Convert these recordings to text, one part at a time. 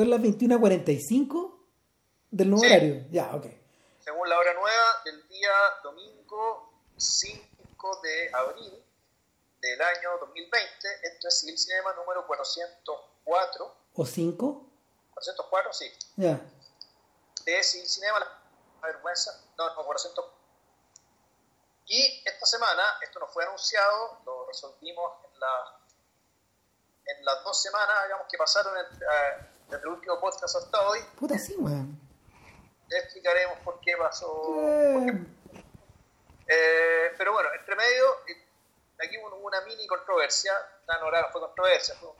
Son las 21.45 del nuevo horario. Ya, ok. Según la hora nueva del día domingo 5 de abril del año 2020, esto es el Cinema número 404. ¿O 5? 404, sí. Ya. De Civil Cinema, la vergüenza. No, no, 400. Y esta semana, esto nos fue anunciado, lo resolvimos en, la, en las dos semanas, digamos, que pasaron entre, eh, desde el último podcast hasta hoy. Puta, sí, weón. Explicaremos por qué pasó. Eh, por qué- eh, pero bueno, entre medio, eh, aquí hubo una mini controversia, no, no, no fue controversia, fue un-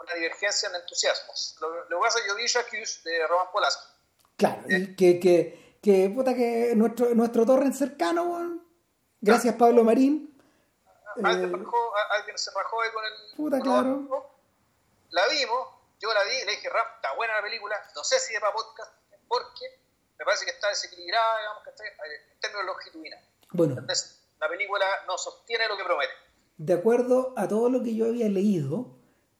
una divergencia en entusiasmos. Lo, lo que pasa yo vi Jacques de Roman Polanski. Claro, y que, que, que, puta, que nuestro, nuestro torrent cercano, weón. Gracias, Pablo Marín. Alguien, Eh, rajó- a- alguien se rajó ahí con el. Puta, con claro. La vimos, yo la vi, le dije, Ram, está buena la película, no sé si es para podcast, porque me parece que está desequilibrada, digamos, que está en términos longitudinales. Bueno, Entonces, la película no sostiene lo que promete. de acuerdo a todo lo que yo había leído,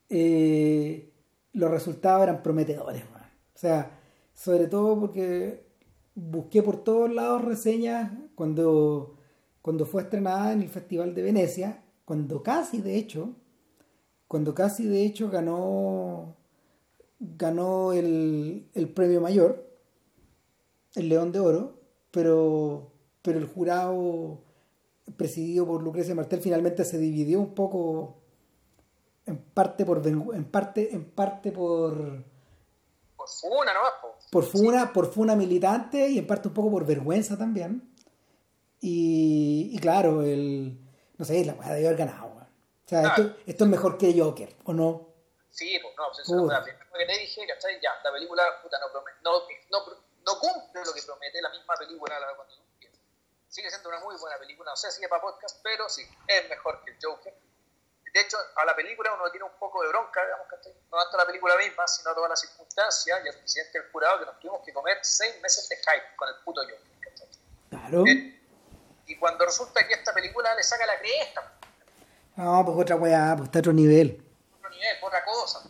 eh, los resultados eran prometedores. O sea, sobre todo porque busqué por todos lados reseñas cuando, cuando fue estrenada en el Festival de Venecia, cuando casi, de hecho, cuando casi, de hecho, ganó, ganó el, el premio mayor, el León de Oro, pero, pero el jurado presidido por Lucrecia Martel finalmente se dividió un poco en parte por en parte en parte por Por funa nomás, po. por funa por funa militante y en parte un poco por vergüenza también y, y claro el no sé la weá debió haber ganado o sea Claro. esto, esto es mejor que Joker o no Sí, pues no, pues que te dije, ¿cachai? Ya, la película, puta, no, promete, no, no, no cumple lo que promete la misma película la cuando tú empiezas. Sigue siendo una muy buena película, no sé si es para podcast, pero sí, es mejor que el Joker. De hecho, a la película uno tiene un poco de bronca, digamos, ¿cachai? No tanto la película misma, sino todas las circunstancias y el presidente del jurado que nos tuvimos que comer seis meses de hype con el puto Joker, ¿cachai? claro Eh, Y cuando resulta que esta película le saca la cresta, no pues otra weá pues está a otro nivel otro nivel, otra cosa.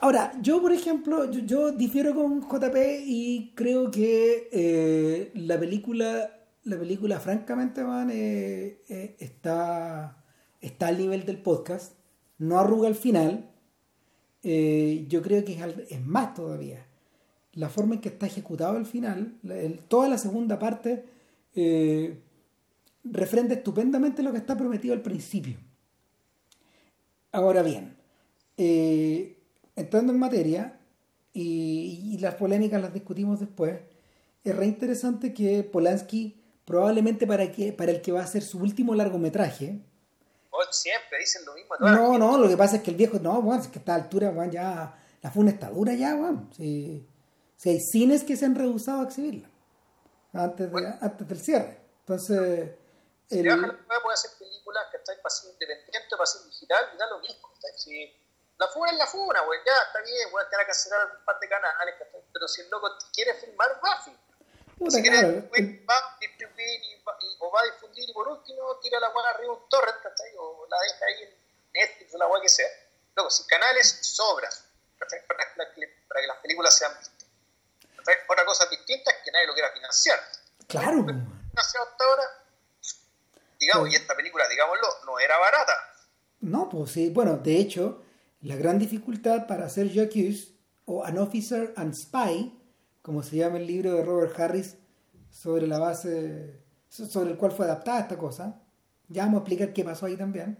Ahora, yo por ejemplo, yo, difiero con JP y creo que eh, la película, la película francamente, man, eh, eh, está, está al nivel del podcast, no arruga al final, yo creo que es, más todavía. La forma en que está ejecutado el final, toda la segunda parte, refrenda estupendamente lo que está prometido al principio. Ahora bien, eh, entrando en materia, y, y las polémicas las discutimos después, es re interesante que Polanski, probablemente para, que, para el que va a ser su último largometraje, Oh, Siempre dicen lo mismo. no, no, lo que pasa es que el viejo, no, bueno, es que a esta altura, bueno, ya la funa está dura ya, bueno. Si, si hay cines que se han rehusado a exhibirla antes, de, antes del cierre. Entonces, Si el- le bajan la puede hacer películas que están para ser independiente, digital, y da lo mismo. Si la funa es la funa, güey, ya está bien, voy a tener que cancelar un par de canales, pero si el loco quiere filmar, va a filmar. puta, Si quiere, güey, va a distribuir y va, y- o va a difundir y por último tira la weá arriba un torrent, ¿cachai? O la deja ahí en Netflix o la weá que sea. Luego, si canales sobran, ¿cachai? Para, que- para que las películas sean vistas. ¿cachai? Otra cosa distinta es que nadie lo quiera financiar. claro, po. financiado hasta ahora, digamos, y esta película, digámoslo, no era barata. No, pues sí, bueno, de hecho, la gran dificultad para hacer Jacques o An Officer and Spy, como se llama el libro de Robert Harris sobre la base, sobre el cual fue adaptada esta cosa, ya vamos a explicar qué pasó ahí también.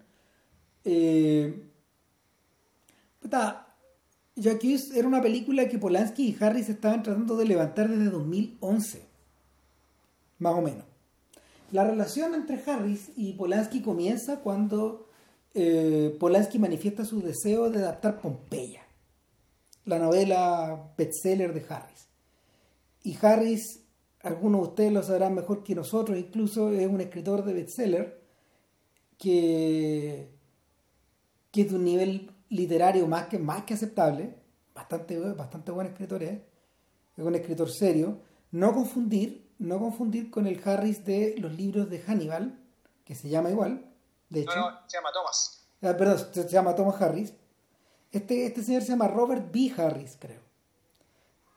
Eh, Jacques era una película que Polanski y Harris estaban tratando de levantar desde 2011, más o menos. La relación entre Harris y Polanski comienza cuando eh, Polanski manifiesta su deseo de adaptar Pompeya, la novela bestseller de Harris. Y Harris, algunos de ustedes lo sabrán mejor que nosotros, incluso es un escritor de bestseller que, que es de un nivel literario más que, más que aceptable, bastante, bastante buen escritor es, es un escritor serio, no confundir, no confundir con el Harris de los libros de Hannibal, que se llama igual, de hecho. No, no, se llama Thomas. Ah, perdón, se se llama Thomas Harris. Este, este señor se llama Robert B. Harris, creo.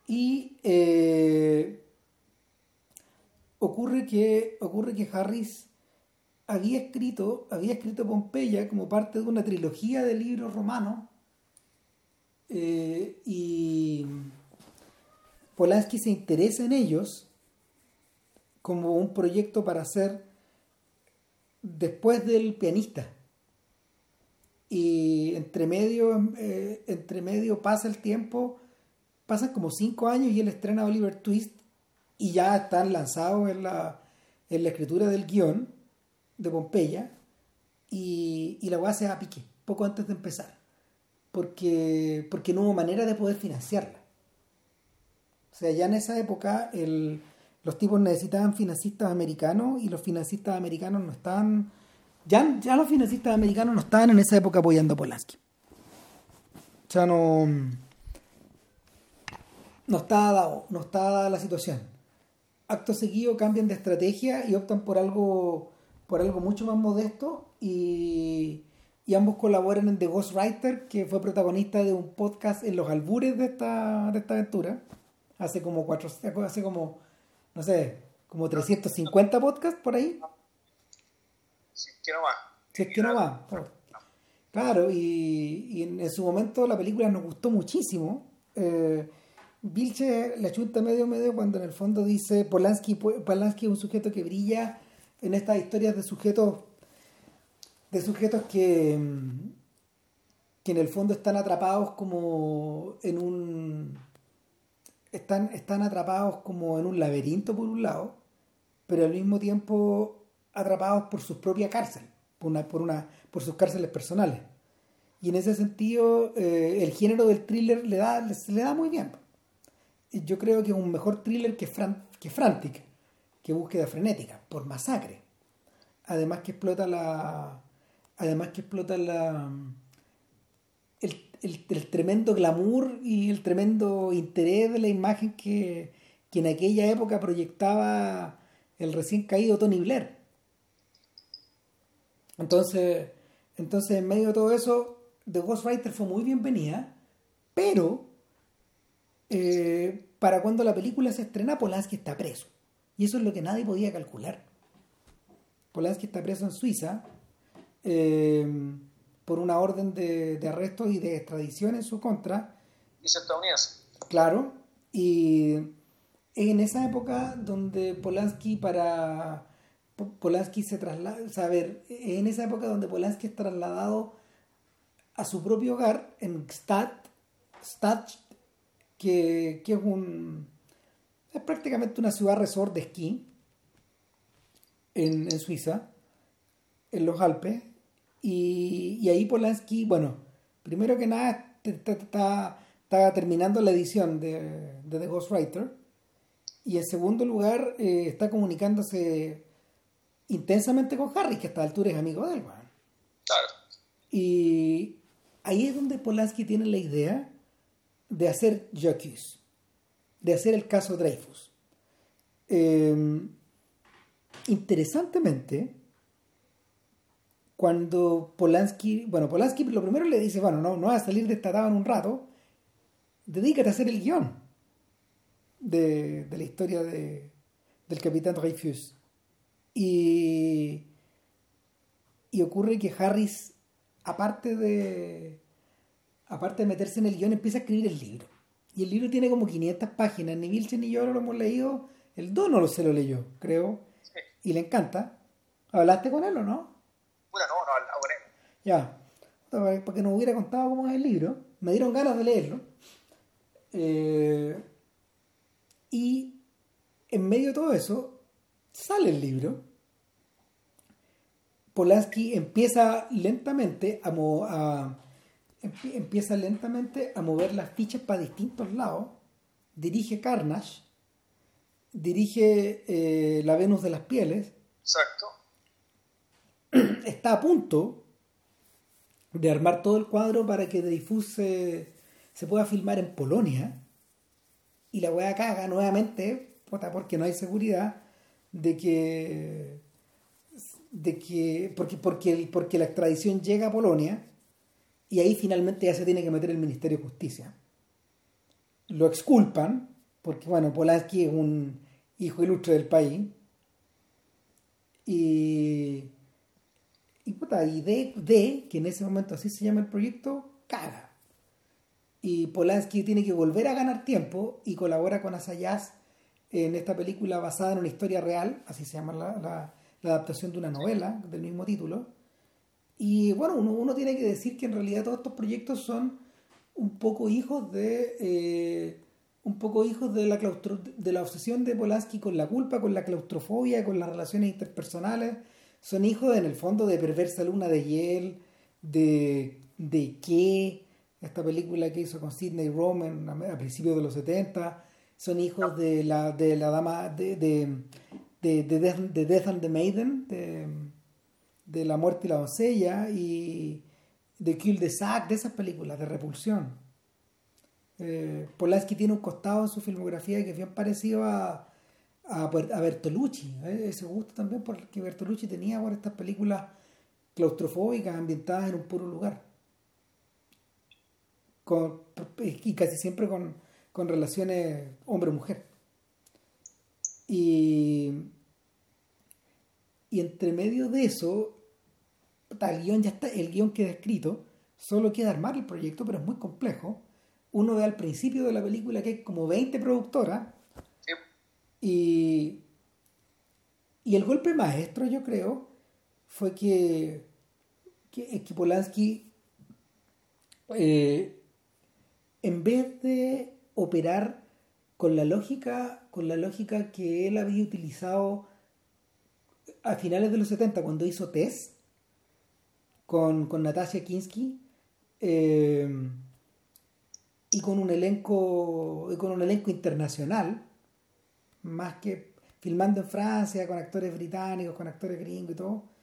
Y eh, ocurre, que, ocurre que Harris había escrito, había escrito Pompeya como parte de una trilogía de libros romanos eh, y Polanski se interesa en ellos como un proyecto para hacer después del pianista. Y entre medio, eh, entre medio pasa el tiempo, pasan como cinco años y él estrena Oliver Twist y ya están lanzados en la, en la escritura del guion de Pompeya y, y la weá se a pique, poco antes de empezar, porque, porque no hubo manera de poder financiarla. O sea, ya en esa época el, los tipos necesitaban financistas americanos y los financistas americanos no estaban, ya, ya los financistas americanos no estaban en esa época apoyando a Polanski. O sea, no, no estaba dado, no estaba dada la situación. Acto seguido cambian de estrategia y optan por algo por algo mucho más modesto y, y ambos colaboran en The Ghostwriter, que fue protagonista de un podcast en los albures de esta, de esta aventura, hace como cuatro, hace como, no sé, como 350 podcasts por ahí. Si es que no va. Si es que no va. Claro, y, y en, su momento la película nos gustó muchísimo. Eh, Vilche la chunta medio medio cuando en el fondo dice Polanski, Polanski es un sujeto que brilla en estas historias de sujetos de sujetos que que en el fondo están atrapados como en un están, están atrapados como en un laberinto por un lado pero al mismo tiempo atrapados por su propia cárcel por una, por una por sus cárceles personales y en ese sentido eh, el género del thriller le da le da muy bien yo creo que es un mejor thriller que, Fran, que Frantic que búsqueda frenética, por masacre. Además que explota la. Además que explota la. El, tremendo glamour y el tremendo interés de la imagen que, que en aquella época proyectaba el recién caído Tony Blair. Entonces, entonces en medio de todo eso, The Ghostwriter fue muy bienvenida, pero eh, para cuando la película se estrena, Polanski está preso. Y eso es lo que nadie podía calcular. Polanski está preso en Suiza eh, por una orden de, arresto y de extradición en su contra. ¿Y estadounidense? Claro. Y en esa época donde Polanski para... Polanski se traslada, o sea, a ver, en esa época donde Polanski es trasladado a su propio hogar en Stad que, que es un es prácticamente una ciudad resort de esquí en, Suiza, en los Alpes. Y, ahí Polanski, bueno, primero que nada está terminando la edición de, The Ghostwriter. Y en segundo lugar, eh, está comunicándose intensamente con Harry, que a esta altura es amigo de él. Claro. Y ahí es donde Polanski tiene la idea de hacer Jacques de hacer el caso Dreyfus. Em, interesantemente, cuando Polanski, bueno, Polanski lo primero le dice, bueno, no, no vas a salir de esta en un rato, dedícate a hacer el guion de, la historia de, del capitán Dreyfus. Y, y ocurre que Harris, aparte de, aparte de meterse en el guion, empieza a escribir el libro. Y el libro tiene como 500 páginas. Ni Vilchen ni yo lo hemos leído. El Dono lo se lo leyó, creo. Y le encanta. ¿Hablaste con él o no? Bueno, no, no hablado con él. Ya. Porque nos hubiera contado cómo es el libro. Me dieron ganas de leerlo. Eh, y en medio de todo eso, sale el libro. Polanski empieza lentamente a, a empieza lentamente a mover las fichas para distintos lados, dirige Carnage, dirige eh, La Venus de las Pieles. Exacto. Está a punto de armar todo el cuadro para que Dreyfus se, se pueda filmar en Polonia. Y la weá caga nuevamente, porque no hay seguridad de que. de que. porque, porque, porque la extradición llega a Polonia y ahí finalmente ya se tiene que meter el Ministerio de Justicia. Lo exculpan, porque bueno, Polanski es un hijo ilustre del país. Y, y, puta, y de, que en ese momento así se llama el proyecto, caga. Y Polanski tiene que volver a ganar tiempo y colabora con Asayas en esta película basada en una historia real, así se llama la, adaptación de una novela del mismo título. Y bueno, uno, tiene que decir que en realidad todos estos proyectos son un poco hijos de eh, un poco hijos de la de la obsesión de Polanski con la culpa, con la claustrofobia, con las relaciones interpersonales. Son hijos en el fondo de Perversa Luna de Yale, de de qué, esta película que hizo con Sidney Roman a, principios de los 70, son hijos de la de la dama de de, de, de Death, and the Maiden, de, de La muerte y la doncella y de Kill the Sack, de esas películas de repulsión. Eh, Polanski tiene un costado en su filmografía que es bien parecido a, a, Bertolucci. ¿eh? Ese gusto también porque Bertolucci tenía por estas películas claustrofóbicas ambientadas en un puro lugar. y casi siempre con, con relaciones hombre-mujer. Y, y entre medio de eso, el guion ya está, el guion queda escrito, solo queda armar el proyecto, pero es muy complejo uno ve al principio de la película que hay como 20 productoras y, y el golpe maestro yo creo fue que, que, Polanski eh, en vez de operar con la lógica con la lógica que él había utilizado a finales de los 70 cuando hizo Tess con, con Natasha Kinsky eh, y con un elenco y con un elenco internacional más que filmando en Francia con actores británicos con actores gringos y todo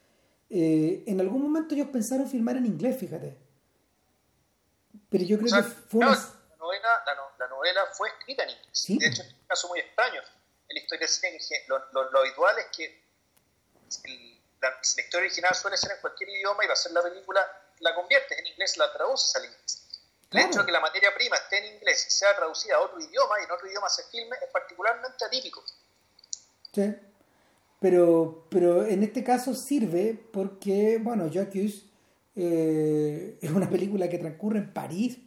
eh, en algún momento ellos pensaron filmar en inglés fíjate. Pero yo creo que fue la, novela, la, novela fue escrita en inglés. De hecho es un caso muy extraño. En la historia lo, lo, habitual es que la, historia original suele ser en cualquier idioma y va a ser la película la conviertes en inglés la traduces al inglés el hecho de que la materia prima esté en inglés y sea traducida a otro idioma y en otro idioma se filme es particularmente atípico. Sí, pero, pero en este caso sirve porque, bueno, Jacques eh, es una película que transcurre en París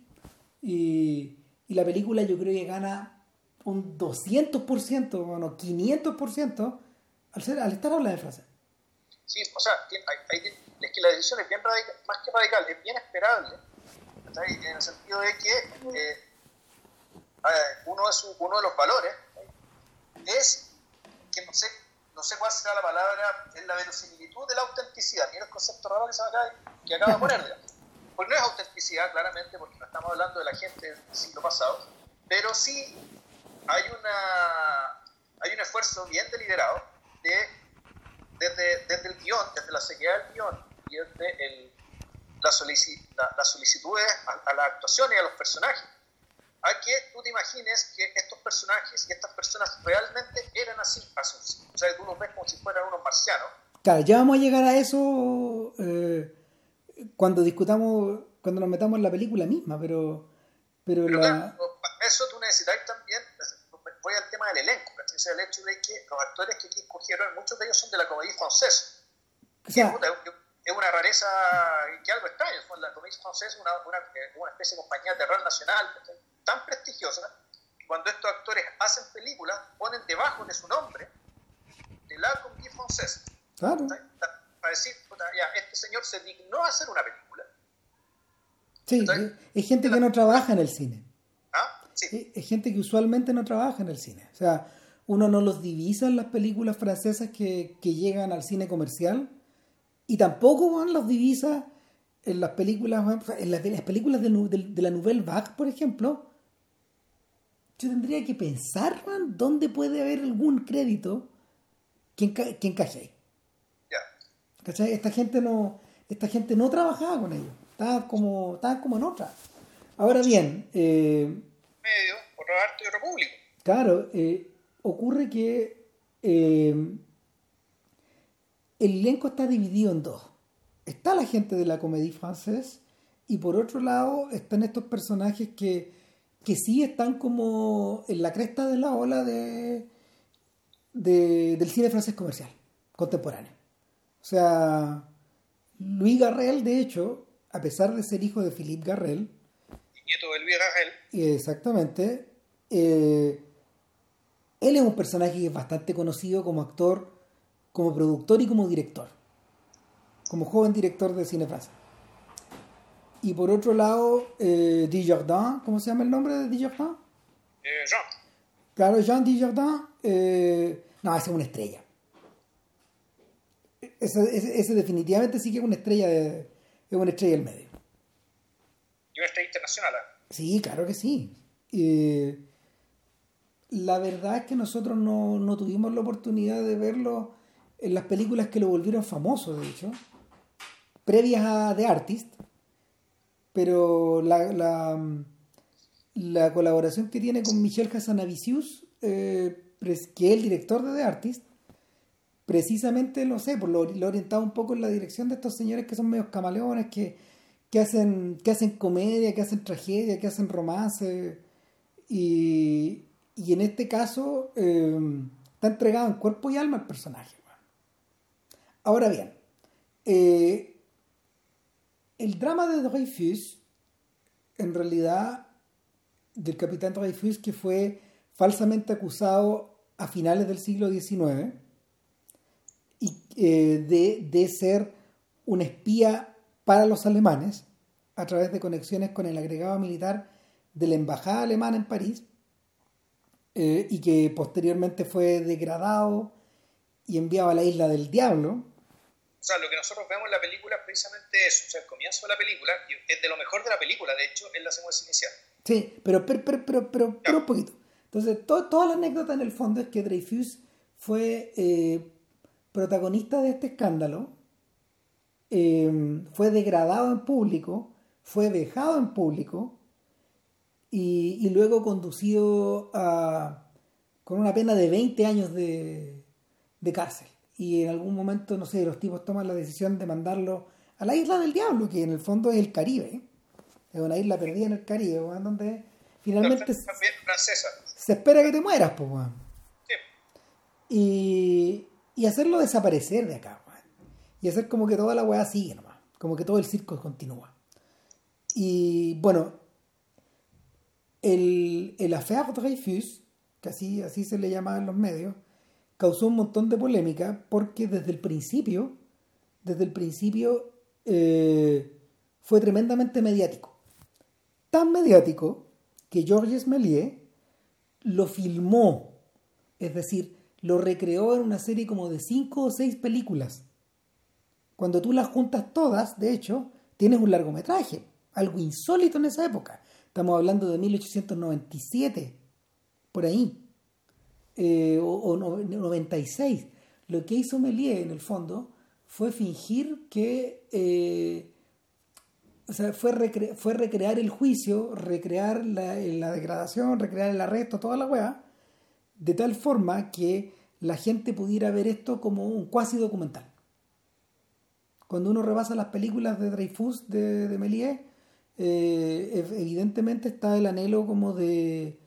y, y, la película yo creo que gana un 200%, bueno, 500% al, ser, al estar hablando de francés. Sí, o sea, es que la decisión es bien radical, más que radical, es bien esperable en el sentido de que eh, uno, de uno de los valores es que no sé, no sé cuál será la palabra, es la verosimilitud de la autenticidad. Mira el concepto raro que, se acaba, que acaba de poner. Pues no es autenticidad, claramente, porque no estamos hablando de la gente del siglo pasado, pero sí hay, una, hay un esfuerzo bien deliberado de, desde, desde el guion, desde la sequedad del guion y desde el las la, solicitudes a, las actuaciones y a los personajes, a que tú te imagines que estos personajes y estas personas realmente eran así, o sea, tú los ves como si fueran unos marcianos. Claro, ya vamos a llegar a eso eh, cuando discutamos, cuando nos metamos en la película misma, pero... Pero, eso tú necesitas también, voy al tema del elenco, o sea, el hecho de que los actores que aquí escogieron, muchos de ellos son de la comedia francesa. O sea, es una rareza que algo extraño. La Comédie Française es una, una, una, especie de compañía de terror nacional tan prestigiosa. Cuando estos actores hacen películas, ponen debajo de su nombre de la Comédie Française. Claro. Para decir, ya, este señor se dignó a hacer una película. Sí, es gente que no trabaja en el cine. ¿Ah? Sí. Es gente que usualmente no trabaja en el cine. O sea, uno no los divisa en las películas francesas que, que llegan al cine comercial y tampoco van las divisas en las películas, en las, películas de, de, la Nouvelle Vague, por ejemplo. Yo tendría que pensar, man, dónde puede haber algún crédito que, encaje ahí. Esta gente no, esta gente no trabajaba con ellos. Estaba como, estaba como en otra. Ahora bien. Eh, Medio, otro arte y otro público. Claro, eh, ocurre que eh, el elenco está dividido en dos. Está la gente de la comédie francesa y y por otro lado están estos personajes que, que sí están como en la cresta de la ola de, de del cine francés comercial, contemporáneo. O sea, Louis Garrel, de hecho, a pesar de ser hijo de Philippe Garrel, nieto de Louis Garrel, exactamente, eh, él es un personaje que es bastante conocido como actor, como productor y como director, como joven director de cine francés. Y por otro lado, eh, Dujardin, ¿cómo se llama el nombre de Dujardin? Eh, Jean. Claro, Jean Dujardin, eh, no, ese es una estrella. Ese, ese- ese definitivamente sí que es una estrella de, es una estrella del medio. Y una estrella internacional. Sí, claro que sí. Eh, la verdad es que nosotros no, no tuvimos la oportunidad de verlo en las películas que lo volvieron famoso, de hecho, previas a The Artist, pero la, la, la colaboración que tiene con Michel Hazanavicius, eh, que es el director de The Artist, precisamente, no sé, por lo, lo orientado un poco en la dirección de estos señores que son medios camaleones, que, que, hacen, que hacen comedia, que hacen tragedia, que hacen romance. Y, y en este caso eh, está entregado en cuerpo y alma al personaje. Ahora bien, eh, el drama de Dreyfus, en realidad, del capitán Dreyfus, que fue falsamente acusado a finales del siglo XIX y, eh, de, de ser un espía para los alemanes a través de conexiones con el agregado militar de la embajada alemana en París eh, y que posteriormente fue degradado y enviado a la isla del diablo. O sea, lo que nosotros vemos en la película es precisamente eso. O sea, el comienzo de la película, es de lo mejor de la película, de hecho, es la secuencia inicial. Sí, pero, pero, pero, pero, pero, pero un poquito. Entonces, to- toda la anécdota en el fondo es que Dreyfus fue eh, protagonista de este escándalo, eh, fue degradado en público, fue vejado en público y, y luego conducido a, con una pena de 20 años de, de cárcel. Y en algún momento, no sé, los tipos toman la decisión de mandarlo a la isla del diablo, que en el fondo es el Caribe. Es una isla perdida en el Caribe, weón, donde finalmente se, También francesa. se espera que te mueras, pues. Sí. Y, y hacerlo desaparecer de acá, weón. Y hacer como que toda la weá sigue nomás. Como que todo el circo continúa. Y bueno, el, el affaire Dreyfus, que así, así se le llama en los medios, causó un montón de polémica porque desde el principio, desde el principio eh, fue tremendamente mediático. Tan mediático que Georges Méliès lo filmó, es decir, lo recreó en una serie como de cinco o seis películas. Cuando tú las juntas todas, de hecho, tienes un largometraje, algo insólito en esa época. Estamos hablando de 1897, por ahí, eh, o, o no- 96. Lo que hizo Méliès, en el fondo, fue fingir que... eh, o sea, fue, fue recrear el juicio, recrear la, degradación, recrear el arresto, toda la weá, de tal forma que la gente pudiera ver esto como un cuasi documental. Cuando uno rebasa las películas de Dreyfus de, de Méliès, eh, ev- evidentemente está el anhelo como de,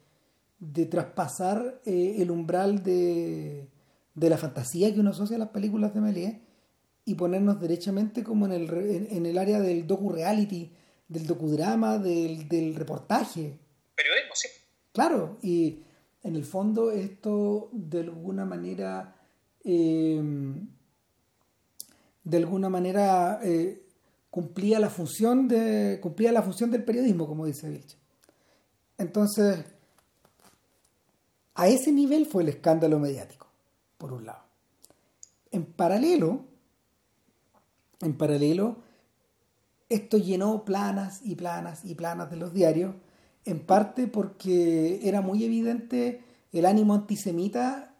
de traspasar eh, el umbral de, de la fantasía que uno asocia a las películas de Méliès y ponernos derechamente como en el, en, en el área del docu-reality, del docudrama, del, del reportaje. Periodismo, sí. Claro, y en el fondo esto de alguna manera, eh, de alguna manera eh, cumplía la función de cumplía la función del periodismo, como dice Vilche. Entonces, a ese nivel fue el escándalo mediático, por un lado. En paralelo, en paralelo, esto llenó planas y planas y planas de los diarios, en parte porque era muy evidente el ánimo antisemita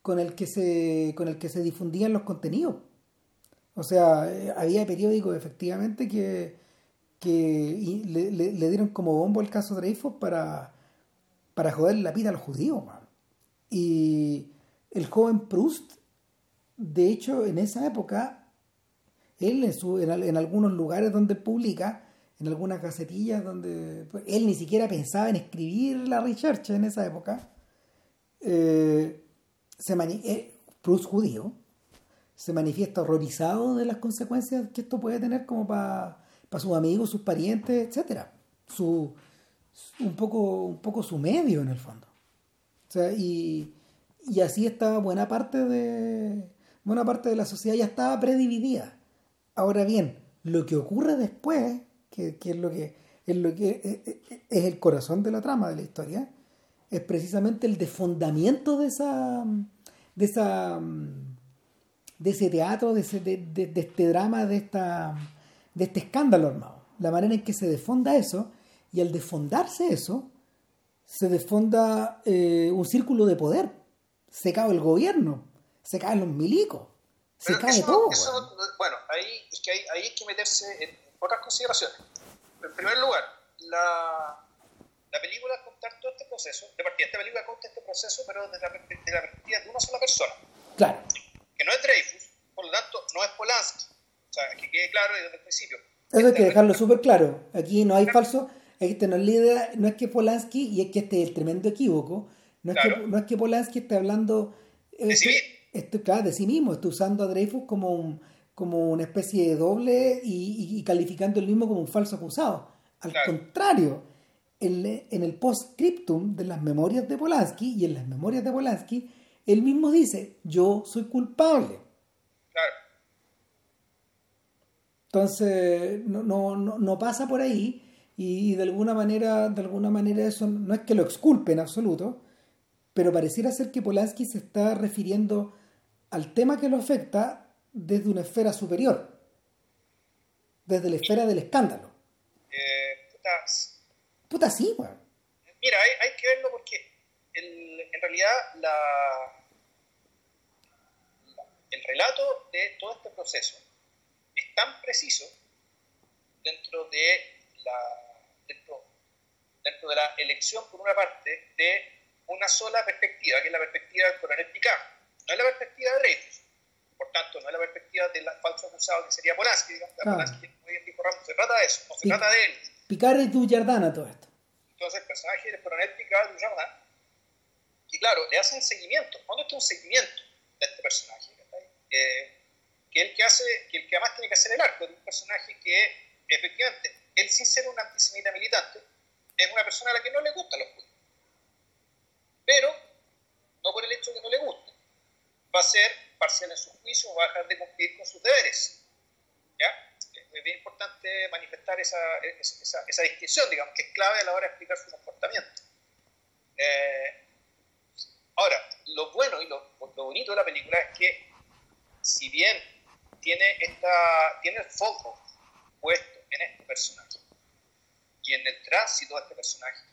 con el que se, con el que se difundían los contenidos. O sea, eh, había periódicos efectivamente que, que le, le- dieron como bombo el caso Dreyfus para, para joder la vida a los judíos. man. Y el joven Proust, de hecho, en esa época, él en, su, en, en algunos lugares donde publica, en algunas gacetillas donde pues, él ni siquiera pensaba en escribir la research en esa época. Eh, se eh, Proust judío se manifiesta horrorizado de las consecuencias que esto puede tener como para sus amigos, sus parientes, etcétera. Su, un poco, un poco su medio en el fondo. Y, así estaba buena parte de buena parte de la sociedad ya estaba predividida. Ahora bien, lo que ocurre después, que, es lo que es lo que eh, eh, es el corazón de la trama de la historia, es precisamente el desfondamiento de esa de esa de ese teatro, de, ese, este drama, de esta de este escándalo armado. La manera en que se desfonda eso, y al desfondarse eso, se desfonda eh, un círculo de poder. Se cae el gobierno, se caen los milicos, se cae todo. bueno, ahí, es que hay, ahí hay que meterse en otras consideraciones. En primer lugar, la, la película contar todo este proceso, de partida, esta película cuenta este proceso, pero desde la, de la perspectiva de una sola persona. Claro. Que no es Dreyfus, por lo tanto, no es Polanski. O sea, que quede claro desde el principio. Eso hay que dejarlo súper claro. Aquí no hay falso. Este no, es no es que Polanski, y es que este es el tremendo equívoco, no es, que, no es que Polanski esté hablando. de sí mismo. Esto, claro, de sí mismo, está usando a Dreyfus como, un, como una especie de doble y, calificando el mismo como un falso acusado. Al contrario, en, en el post-scriptum de las memorias de Polanski y en las memorias de Polanski, él mismo dice: Yo soy culpable. Claro. Entonces, no, no, no, pasa por ahí y de alguna manera, de alguna manera eso no es que lo exculpe en absoluto, pero pareciera ser que Polanski se está refiriendo al tema que lo afecta desde una esfera superior, desde la esfera del escándalo. Eh, puta, sí, bueno. Mira, hay, hay, que verlo porque en realidad la, el relato de todo este proceso es tan preciso dentro de la, dentro, dentro de la elección, por una parte, de una sola perspectiva, que es la perspectiva del coronel Picard. No es la perspectiva de Dreyfus, por tanto, no es la perspectiva del falso acusado que sería Polanski, digamos, claro. Polanski, muy bien dijo Ramos, se trata de eso, no se trata de él. Picard es Dujardin todo esto. Entonces, el personaje del coronel Picard es Dujardin, y claro, le hacen seguimiento. ¿Cuándo está un seguimiento de este personaje? Eh, que el que hace, que el que además tiene que hacer el arco de un personaje que efectivamente, él sin ser un antisemita militante, es una persona a la que no le gustan los judíos. Pero, no por el hecho de que no le guste, va a ser parcial en su juicio, va a dejar de cumplir con sus deberes. ¿Ya? Es bien importante manifestar esa, esa, esa distinción, digamos, que es clave a la hora de explicar su comportamiento. Eh, ahora, lo bueno y lo, lo bonito de la película es que, si bien tiene, esta, tiene el foco puesto en este personaje y en el tránsito de este personaje.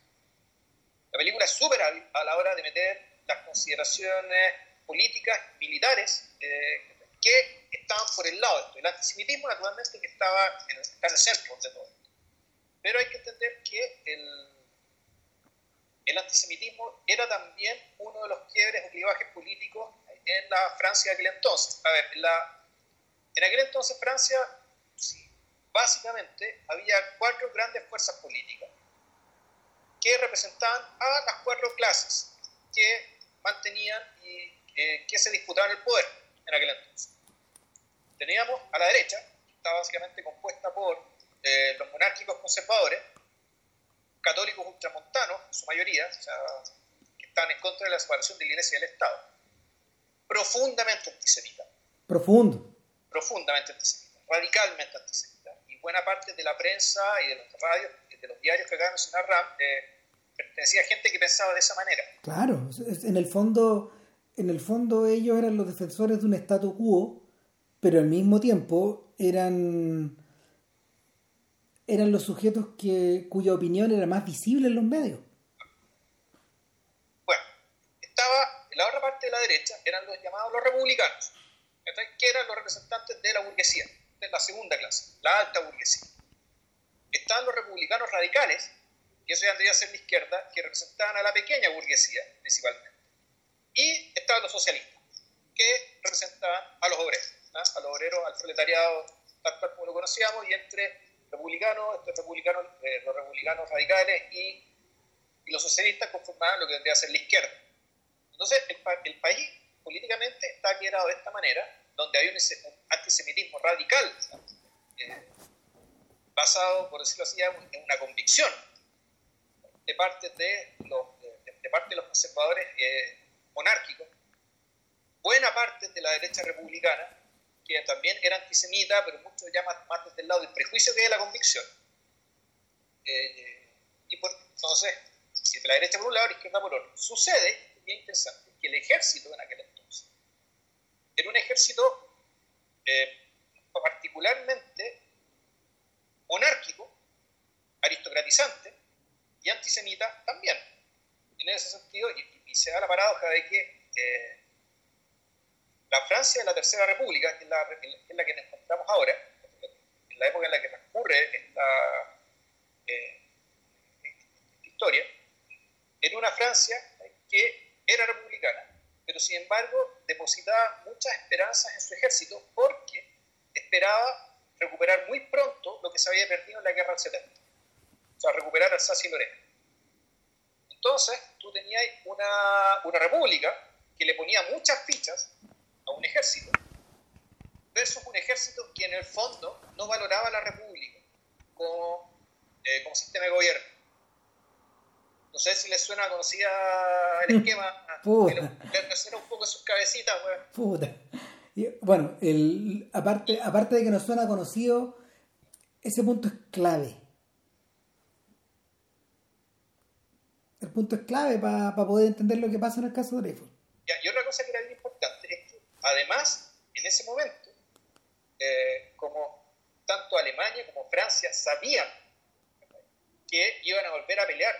La película es súper a la hora de meter las consideraciones políticas, militares, eh, que estaban por el lado de esto. El antisemitismo, naturalmente, que estaba en el, está en el centro de todo esto. Pero hay que entender que el, el antisemitismo era también uno de los quiebres o clivajes políticos en la Francia de aquel entonces. A ver, la, en aquel entonces Francia, básicamente, había cuatro grandes fuerzas políticas que representaban a las cuatro clases que mantenían y eh, que se disputaban el poder en aquel entonces. Teníamos a la derecha, que estaba básicamente compuesta por eh, los monárquicos conservadores, católicos ultramontanos, en su mayoría, o sea, que estaban en contra de la separación de la Iglesia y del Estado, profundamente antisemitas. Profundo profundamente antisemita, radicalmente antisemita. Buena parte de la prensa y de los radios, de los diarios que acaba de mencionar Ram, eh, pertenecía a gente que pensaba de esa manera. Claro, en el fondo, en el fondo ellos eran los defensores de un statu quo, pero al mismo tiempo eran eran los sujetos que, cuya opinión era más visible en los medios. Bueno, estaba en la otra parte de la derecha, eran los llamados los republicanos que eran los representantes de la burguesía, la segunda clase, la alta burguesía. Estaban los republicanos radicales, que eso ya vendría a ser la izquierda, que representaban a la pequeña burguesía principalmente. Y estaban los socialistas, que representaban a los obreros, a los obreros, al proletariado, tal cual como lo conocíamos, y entre republicanos, estos republicanos eh, los republicanos radicales y, y, los socialistas conformaban lo que vendría a ser la izquierda. Entonces, el, el país políticamente está quebrado de esta manera, donde hay un, antisemitismo radical, eh, basado, por decirlo así, en una convicción de parte de los, conservadores eh, monárquicos, buena parte de la derecha republicana, que también era antisemita, pero mucho ya más, desde el lado del prejuicio que de la convicción. Eh, y por, entonces, la derecha por un lado y la izquierda por otro. Sucede, bien interesante, que el ejército en aquel entonces era un ejército eh, particularmente monárquico, aristocratizante y antisemita también. En ese sentido, y, se da la paradoja de que eh, la Francia de la Tercera República, que es la, en que nos encontramos ahora, en la época en la que transcurre esta, eh, historia, en una Francia que era republicana, pero sin embargo depositaba muchas esperanzas en su ejército porque esperaba recuperar muy pronto lo que se había perdido en la guerra del 70. O sea, recuperar Alsacia y Lorena. Entonces, tú tenías una, una república que le ponía muchas fichas a un ejército versus un ejército que en el fondo no valoraba a la república eh, como sistema de gobierno. No sé si les suena conocida el esquema. Puta. Que un poco sus cabecitas, Puta. Bueno, el, aparte, aparte de que nos suena conocido, ese punto es clave. El punto es clave para poder entender lo que pasa en el caso de Dreyfus. y otra cosa que era bien importante es que, además, en ese momento, eh, como tanto Alemania como Francia sabían que iban a volver a pelear,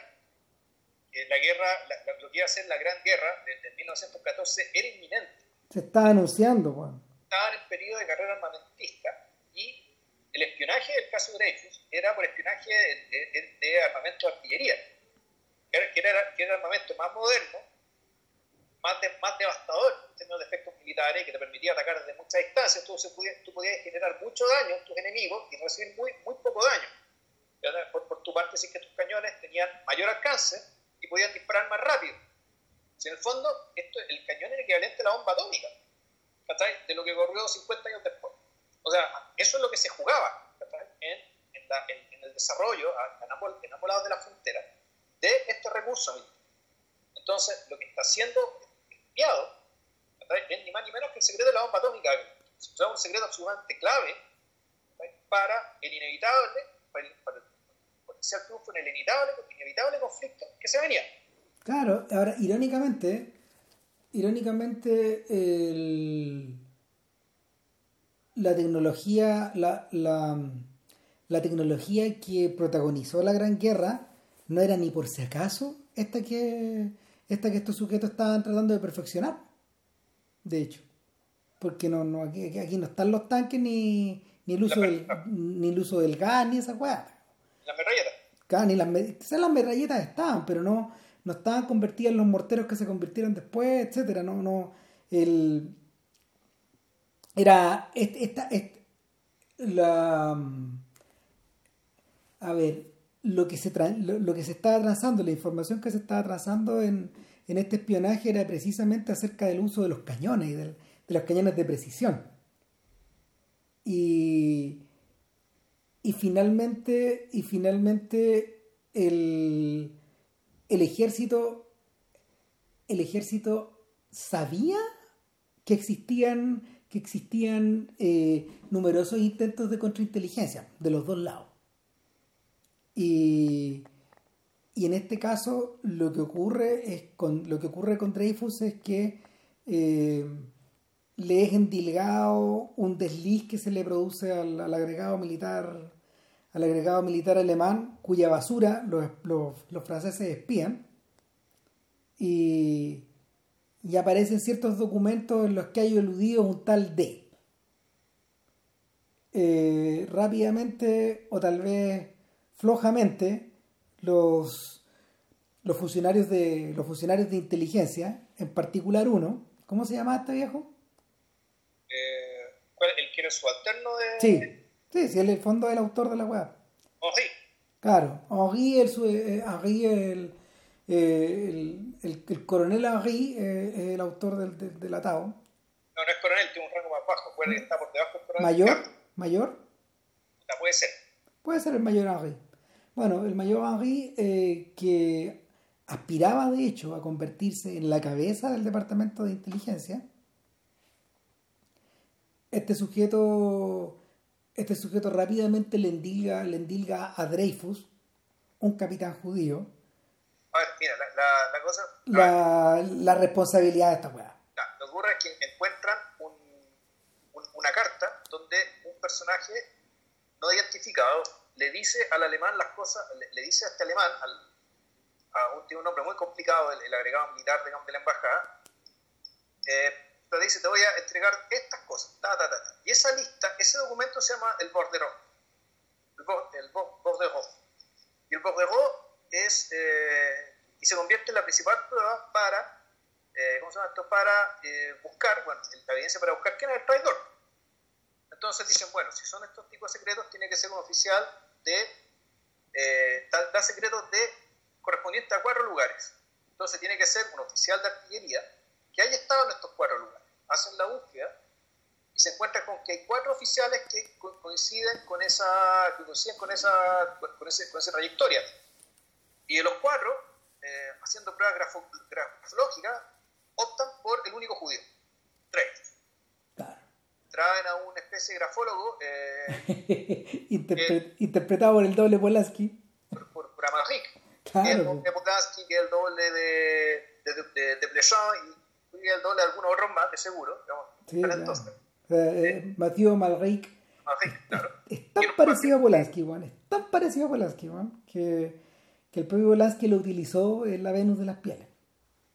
que la guerra, lo que iba a ser la Gran Guerra desde 1914 era inminente se está anunciando, Juan. Estaban en periodo de carrera armamentista y el espionaje del caso Dreyfus era por espionaje de, armamento de artillería, que era, que era, el armamento más moderno, más, más devastador en términos de efectos militares, que te permitía atacar desde muchas distancias, entonces tú podías generar mucho daño a tus enemigos y recibir muy, muy poco daño. Por, por tu parte, sí que tus cañones tenían mayor alcance y podían disparar más rápido. Si en el fondo, esto, el cañón era equivalente a la bomba atómica, De lo que ocurrió 50 años después. O sea, eso es lo que se jugaba en, en, el desarrollo en ambos, lados de la frontera de este recurso Entonces, lo que está siendo espiado es ni más ni menos que el secreto de la bomba atómica. Es un secreto absolutamente clave para el inevitable, para el, para potencial triunfo en el inevitable, inevitable conflicto que se venía. Claro, ahora irónicamente, irónicamente la tecnología, la, la, tecnología que protagonizó la Gran Guerra no era ni por si acaso esta que, esta que estos sujetos estaban tratando de perfeccionar. De hecho, porque no, no aquí, aquí no están los tanques ni, ni el uso del, ni el uso del gas ni esa weá. Las metralletas. Ni las, quizás las metralletas estaban, pero no no estaban convertidas en los morteros que se convirtieron después, etcétera, no, no, el era esta, la a ver lo que se lo, que se estaba trazando la información que se estaba trazando en, en, este espionaje era precisamente acerca del uso de los cañones y de los cañones de precisión y y finalmente y finalmente el el ejército, el ejército sabía que existían, que existían eh, numerosos intentos de contrainteligencia de los dos lados. Y, en este caso lo que ocurre es con lo que ocurre con Dreyfus es que eh, le es endilgado un desliz que se le produce al agregado militar al agregado militar alemán cuya basura los, franceses espían y, y, aparecen ciertos documentos en los que hay eludido un tal D. Eh, rápidamente o tal vez flojamente los, los, funcionarios de, los funcionarios de inteligencia, en particular uno, ¿cómo se llama este viejo? Eh, ¿El que era subalterno de...? Sí, Sí, sí, en el fondo es el autor de la web. Henri. Claro, Henri, el, eh, Henri el, el, el, el, coronel Henri eh, es el autor del, del, del, atado. No, no es coronel, tiene un rango más bajo, puede que está por debajo del coronel. ¿Mayor? ¿Mayor? La puede ser. Puede ser el mayor Henri. Bueno, el mayor Henri eh, que aspiraba de hecho a convertirse en la cabeza del departamento de inteligencia. Este sujeto, este sujeto rápidamente le endilga, le endilga a Dreyfus, un capitán judío. A ver, mira, la, la, la cosa. La, la, responsabilidad de esta weá. Lo que ocurre es que encuentran un, un, una carta donde un personaje no identificado le dice al alemán las cosas, le, le dice a este alemán, al, a un, tiene un nombre muy complicado, el, el agregado militar digamos, de la embajada, eh, te dice, te voy a entregar estas cosas. Y esa lista, ese documento se llama el bordereau, el, bo. Y el bordereau es, eh, y se convierte en la principal prueba para, eh, ¿cómo se esto? Para eh, buscar, bueno, la evidencia para buscar quién es el traidor. Entonces dicen, bueno, si son estos tipos de secretos, tiene que ser un oficial de, da, da secretos de correspondiente a cuatro lugares. Entonces tiene que ser un oficial de artillería que haya estado en estos cuatro lugares. Hacen la búsqueda y se encuentran con que hay cuatro oficiales que coinciden con esa, que coinciden con esa, con ese, con esa trayectoria. Y de los cuatro, eh, haciendo pruebas grafo, grafológicas, optan por el único judío, tres. Claro. Traen a una especie de grafólogo eh, Interpre que, interpretado por el doble Polaski. Por, por, por Amalric Claro. que es el Polanski, que es el doble de, de, de, de y el doble de algunos otros más, de seguro. Digamos, sí, claro. eh, eh, claro. es, es, tan parecido a Polanski, Juan, es tan parecido a Polanski, Juan, que, que el propio Polanski lo utilizó en la Venus de las Pieles.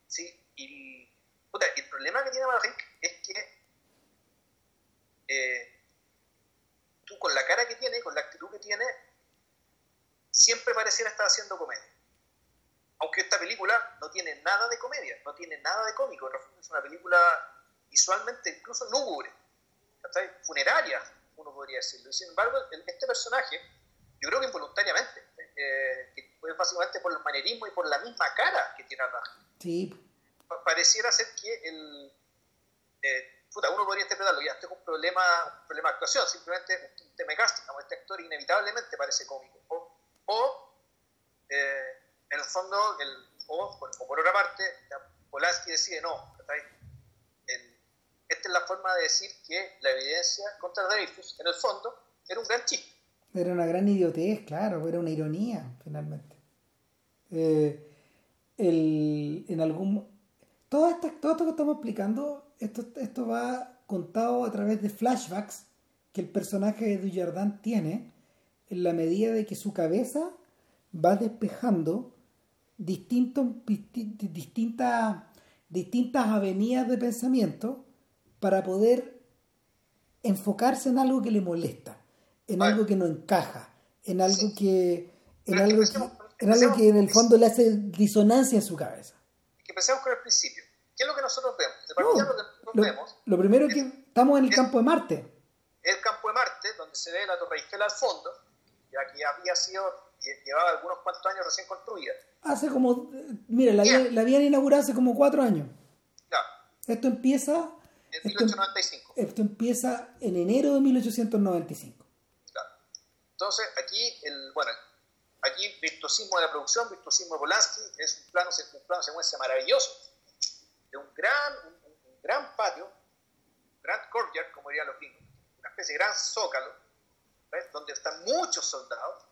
Sí, y, puta, el problema que tiene Malric es que eh, tú con la cara que tiene, con la actitud que tiene, siempre pareciera estar haciendo comedia aunque esta película no tiene nada de comedia, no tiene nada de cómico, es una película visualmente incluso lúgubre, funeraria, uno podría decirlo. Y sin embargo, este personaje, yo creo que involuntariamente, eh, que fue básicamente por el manerismo y por la misma cara que tiene Raja. Sí. Pareciera ser que el... Eh, puta, uno podría interpretarlo, ya, este es un problema, un problema de actuación, simplemente un tema de casting, como este actor inevitablemente parece cómico. O, o eh, en el fondo, el, o, por otra parte, Polanski decide no, esta es la forma de decir que la evidencia contra Dreyfus, en el fondo, era un gran chiste. Era una gran idiotez, claro, era una ironía, finalmente. Eh, el, en algún... Todo esto, todo esto que estamos explicando, esto, esto va contado a través de flashbacks que el personaje de Dujardin tiene en la medida de que su cabeza va despejando distintos, distintas, distintas avenidas de pensamiento para poder enfocarse en algo que le molesta, en algo que no encaja, en algo Sí. que en algo que en algo que en el fondo le hace disonancia en su cabeza. Que pensemos con el principio. ¿Qué es lo que nosotros vemos? No, lo que nosotros lo, vemos lo primero es que estamos en el es- campo de Marte. es el campo de Marte, donde se ve la Torre Eiffel al fondo, ya que había sido, llevaba algunos cuantos años recién construida. Hace como, mira, la, la habían inaugurado hace como cuatro años. Claro, Esto empieza, en esto, 1895. esto empieza en enero de 1895. Claro. Entonces, aquí, el, bueno, aquí virtuosismo de la producción, virtuosismo de Polanski, es un plano, un plano secuencia maravilloso, de un gran, un, un gran patio, un gran courtyard, como dirían los gringos, una especie de gran zócalo, ¿ves? donde están muchos soldados,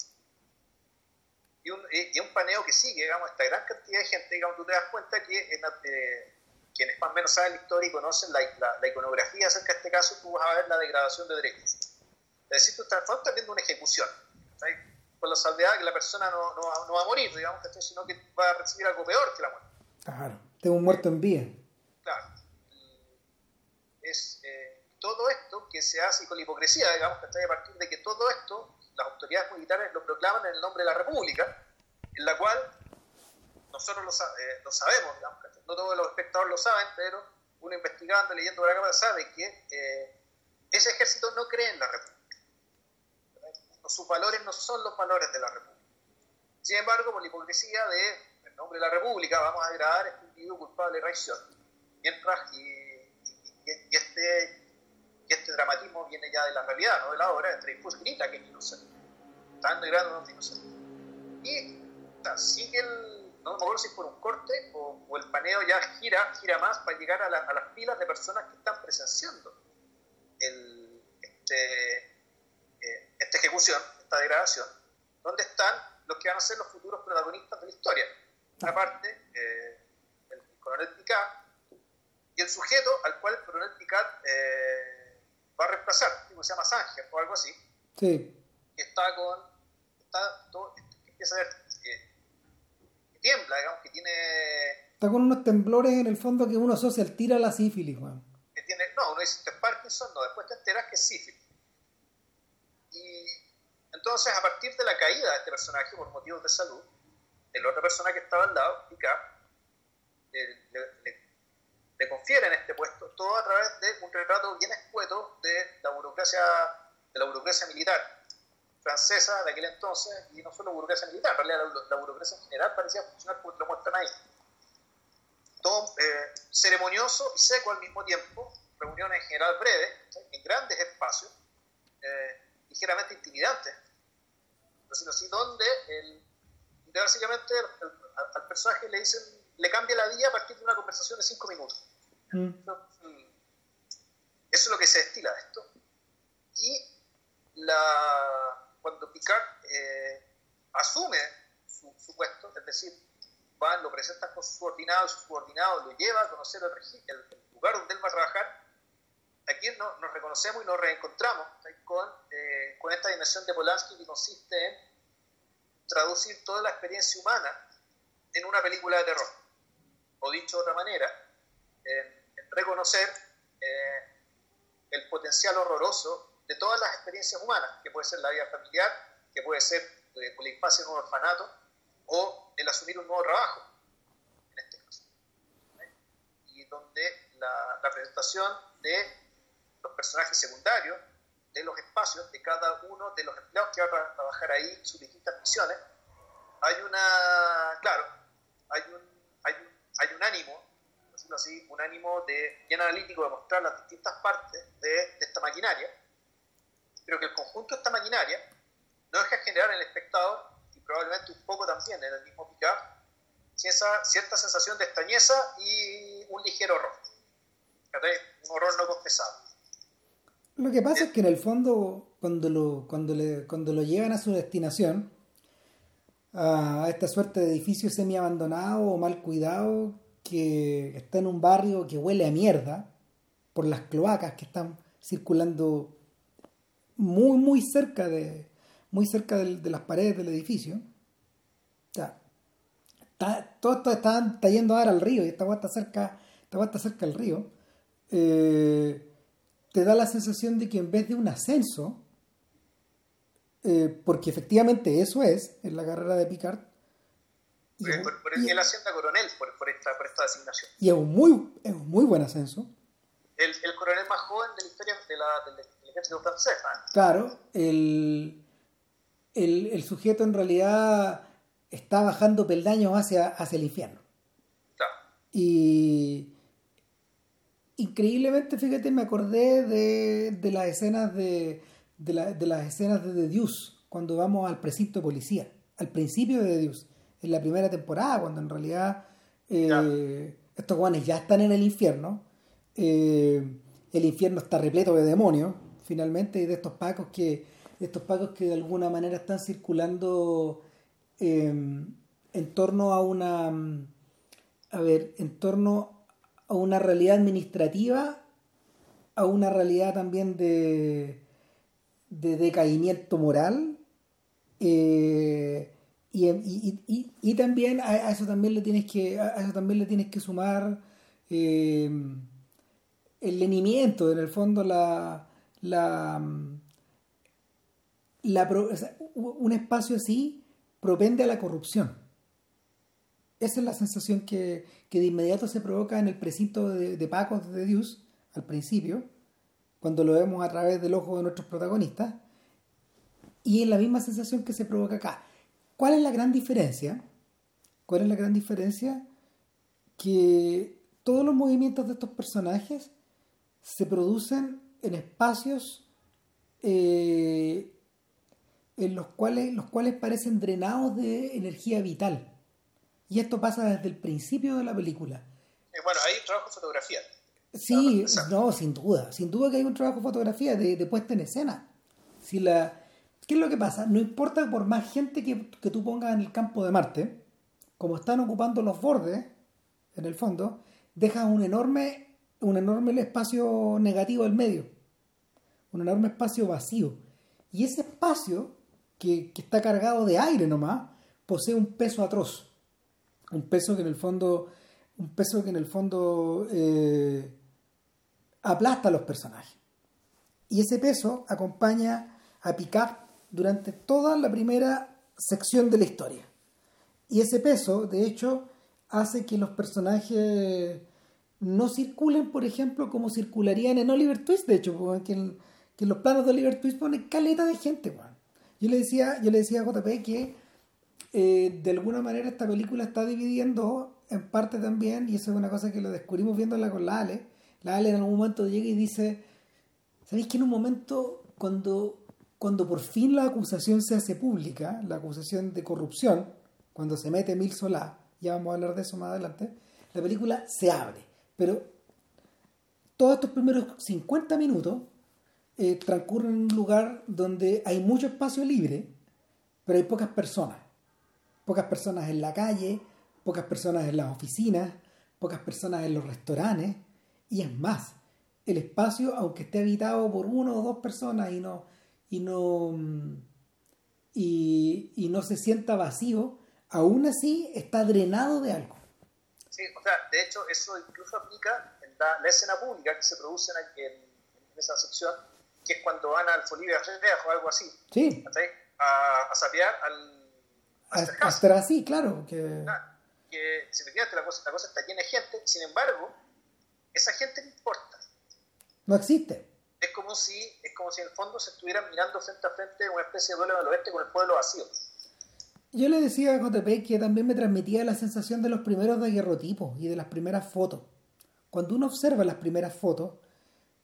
y un, y un paneo que sigue, digamos, esta gran cantidad de gente, digamos, tú te das cuenta que en eh, quienes más o menos saben la historia y conocen la, la, la, iconografía acerca de este caso, tú vas a ver la degradación de derechos. Es decir, tú estás, estás viendo una ejecución, con la salvedad que la persona no, no, no va a morir, digamos, sino que va a recibir algo peor que la muerte. Claro, tengo un muerto en vía. Claro. Es eh, todo esto que se hace con la hipocresía, digamos, que está a partir de que todo esto las autoridades militares lo proclaman en el nombre de la República, en la cual nosotros lo, eh, lo sabemos, no todos los espectadores lo saben, pero uno investigando, leyendo la cámara, sabe que eh, ese ejército no cree en la República. Sus valores no son los valores de la República. Sin embargo, por la hipocresía de, en nombre de la República, vamos a agradar a este individuo culpable de traición. Mientras, y, y, este, este dramatismo viene ya de la realidad, no de la obra, entre Dreyfus grita que es inocente. Está grado no es inocente. Y sigue el, no me acuerdo si es por un corte o, o, el paneo ya gira, gira más para llegar a, a, las filas de personas que están presenciando el, este, eh, esta ejecución, esta degradación, donde están los que van a ser los futuros protagonistas de la historia. Una parte, eh, el coronel Picard, y el sujeto al cual el coronel Picard eh, va a reemplazar, que se llama Sanger o algo así, sí. que está con, está todo, que empieza a ver, que, que, tiembla, digamos, que tiene... Está con unos temblores en el fondo que uno asocia al tiro a la sífilis, Juan. Que tiene, no, uno dice, ¿esto es Parkinson? No, después te enteras que es sífilis. Y entonces, a partir de la caída de este personaje por motivos de salud, la otra persona que estaba al lado, Picard, le, le, le, confiere en este puesto, todo a través de un retrato bien escueto de la burocracia, de la burocracia militar francesa de aquel entonces, y no solo burocracia militar, en la, burocracia en general parecía funcionar como te lo muestran ahí. Todo eh, ceremonioso y seco al mismo tiempo, reuniones en general breves, en grandes espacios, eh, ligeramente intimidantes, así, donde básicamente al, personaje le dicen, le cambia la vida a partir de una conversación de cinco minutos. Mm. Eso es lo que se destila de esto. Y la, cuando Picard eh, asume su, su, puesto, es decir, van, lo presenta con su subordinado, su subordinado lo lleva a conocer el, el lugar donde él va a trabajar, aquí no, nos reconocemos y nos reencontramos con, eh, con esta dimensión de Polanski que consiste en traducir toda la experiencia humana en una película de terror. O dicho de otra manera, en reconocer eh, el potencial horroroso de todas las experiencias humanas, que puede ser la vida familiar, que puede ser eh, la infancia en un orfanato, o el asumir un nuevo trabajo, en este caso. Y donde la, la presentación de los personajes secundarios, de los espacios de cada uno de los empleados que van a trabajar ahí, sus distintas misiones, hay una, claro, hay un, hay un, hay un ánimo, decirlo así, un ánimo de, bien analítico de mostrar las distintas partes de, de esta maquinaria, pero que el conjunto de esta maquinaria no deja generar en el espectador, y probablemente un poco también en el mismo Picard, esa cierta sensación de extrañeza y un ligero horror. Un horror no confesado. Lo que pasa es que en el fondo, cuando lo, cuando le, cuando lo llevan a su destinación, a esta suerte de edificio semi abandonado o mal cuidado, que está en un barrio que huele a mierda, por las cloacas que están circulando muy, muy cerca de, muy cerca de, las paredes del edificio. Todo esto está, está, yendo ahora al río y esta agua está cerca, cerca del río. Eh, te da la sensación de que en vez de un ascenso, eh, porque efectivamente eso es en la carrera de Picard. Y, por, por, por y, él asciende coronel por, por, esta, por esta designación. Y es un muy, es un muy buen ascenso. El, el coronel más joven de la historia de la, del, del ejército francés. ¿eh? Claro, el, el, el, sujeto en realidad está bajando peldaños hacia, hacia el infierno. Claro. Y increíblemente, fíjate, me acordé de, de las escenas de, de, la, de, las escenas de The Deuce, cuando vamos al precinto de policía, al principio de The Deuce, en la primera temporada, cuando en realidad eh, estos guanes ya están en el infierno, eh, el infierno está repleto de demonios, finalmente, y de estos pacos que, de estos pacos que de alguna manera están circulando eh, en torno a una, a ver, en torno a una realidad administrativa, a una realidad también de, de decaimiento moral. Eh, y, y, y, y, también a, eso también le tienes que a eso también le tienes que sumar eh, el lenimiento en el fondo la la, un espacio así propende a la corrupción esa es la sensación que, que de inmediato se provoca en el precinto de, de Pacos de Dios al principio, cuando lo vemos a través del ojo de nuestros protagonistas. y es la misma sensación que se provoca acá. ¿Cuál es la gran diferencia? ¿Cuál es la gran diferencia? Que todos los movimientos de estos personajes se producen en espacios eh, en los cuales, los cuales parecen drenados de energía vital. Y esto pasa desde el principio de la película. Eh, bueno, hay un trabajo de fotografía. Sí, no, sin duda. Sin duda que hay un trabajo de fotografía, de, puesta en escena. Si la, ¿Qué es lo que pasa? No importa por más gente que, que tú pongas en el campo de Marte, como están ocupando los bordes, en el fondo, dejas un enorme, un enorme espacio negativo al medio. Un enorme espacio vacío. Y ese espacio, que, que está cargado de aire nomás, posee un peso atroz. Un peso que en el fondo. Un peso que en el fondo eh, aplasta a los personajes. Y ese peso acompaña a Picard durante toda la primera sección de la historia. Y ese peso, de hecho, hace que los personajes no circulen, por ejemplo, como circularían en Oliver Twist, de hecho, que que los planos de Oliver Twist pone caleta de gente, Yo le decía, yo le decía a JP que eh, de alguna manera esta película está dividiendo en parte también, y eso es una cosa que lo descubrimos viéndola con la Ale, la Ale en algún momento llega y dice, ¿sabéis que en un momento cuando, cuando por fin la acusación se hace pública, la acusación de corrupción, cuando se mete Mil Solá, ya vamos a hablar de eso más adelante, la película se abre, pero todos estos primeros 50 minutos eh, transcurren en un lugar donde hay mucho espacio libre, pero hay pocas personas. Pocas personas en la calle, pocas personas en las oficinas, pocas personas en los restaurantes, y es más, el espacio, aunque esté habitado por uno o dos personas y no, y no, y, no se sienta vacío, aún así está drenado de algo. Sí, o sea, de hecho, eso incluso aplica en la, escena pública que se produce en, en, esa sección, que es cuando van al Folivia o algo así. Sí. A, a sapear al. A, estar así, claro. Que... Ah, que si efectivamente la cosa, la cosa está llena de gente, sin embargo, esa gente no importa. No existe. Es como si, es como si en el fondo se estuvieran mirando frente a frente una especie de duelo del oeste con el pueblo vacío. Yo le decía a JP que también me transmitía la sensación de los primeros daguerrotipos y de las primeras fotos. Cuando uno observa las primeras fotos,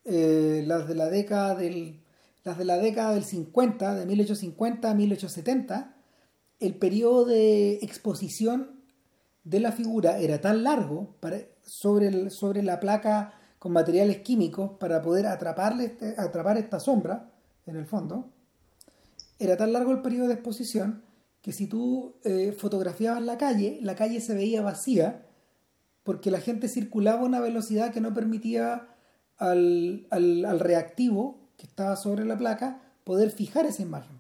eh, las de la década del las de la década del 50, de 1850 a 1870, el periodo de exposición de la figura era tan largo para, sobre, sobre la placa con materiales químicos para poder atraparle este, atrapar esta sombra, en el fondo, era tan largo el periodo de exposición que si tú eh, fotografiabas la calle, la calle se veía vacía porque la gente circulaba a una velocidad que no permitía al, al reactivo que estaba sobre la placa poder fijar esa imagen.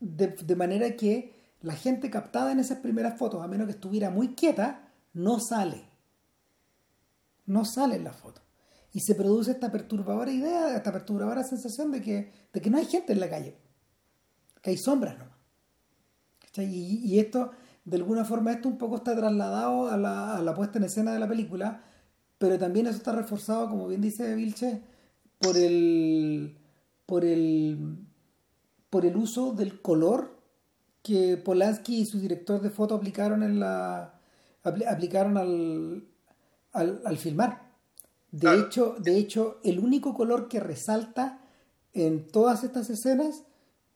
De, de, manera que la gente captada en esas primeras fotos, a menos que estuviera muy quieta, no sale no sale en la foto. Y se produce esta perturbadora idea, esta perturbadora sensación de que, de que no hay gente en la calle, que hay sombras nomás. Y, y, esto, de alguna forma, esto un poco está trasladado a la, a la, puesta en escena de la película, pero también eso está reforzado, como bien dice Vilche, por el, por el, por el uso del color que Polanski y su director de foto aplicaron en la aplicaron al, al, filmar. De, hecho, de hecho, el único color que resalta en todas estas escenas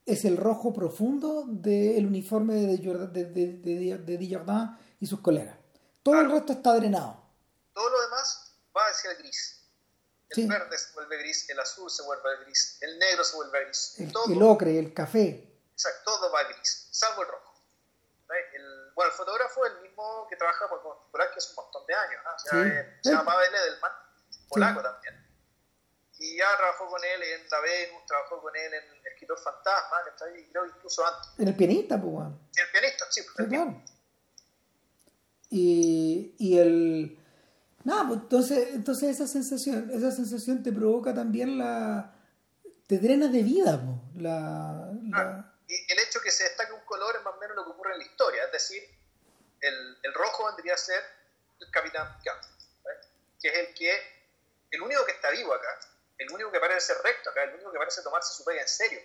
es el rojo profundo del uniforme de, de, de, de, y sus colegas. Todo el resto está drenado. Todo lo demás va hacia el gris. El verde se vuelve gris, el azul se vuelve gris, el negro se vuelve gris. El, ocre, el café. Exacto, todo va gris, salvo el rojo. El, bueno, el fotógrafo es el mismo que trabaja por que hace un montón de años. se llama Pavel Edelman, polaco también. Y ya trabajó con él en La Venus, trabajó con él en El Escritor Fantasma, que está ahí, creo incluso antes. En El Pianista, pues, El Pianista, sí, pues, claro. Y, y el. Nada, pues entonces, entonces esa sensación, esa sensación te provoca también la. te drena de vida, pues, la, la y el hecho que se destaque un color es más o menos lo que ocurre en la historia, es decir, el, el rojo vendría a ser el Capitán Picard, que es el que, el único que está vivo acá, el único que parece ser recto acá, el único que parece tomarse su pega en serio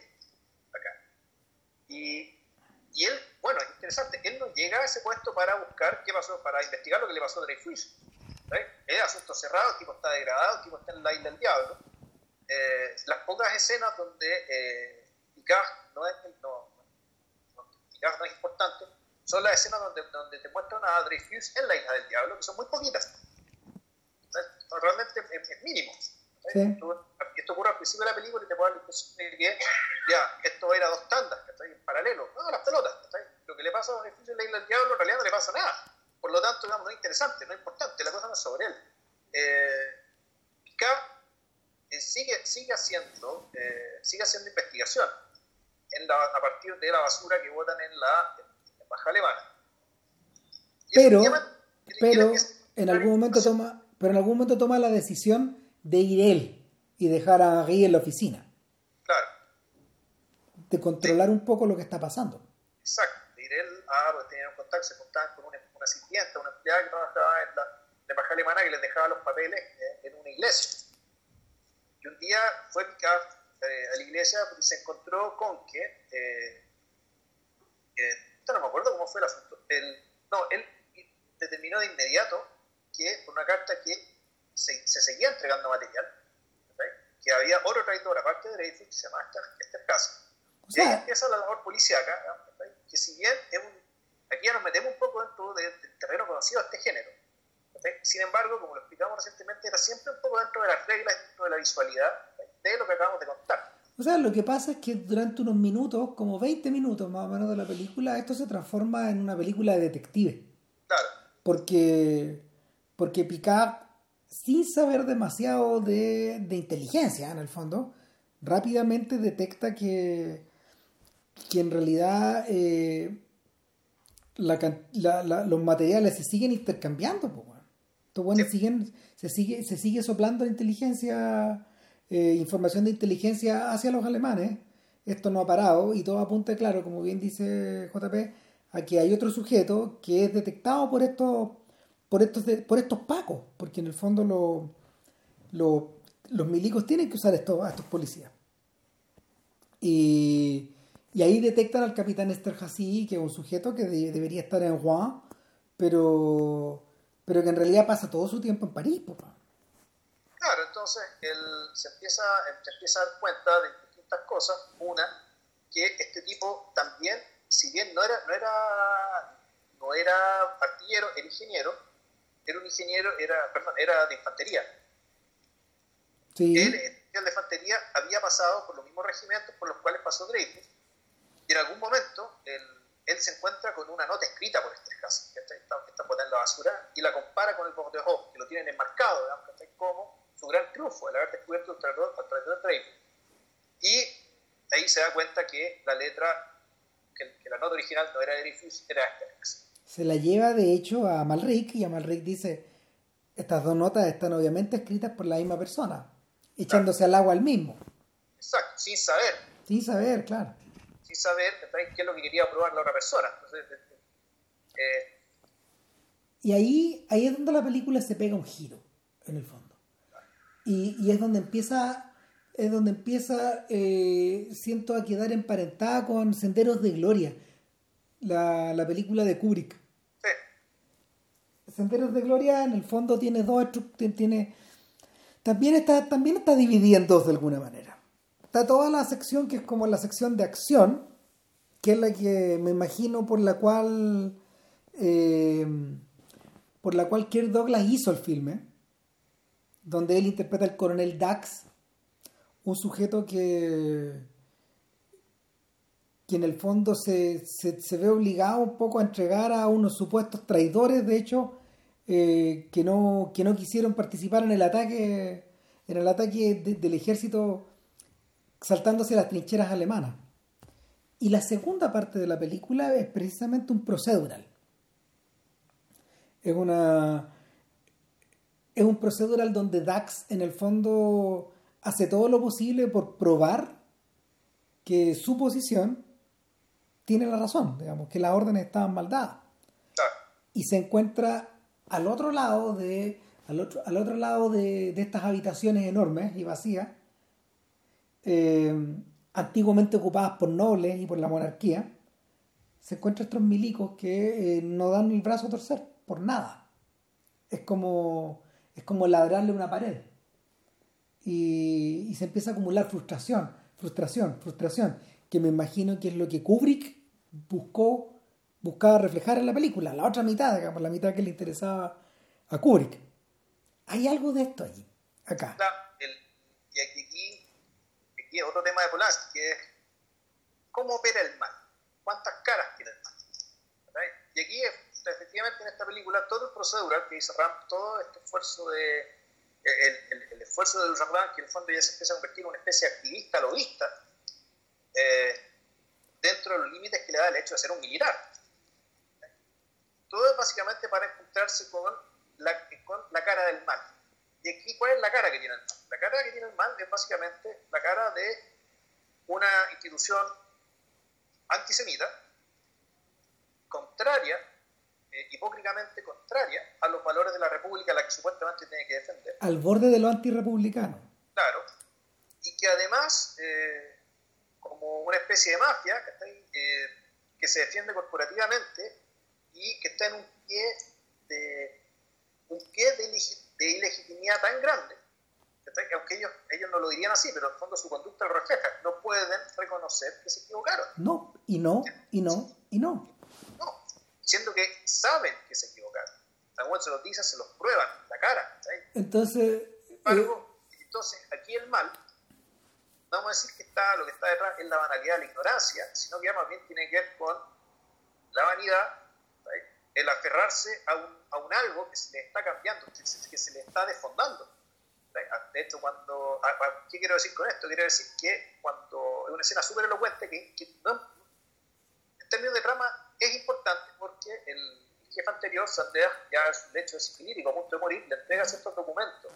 Y, y él, bueno, es interesante, él no llega a ese puesto para buscar qué pasó, para investigar lo que le pasó a Dreyfus. Es asunto cerrado, el tipo está degradado, el tipo está en la isla del diablo. Eh, las pocas escenas donde eh, no es, no, no, es importante son las escenas donde, donde te muestran a Dreyfus en la isla del diablo, que son muy poquitas. Realmente es, mínimo. Esto, ocurre al principio de la película y te puede dar la impresión de que ya, esto era dos tandas, en paralelo. No, las pelotas. Lo que le pasa a Dreyfus en la isla del diablo en realidad no le pasa nada. Por lo tanto, digamos, no es interesante, no es importante, la cosa no es sobre él. Eh, eh, sigue, sigue, haciendo, eh, sigue haciendo investigación en la, a partir de la basura que botan en la, baja alemana. pero, pero en algún momento toma, pero en algún momento toma la decisión de ir él y dejar a Guy en la oficina. Claro. De controlar un poco lo que está pasando. Exacto, de ir él a, porque tenían contacto, se contaban con una, una sirvienta, una empleada que trabajaba en la baja alemana que les dejaba los papeles eh, en una iglesia un día fue eh, a la iglesia y se encontró con que, eh, no me acuerdo cómo fue el asunto, no, él determinó de inmediato que, por una carta que se, seguía entregando material, que había otro traidor aparte de Dreyfus que se llama este caso. y ahí empieza la labor policíaca, que si bien es un, aquí ya nos metemos un poco dentro del terreno conocido de este género, sin embargo, como lo explicamos recientemente, era siempre un poco dentro de las reglas, dentro de la visualidad de lo que acabamos de contar. O sea, lo que pasa es que durante unos minutos, como 20 minutos más o menos de la película, esto se transforma en una película de detective. Claro. Porque, porque Picard, sin saber demasiado de, de inteligencia en el fondo, rápidamente detecta que, que en realidad eh, los materiales se siguen intercambiando. Pues, siguen, se, sigue, se sigue soplando la inteligencia, eh, información de inteligencia hacia los alemanes. Esto no ha parado y todo apunta, claro, como bien dice JP, a que hay otro sujeto que es detectado por estos, por estos, por estos pacos, porque en el fondo los milicos tienen que usar esto, a estos policías. Y, y ahí detectan al capitán Esterhazy, que es un sujeto que debería estar en Rouen, pero pero que en realidad pasa todo su tiempo en París, papá. Entonces él se empieza, se empieza a dar cuenta de distintas cosas. Una, que este tipo también, si bien no era, no era, no era artillero, era ingeniero, era un ingeniero, era, perdón, era de infantería. Sí. Él, el de infantería, había pasado por los mismos regimientos por los cuales pasó Dreyfus. Y en algún momento, el él se encuentra con una nota escrita por este caso, que está, está en la basura, y la compara con el de Hope, que lo tienen enmarcado, digamos, como su gran triunfo, el haber descubierto el traidor, el Dreyfus. Y ahí se da cuenta que la letra, que, la nota original no era de Dreyfus, era Asterix. Se la lleva, de hecho, a Malric, y a Malric dice, estas dos notas están obviamente escritas por la misma persona, echándose al agua al mismo. Exacto, sin saber. Sin saber, claro sin saber qué es lo que quería probar la otra persona. Eh, y ahí, ahí es donde la película se pega un giro, en el fondo. Y, y es donde empieza, es donde empieza, eh, siento, a quedar emparentada con Senderos de Gloria, la, la película de Kubrick. Sí. Senderos de Gloria, en el fondo, tiene dos, tiene, también está, también está dividida en dos de alguna manera está toda la sección que es como la sección de acción, que es la que me imagino por la cual eh, por la cual Kirk Douglas hizo el filme, donde él interpreta al coronel Dax, un sujeto que que en el fondo se, se, ve obligado un poco a entregar a unos supuestos traidores, de hecho, eh, que, no, que no quisieron participar en el ataque en el ataque del ejército saltándose las trincheras alemanas. Y la segunda parte de la película es precisamente un procedural. Es una. Es un procedural donde Dax, en el fondo, hace todo lo posible por probar que su posición tiene la razón, digamos, que las órdenes estaban mal dadas. Y se encuentra al otro lado de. Al otro, al otro lado de, de estas habitaciones enormes y vacías, eh, antiguamente ocupadas por nobles y por la monarquía, se encuentra estos milicos que eh, no dan el brazo a torcer por nada. Es como, es como ladrarle una pared. Y, se empieza a acumular frustración, frustración, frustración, que me imagino que es lo que Kubrick buscó, buscaba reflejar en la película, la otra mitad, digamos, la mitad que le interesaba a Kubrick. Hay algo de esto allí, acá. Y aquí, aquí, otro tema de Polanski, que es cómo opera el mal, cuántas caras tiene el mal. Y aquí, efectivamente, en esta película, todo el procedural que dice Ram, todo este esfuerzo de. El, el, esfuerzo de Ram, que en el fondo ya se empieza a convertir en una especie de activista lobista, eh, dentro de los límites que le da el hecho de ser un militar. Todo es básicamente para encontrarse con la, con la cara del mal. ¿Y aquí cuál es la cara que tiene el mal? La cara que tiene el mal es básicamente la cara de una institución antisemita, contraria, eh, hipócritamente contraria a los valores de la República, a la que supuestamente tiene que defender. Al borde de lo antirrepublicano. Claro. Y que además, eh, como una especie de mafia, eh, que se defiende corporativamente y que está en un pie de un pie de, de ilegitimidad tan grande, que aunque ellos, ellos no lo dirían así, pero en el fondo su conducta lo refleja, no pueden reconocer que se equivocaron. No, y no, y no, y no. Siendo que saben que se equivocaron. Tan se los dicen, se los prueban, la cara. Entonces... Embargo, eh... entonces, aquí el mal, no vamos a decir que está, lo que está detrás es la banalidad, la ignorancia, sino que más bien tiene que ver con la vanidad, el aferrarse a un, a un algo que se le está cambiando, que se, que se le está desfondando. De hecho, cuando. ¿Qué quiero decir con esto? Quiero decir que cuando. Es una escena súper elocuente que, que no, en términos de trama es importante porque el jefe anterior, Sander, ya es un hecho de sifilítico, a punto de morir, le entrega ciertos documentos,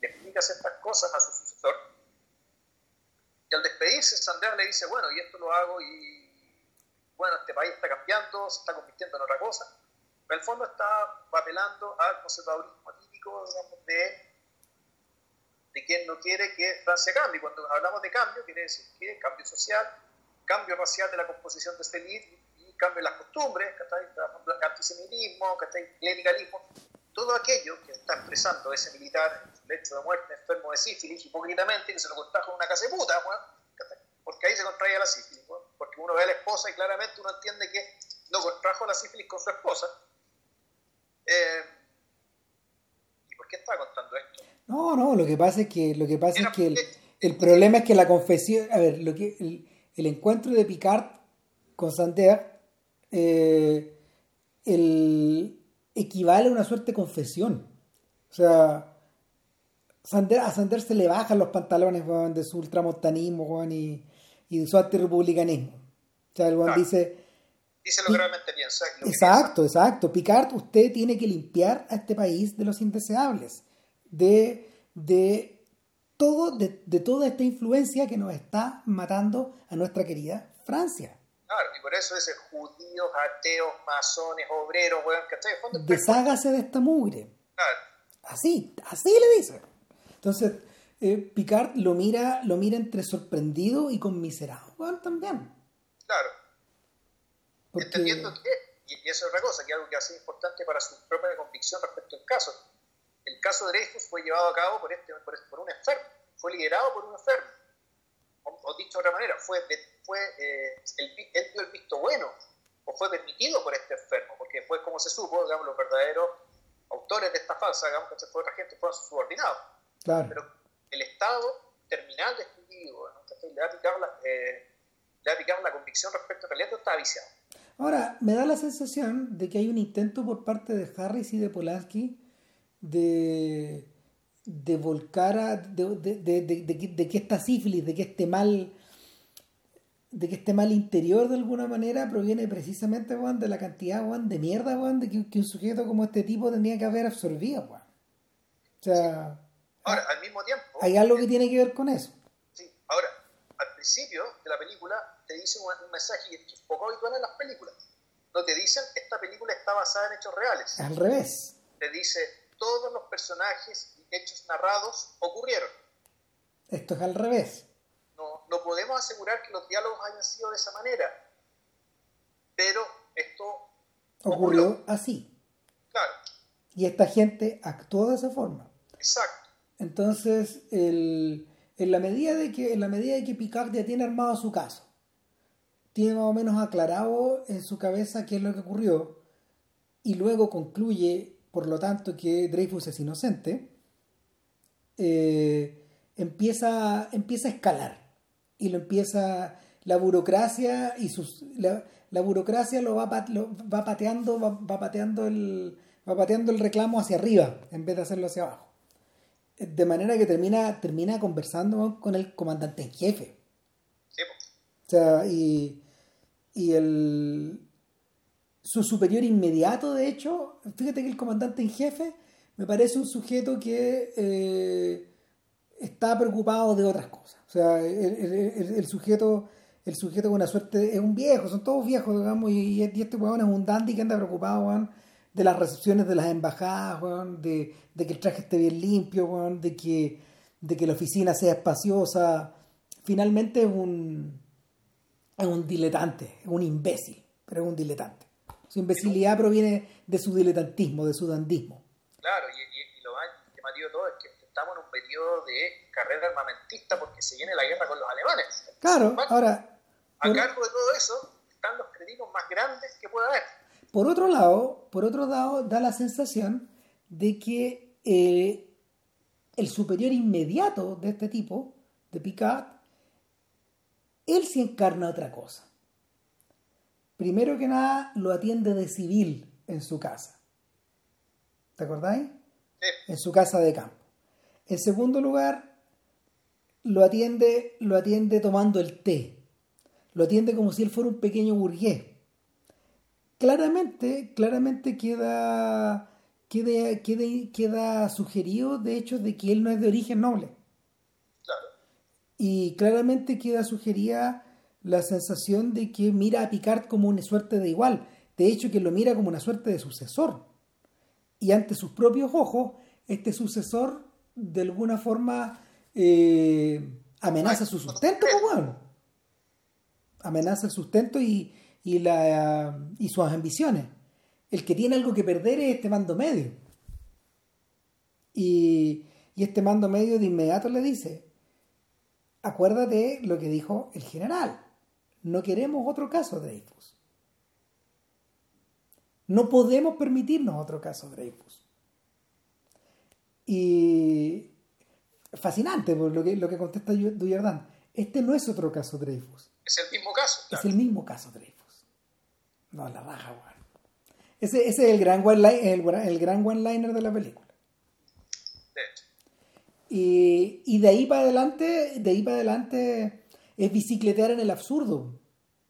le explica ciertas cosas a su sucesor. Y al despedirse, Sander le dice: Bueno, y esto lo hago y. Bueno, este país está cambiando, se está convirtiendo en otra cosa en el fondo está apelando al conservadurismo típico digamos, de, de quien no quiere que Francia cambie. Cuando hablamos de cambio, quiere decir que cambio social, cambio racial de la composición de este elite cambio en las costumbres, antisemitismo, clericalismo, todo aquello que está expresando ese militar, hecho de muerte enfermo de sífilis, hipócritamente, que se lo contrajo en una casa de puta, porque ahí se contraía la sífilis, porque uno ve a la esposa y claramente uno entiende que no contrajo la sífilis con su esposa, eh, ¿Y por qué estaba contando esto? No, no, lo que pasa es que, lo que, pasa es que el, el, problema es que la confesión, a ver, lo que, el, el encuentro de Picard con Sander eh, el, equivale a una suerte de confesión. O sea, Sander, a Sander se le bajan los pantalones de su ultramontanismo y, y de su antirepublicanismo. O sea, el dice dice lo que realmente piensa. exacto, exacto. Picard, usted tiene que limpiar a este país de los indeseables, de, de, todo, de, de toda esta influencia que nos está matando a nuestra querida Francia. Claro, y por eso ese judíos, ateos, masones, obreros, weón, ¿cachai? Deshágase de esta mugre. Claro. Así, así le dice. Entonces, eh, Picard lo mira, lo mira entre sorprendido y conmiserado. Bueno, también. Claro. Entendiendo que, y, eso es otra cosa, que es algo que hace importante para su propia convicción respecto al caso. El caso de Dreyfus fue llevado a cabo por, este, por, este, un enfermo, fue liderado por un enfermo. O, dicho de otra manera, fue, fue eh, el, él dio el visto bueno, o fue permitido por este enfermo, porque fue como se supo, digamos, los verdaderos autores de esta falsa, digamos, que fue otra gente, fueron subordinados. Claro. Pero el estado terminal de este individuo, le, va a picar la, eh, le va a picar la convicción respecto a realidad, estaba viciado. Ahora, me da la sensación de que hay un intento por parte de Harris y de Polanski de, de volcar a, de, de, de, que esta sífilis, de que este mal de que este mal interior de alguna manera proviene precisamente de la cantidad de mierda de que, un sujeto como este tipo tendría que haber absorbido. O sea, ahora, al mismo tiempo, hay algo que tiene que ver con eso. Sí, ahora, al principio de la película te dicen un, mensaje que es poco habitual en las películas. No te dicen, esta película está basada en hechos reales. Al revés. Te dice, todos los personajes y hechos narrados ocurrieron. Esto es al revés. No, podemos asegurar que los diálogos hayan sido de esa manera, pero esto ocurrió así. Claro. Y esta gente actuó de esa forma. Exacto. Entonces, en, la medida de que, en la medida de que Picard ya tiene armado su caso, tiene más o menos aclarado en su cabeza qué es lo que ocurrió, y luego concluye, por lo tanto, que Dreyfus es inocente, eh, empieza, empieza a escalar. Y lo empieza la burocracia y sus la, burocracia lo va, va pateando va, pateando el va pateando el reclamo hacia arriba en vez de hacerlo hacia abajo. De manera que termina termina conversando con el comandante en jefe. O sea y y el su superior inmediato de hecho fíjate que el comandante en jefe me parece un sujeto que eh, está preocupado de otras cosas. O sea, el, sujeto el sujeto con una suerte es un viejo, son todos viejos, digamos, y, este weón es un dandy que anda preocupado, de las recepciones de las embajadas, de, que el traje esté bien limpio, de que, de que la oficina sea espaciosa. Finalmente es un, es un diletante, es un imbécil, pero es un diletante. Su imbecilidad proviene de su diletantismo, de su dandismo. Claro, y, y, lo más llamativo de todo es que estamos en un periodo de carrera armamentista porque se viene la guerra con los alemanes. Claro, ahora... A cargo de todo eso están los créditos más grandes que pueda haber. Por otro lado, por otro lado, da la sensación de que eh, el superior inmediato de este tipo, de Picard, él sí encarna otra cosa. Primero que nada, lo atiende de civil en su casa. ¿Te acordáis? En su casa de campo. En segundo lugar, lo atiende, lo atiende tomando el té. Lo atiende como si él fuera un pequeño burgués. Claramente, claramente queda, queda, queda, sugerido, de hecho, de que él no es de origen noble. Y claramente queda sugerida la sensación de que mira a Picard como una suerte de igual. De hecho, que lo mira como una suerte de sucesor. Y ante sus propios ojos, este sucesor de alguna forma eh, amenaza su sustento, pues, Amenaza el sustento y, y, la, y sus ambiciones. El que tiene algo que perder es este mando medio. Y, y este mando medio de inmediato le dice, acuérdate lo que dijo el general, no queremos otro caso Dreyfus. No podemos permitirnos otro caso Dreyfus. Y fascinante por lo que, lo que contesta Duyardán. Este no es otro caso Dreyfus. Es el mismo caso. Es el mismo caso Dreyfus. No, la raja, weón. Ese, ese, es el gran one-liner el, el gran one de la película. De hecho. Y, y, de ahí para adelante, de ahí para adelante es bicicletear en el absurdo.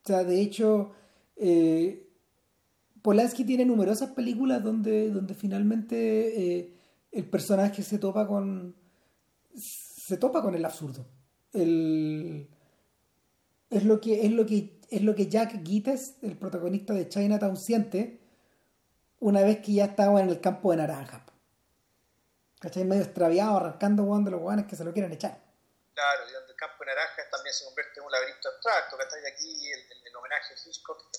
O sea, de hecho, eh, Polanski tiene numerosas películas donde, donde finalmente eh, el personaje se topa con se topa con el absurdo. El, es lo que es lo que es lo que Jack Gittes el protagonista de Chinatown siente una vez que ya estaba en el campo de naranja. ¿cachai? medio extraviado arrancando uno de los guanes que se lo quieren echar. Claro y donde el campo de naranja también se convierte en un laberinto abstracto que aquí el, el, homenaje a Hitchcock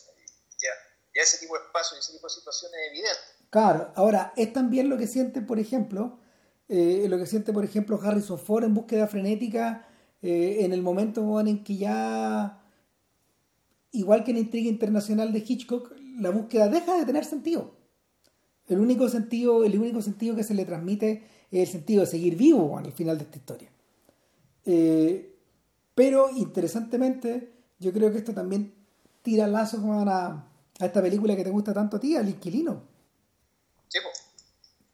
ya, ya ese tipo de espacio y ese tipo de situaciones es evidente Claro, ahora es también lo que siente, por ejemplo, eh, lo que siente, por ejemplo, Harrison Ford en búsqueda frenética eh, en el momento en que ya, igual que en la intriga internacional de Hitchcock, la búsqueda deja de tener sentido. El único sentido, el único sentido que se le transmite es el sentido de seguir vivo al final de esta historia. Eh, pero interesantemente, yo creo que esto también tira lazos a, a esta película que te gusta tanto a ti, al inquilino.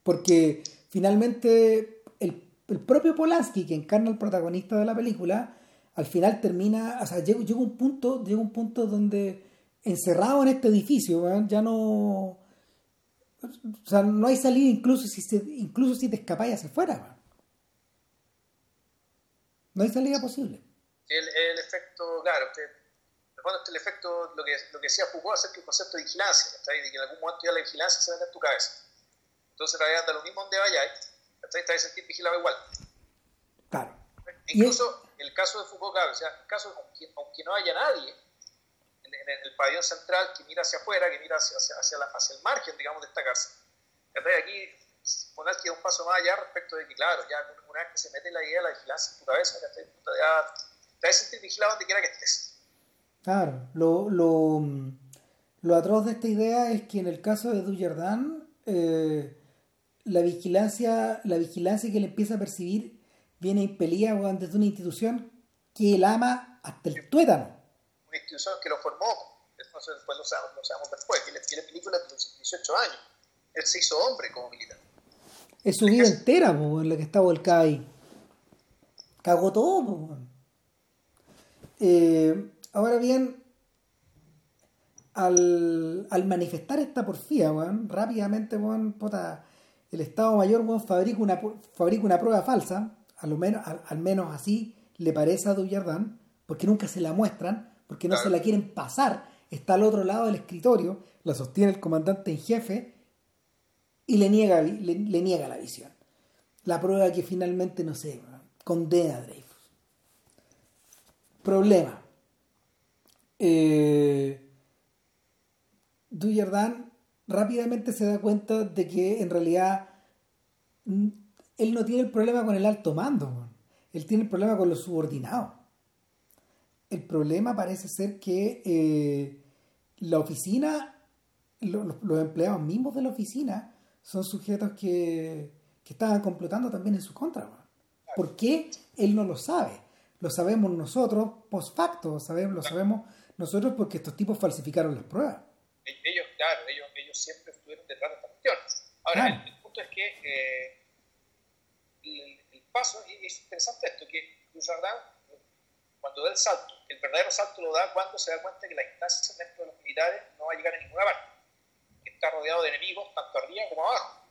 Porque finalmente el, propio Polanski, que encarna al protagonista de la película, al final termina, o sea, llega, un punto, llega un punto donde encerrado en este edificio, ya no o sea, no hay salida incluso si incluso si te escapáis hacia afuera. No hay salida posible. El, el efecto, claro, que, bueno, el efecto, lo que, lo que decía Foucault acerca del concepto de vigilancia, de que en algún momento ya la vigilancia se mete en tu cabeza. Entonces, en realidad, da lo mismo donde vayáis, te vas a sentir vigilado igual. Claro. Incluso, el caso de Foucault o sea, el caso, aunque, aunque no haya nadie en, el pabellón central que mira hacia afuera, que mira hacia, hacia, la, hacia el margen, digamos, de esta casa. Aquí poner que un paso más allá respecto de que, claro, ya una vez que se mete la idea de la vigilancia en tu cabeza, ya te vas a sentir vigilado donde quiera que estés. Claro, lo, lo, lo atroz de esta idea es que en el caso de Dujardin, eh, la vigilancia, la vigilancia que él empieza a percibir viene impelida desde una institución que él ama hasta el tuétano. Una institución que lo formó, entonces después lo sabemos, lo sabemos después, que tiene películas de los 18 años. Él se hizo hombre como militar. Es su vida entera, en la que está volcada ahí. Cagó todo, eh, ahora bien, al, manifestar esta porfía, rápidamente, el Estado Mayor fabrica, una, fabrica una prueba falsa, al menos, al, menos así le parece a Dujardin, porque nunca se la muestran, porque no se la quieren pasar, está al otro lado del escritorio, la sostiene el comandante en jefe y le niega, le, niega la visión. La prueba que finalmente, no sé, condena a Dreyfus. Problema. Eh, Dujardin rápidamente se da cuenta de que en realidad él no tiene el problema con el alto mando, él tiene el problema con los subordinados. El problema parece ser que eh, la oficina, los, empleados mismos de la oficina, son sujetos que, que estaban complotando también en su contra. ¿Por qué? Él no lo sabe. Lo sabemos nosotros post facto, lo sabemos, lo sabemos nosotros porque estos tipos falsificaron las pruebas. Ellos, claro, ellos, ellos siempre estuvieron detrás de esta cuestión. Ahora, el, punto es que eh, el, paso, y es interesante esto, que Dujardin, cuando da el salto, el verdadero salto lo da cuando se da cuenta que la instancia dentro de los militares no va a llegar a ninguna parte, que está rodeado de enemigos tanto arriba como abajo.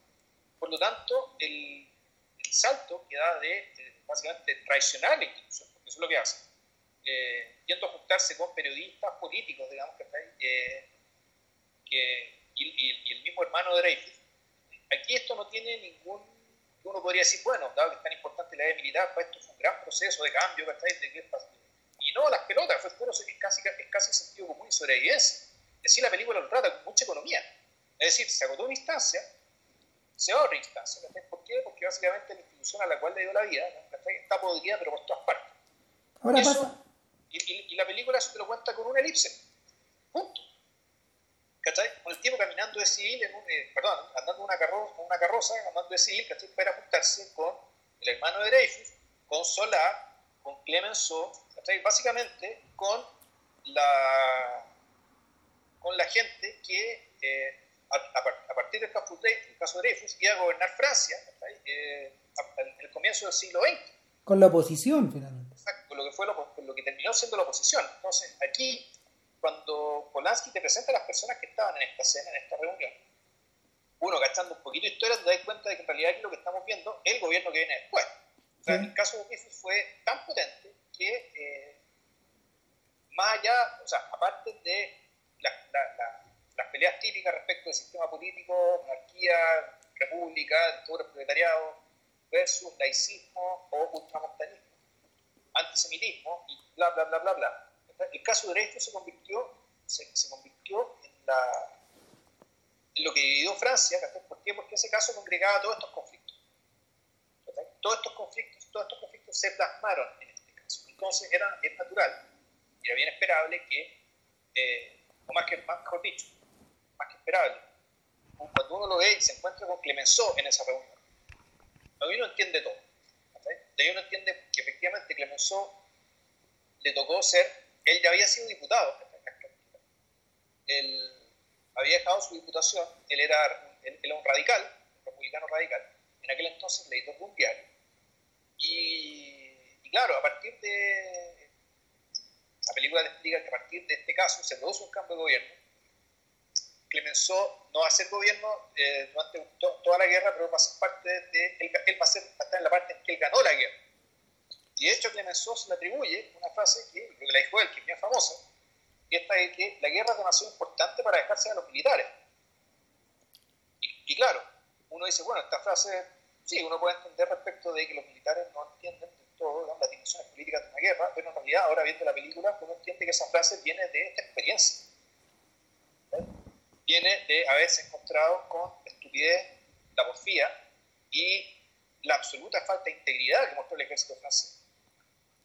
Por lo tanto, el, el salto que da de, básicamente traicionar la institución, porque eso es lo que hace, eh, yendo a juntarse con periodistas políticos, digamos, que, eh, que y, el mismo hermano de Dreyfus. Aquí esto no tiene ningún, uno podría decir, bueno, dado que es tan importante la edad militar, pues esto fue un gran proceso de cambio, ¿cachai? De y no, las pelotas, fue puro, es casi, es casi sentido común y sobrevivencia. Es decir, la película lo trata con mucha economía. Es decir, se agotó una instancia, se va a otra instancia. ¿Por qué? Porque básicamente la institución a la cual le dio la vida está podrida, pero por todas partes. Ahora pasa. Y, la película se te lo cuenta con una elipse. Punto. ¿Cachai? Con el tiempo caminando de civil, en un, eh, perdón, andando una, carroza, una carroza, andando de civil, ¿cachai? Para juntarse con el hermano de Dreyfus, con Solar, con Clemenceau, ¿cachai? Básicamente con la, con la gente que eh, a, partir del caso, del caso de Dreyfus iba a gobernar Francia eh, en el comienzo del siglo XX. Con la oposición, finalmente. Exacto, con lo que, fue lo, lo que terminó siendo la oposición. Entonces, aquí cuando Polanski te presenta a las personas que estaban en esta escena, en esta reunión, uno gastando un poquito de historia, te das cuenta de que en realidad aquí lo que estamos viendo es el gobierno que viene después. O sea, el caso de Dreyfus fue tan potente que, eh, más allá, o sea, aparte de las peleas típicas respecto del sistema político, monarquía, república, dictadura proletariado, versus laicismo o ultramontanismo, antisemitismo y bla, bla, bla, bla, bla el caso de Dreyfus se convirtió, en, la, en, lo que vivió Francia. ¿Por qué? Porque ese caso congregaba todos estos conflictos. Todos estos conflictos, todos estos conflictos se plasmaron en este caso. Entonces era, es natural, y era bien esperable que, eh, o más que, mejor dicho, más que esperable, cuando uno lo ve y se encuentra con Clemenceau en esa reunión, uno entiende todo. De ahí uno entiende que efectivamente Clemenceau le tocó ser él ya había sido diputado. Él había dejado su diputación, él era, un radical, un republicano radical, en aquel entonces le de un diario. Y, claro, a partir de. La película te explica que a partir de este caso se produce un cambio de gobierno. Clemenceau no va a ser gobierno eh, durante toda la guerra, pero va a ser parte de. Él, va, a ser, va en la parte en que él ganó la guerra. Y de hecho Clemenceau se le atribuye una frase que, que la dijo él, que es bien famosa, y esta es que la guerra es demasiado importante para dejarse a los militares. Y, claro, uno dice, bueno, esta frase, sí, uno puede entender respecto de que los militares no entienden todo, las dimensiones políticas de una guerra, pero en realidad ahora viendo la película uno entiende que esa frase viene de esta experiencia. Viene de haberse encontrado con estupidez, la porfía y la absoluta falta de integridad que mostró el ejército francés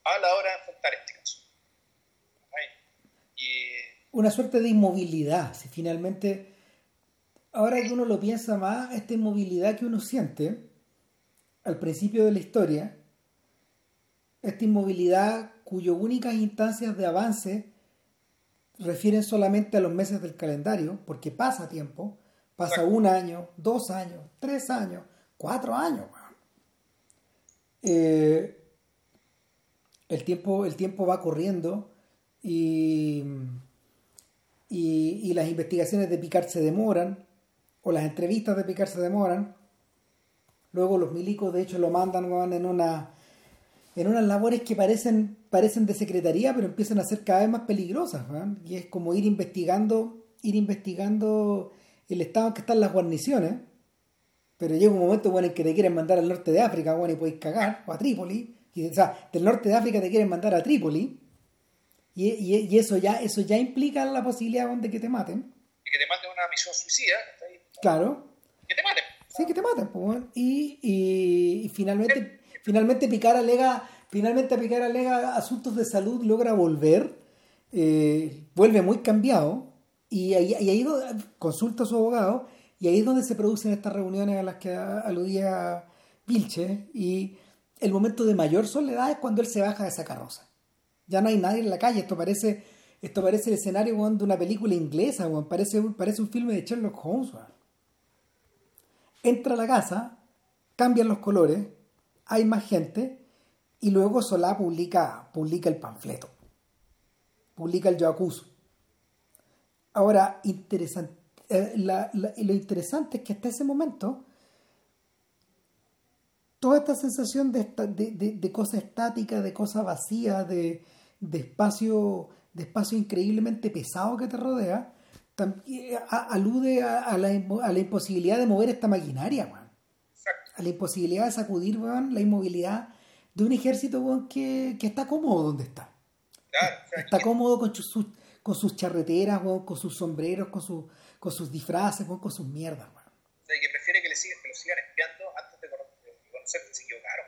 a la hora de enfrentar este caso. Una suerte de inmovilidad, si finalmente, ahora que uno lo piensa más, esta inmovilidad que uno siente al principio de la historia, esta inmovilidad cuyo únicas instancias de avance refieren solamente a los meses del calendario, porque pasa tiempo, pasa un año, dos años, tres años, cuatro años. Eh, el, tiempo, el tiempo va corriendo y, y, las investigaciones de Picard se demoran, o las entrevistas de Picard se demoran. Luego los milicos de hecho lo mandan en una en unas labores que parecen, parecen de secretaría, pero empiezan a ser cada vez más peligrosas. Y es como ir investigando, ir investigando el estado en que están las guarniciones. Pero llega un momento bueno, en que te quieren mandar al norte de África, bueno, y puedes cagar, o a Trípoli. Y, o sea, del norte de África te quieren mandar a Trípoli. Y, y, eso, ya, eso ya implica la posibilidad de que te maten. Y que te maten una misión suicida. Claro. Que te maten. Sí, que te maten. Pues, y, y, finalmente Finalmente Picar alega, finalmente Picar alega asuntos de salud, logra volver, eh, vuelve muy cambiado y ahí, ahí consulta a su abogado y ahí es donde se producen estas reuniones a las que aludía Vilche y el momento de mayor soledad es cuando él se baja de esa carroza. Ya no hay nadie en la calle, esto parece, esto parece el escenario de una película inglesa, parece, parece un filme de Sherlock Holmes. Entra a la casa, cambian los colores, hay más gente y luego Solá publica, publica el panfleto, publica el acuso. Ahora, eh, lo interesante es que hasta ese momento toda esta sensación de, de, de, cosa estática, de cosa vacía, de, espacio, de espacio increíblemente pesado que te rodea, también, alude a, la, a, la, imposibilidad de mover esta maquinaria la imposibilidad de sacudir la inmovilidad de un ejército que, está cómodo donde está. está cómodo con sus, con sus charreteras, con sus sombreros, con, con sus disfraces, con sus mierdas. O sea, que prefiere que, le sigan, que lo sigan espiando se equivocaron.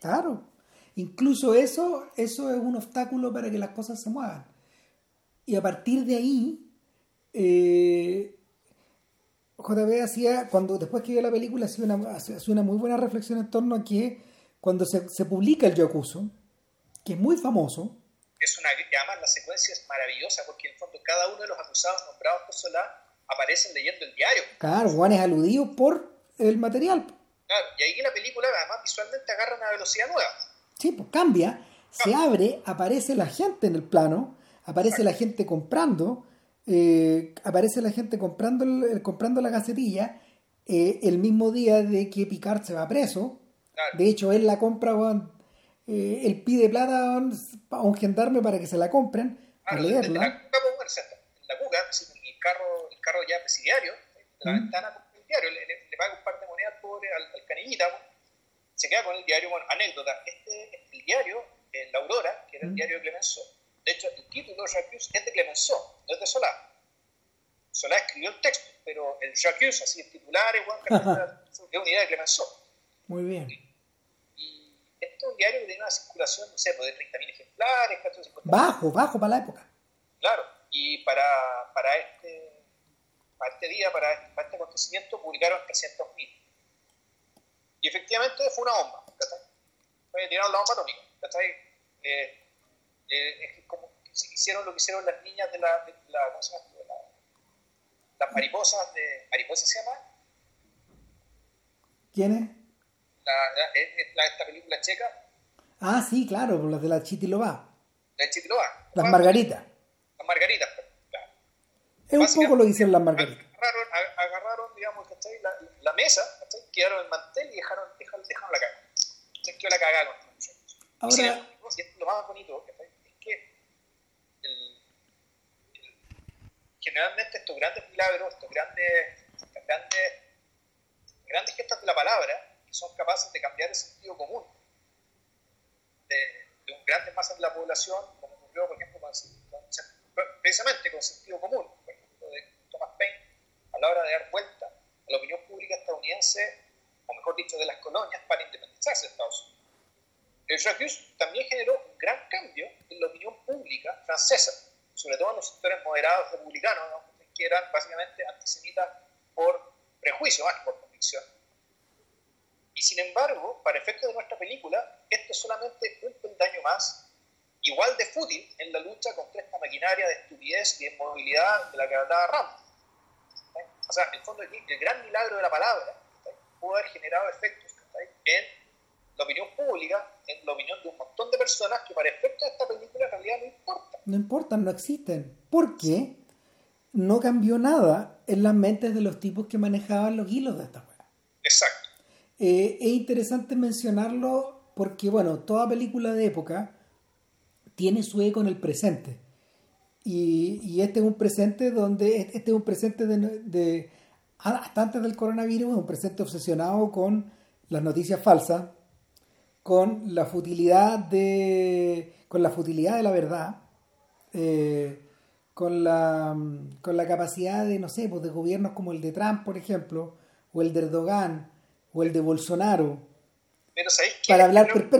Claro. Incluso eso, eso es un obstáculo para que las cosas se muevan. Y a partir de ahí, eh, JB hacía, cuando después que vio la película, hacía una, hacía una muy buena reflexión en torno a que cuando se, se publica el Yokuso, que es muy famoso. Es una, además la secuencia es maravillosa porque en el fondo cada uno de los acusados nombrados por Solá aparecen leyendo el diario. Claro, Juan es aludido por el material. Claro, y ahí la película además visualmente agarra una velocidad nueva. Sí, pues cambia, se abre, aparece la gente en el plano, aparece la gente comprando, eh, aparece la gente comprando, comprando la gacetilla eh, el mismo día de que Picard se va preso. De hecho, él la compra, eh, él pide plata a un gendarme para que se la compren, para leerla. La, la cuca, el carro, el carro ya presidiario, de la ventana el diario, le, le, paga un par al, al canillita, se queda con el diario. Bueno, anécdota, este, el diario, La Aurora, que era el diario de Clemenceau, de hecho, el título de Jacques es de Clemenceau, no es de Solá. Solá escribió el texto, pero el Jacques, así el titular, es una idea de Clemenceau. Muy bien. Y, esto es un diario que tiene una circulación, no sé, pues, de 30.000 ejemplares, Bajo, bajo para la época. Claro, y para, para, este, para este día, para, para este acontecimiento, publicaron 300.000. Y efectivamente fue una bomba, Fue tiraron la bomba atómica, Eh, eh, es como hicieron lo que hicieron las niñas de la, de la, ¿cómo se llama? De la las mariposas de mariposas se llama ¿quién es? La, la, esta película checa. Ah sí claro las de la Chitilova la de Chitilova las margaritas. las margaritas claro. Es un poco lo que hicieron las margaritas. agarraron, agarraron digamos ¿cachai? La, la mesa ¿cachai? quedaron el mantel y dejaron, dejaron, dejaron la caga se quedó la cagada con Ahora, lo más bonito ¿cachai? generalmente estos grandes milagros, estos grandes, grandes, grandes gestos de la palabra, que son capaces de cambiar el sentido común, de, un grandes masas de la población, como ocurrió, por ejemplo, con, precisamente con sentido común, por ejemplo, de Thomas Paine, a la hora de dar vuelta a la opinión pública estadounidense, o mejor dicho, de las colonias, para independizarse de Estados Unidos. El Jacques también generó un gran cambio en la opinión pública francesa, sobre todo en los sectores moderados republicanos, que eran básicamente antisemitas por prejuicio más que por convicción. Y sin embargo, para efectos de nuestra película, esto es solamente un peldaño más, igual de fútil en la lucha contra esta maquinaria de estupidez y de inmovilidad de la que hablaba Ramos. O sea, en el fondo, el gran milagro de la palabra pudo haber generado efectos en la opinión pública, en la opinión de un montón de personas que para efectos de esta película en realidad no importan. No importan, no existen. ¿Por qué? no cambió nada en las mentes de los tipos que manejaban los hilos de esta weá. Exacto. Eh, es interesante mencionarlo porque, bueno, toda película de época tiene su eco en el presente. Y, este es un presente donde, este es un presente de, hasta antes del coronavirus, un presente obsesionado con las noticias falsas, con la futilidad de, con la futilidad de la verdad. Eh, con la, con la capacidad de, no sé, pues de gobiernos como el de Trump, por ejemplo, o el de Erdogan, o el de Bolsonaro. Pero Para hablar, pero, un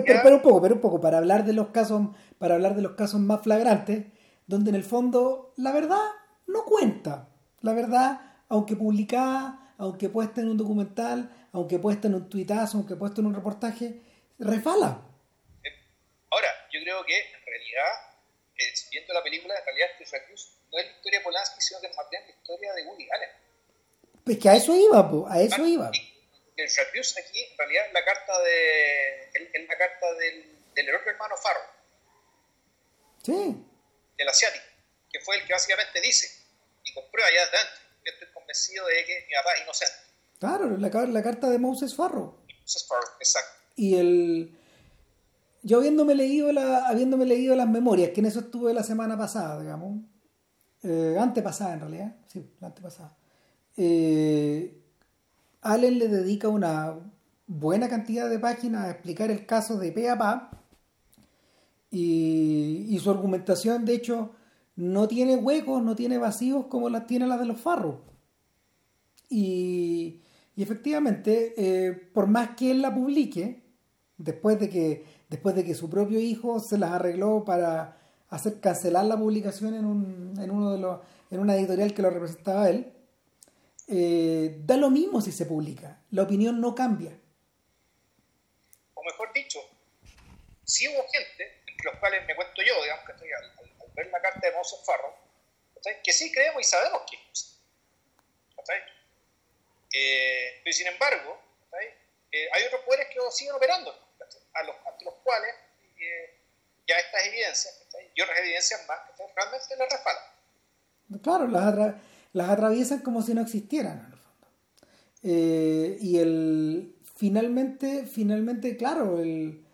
poco, pero un poco, para hablar de los casos, para hablar de los casos más flagrantes, donde en el fondo la verdad no cuenta. La verdad, aunque publicada, aunque puesta en un documental, aunque puesta en un tuitazo, aunque puesta en un reportaje, refala. Ahora, yo creo que en realidad eh, viendo la película, en realidad este Recluse no es la historia de Polanski, sino que es más bien la historia de Woody Allen. Pues que a eso iba, po, a eso iba. El Recluse aquí, en realidad, es la carta, de, es la carta del, del hermano Farro. Sí. Del asiático, que fue el que básicamente dice, y comprueba ya desde que estoy convencido de que mi papá es inocente. Claro, la, la carta de Moses Farro. Moses Farro, exacto. Y el yo habiéndome leído, la, habiéndome leído las memorias, que en eso estuve la semana pasada, digamos, eh, antepasada en realidad, sí, la antepasada, eh, Allen le dedica una buena cantidad de páginas a explicar el caso de pe y, y su argumentación, de hecho, no tiene huecos, no tiene vacíos como las tiene las de los farros. Y, y efectivamente, eh, por más que él la publique, después de que después de que su propio hijo se las arregló para hacer cancelar la publicación en, un, en, uno de los, en una editorial que lo representaba él, eh, da lo mismo si se publica, la opinión no cambia. O mejor dicho, si hubo gente, entre los cuales me cuento yo, digamos que estoy al, ver la carta de Moses Farro, que sí creemos y sabemos que es. Eh, sin embargo, eh, hay otros poderes que siguen operando a los, ante los cuales eh, ya estas evidencias y otras evidencias más realmente le respaldan. Claro, las, las atraviesan como si no existieran en. Eh, y el finalmente, finalmente, claro, el,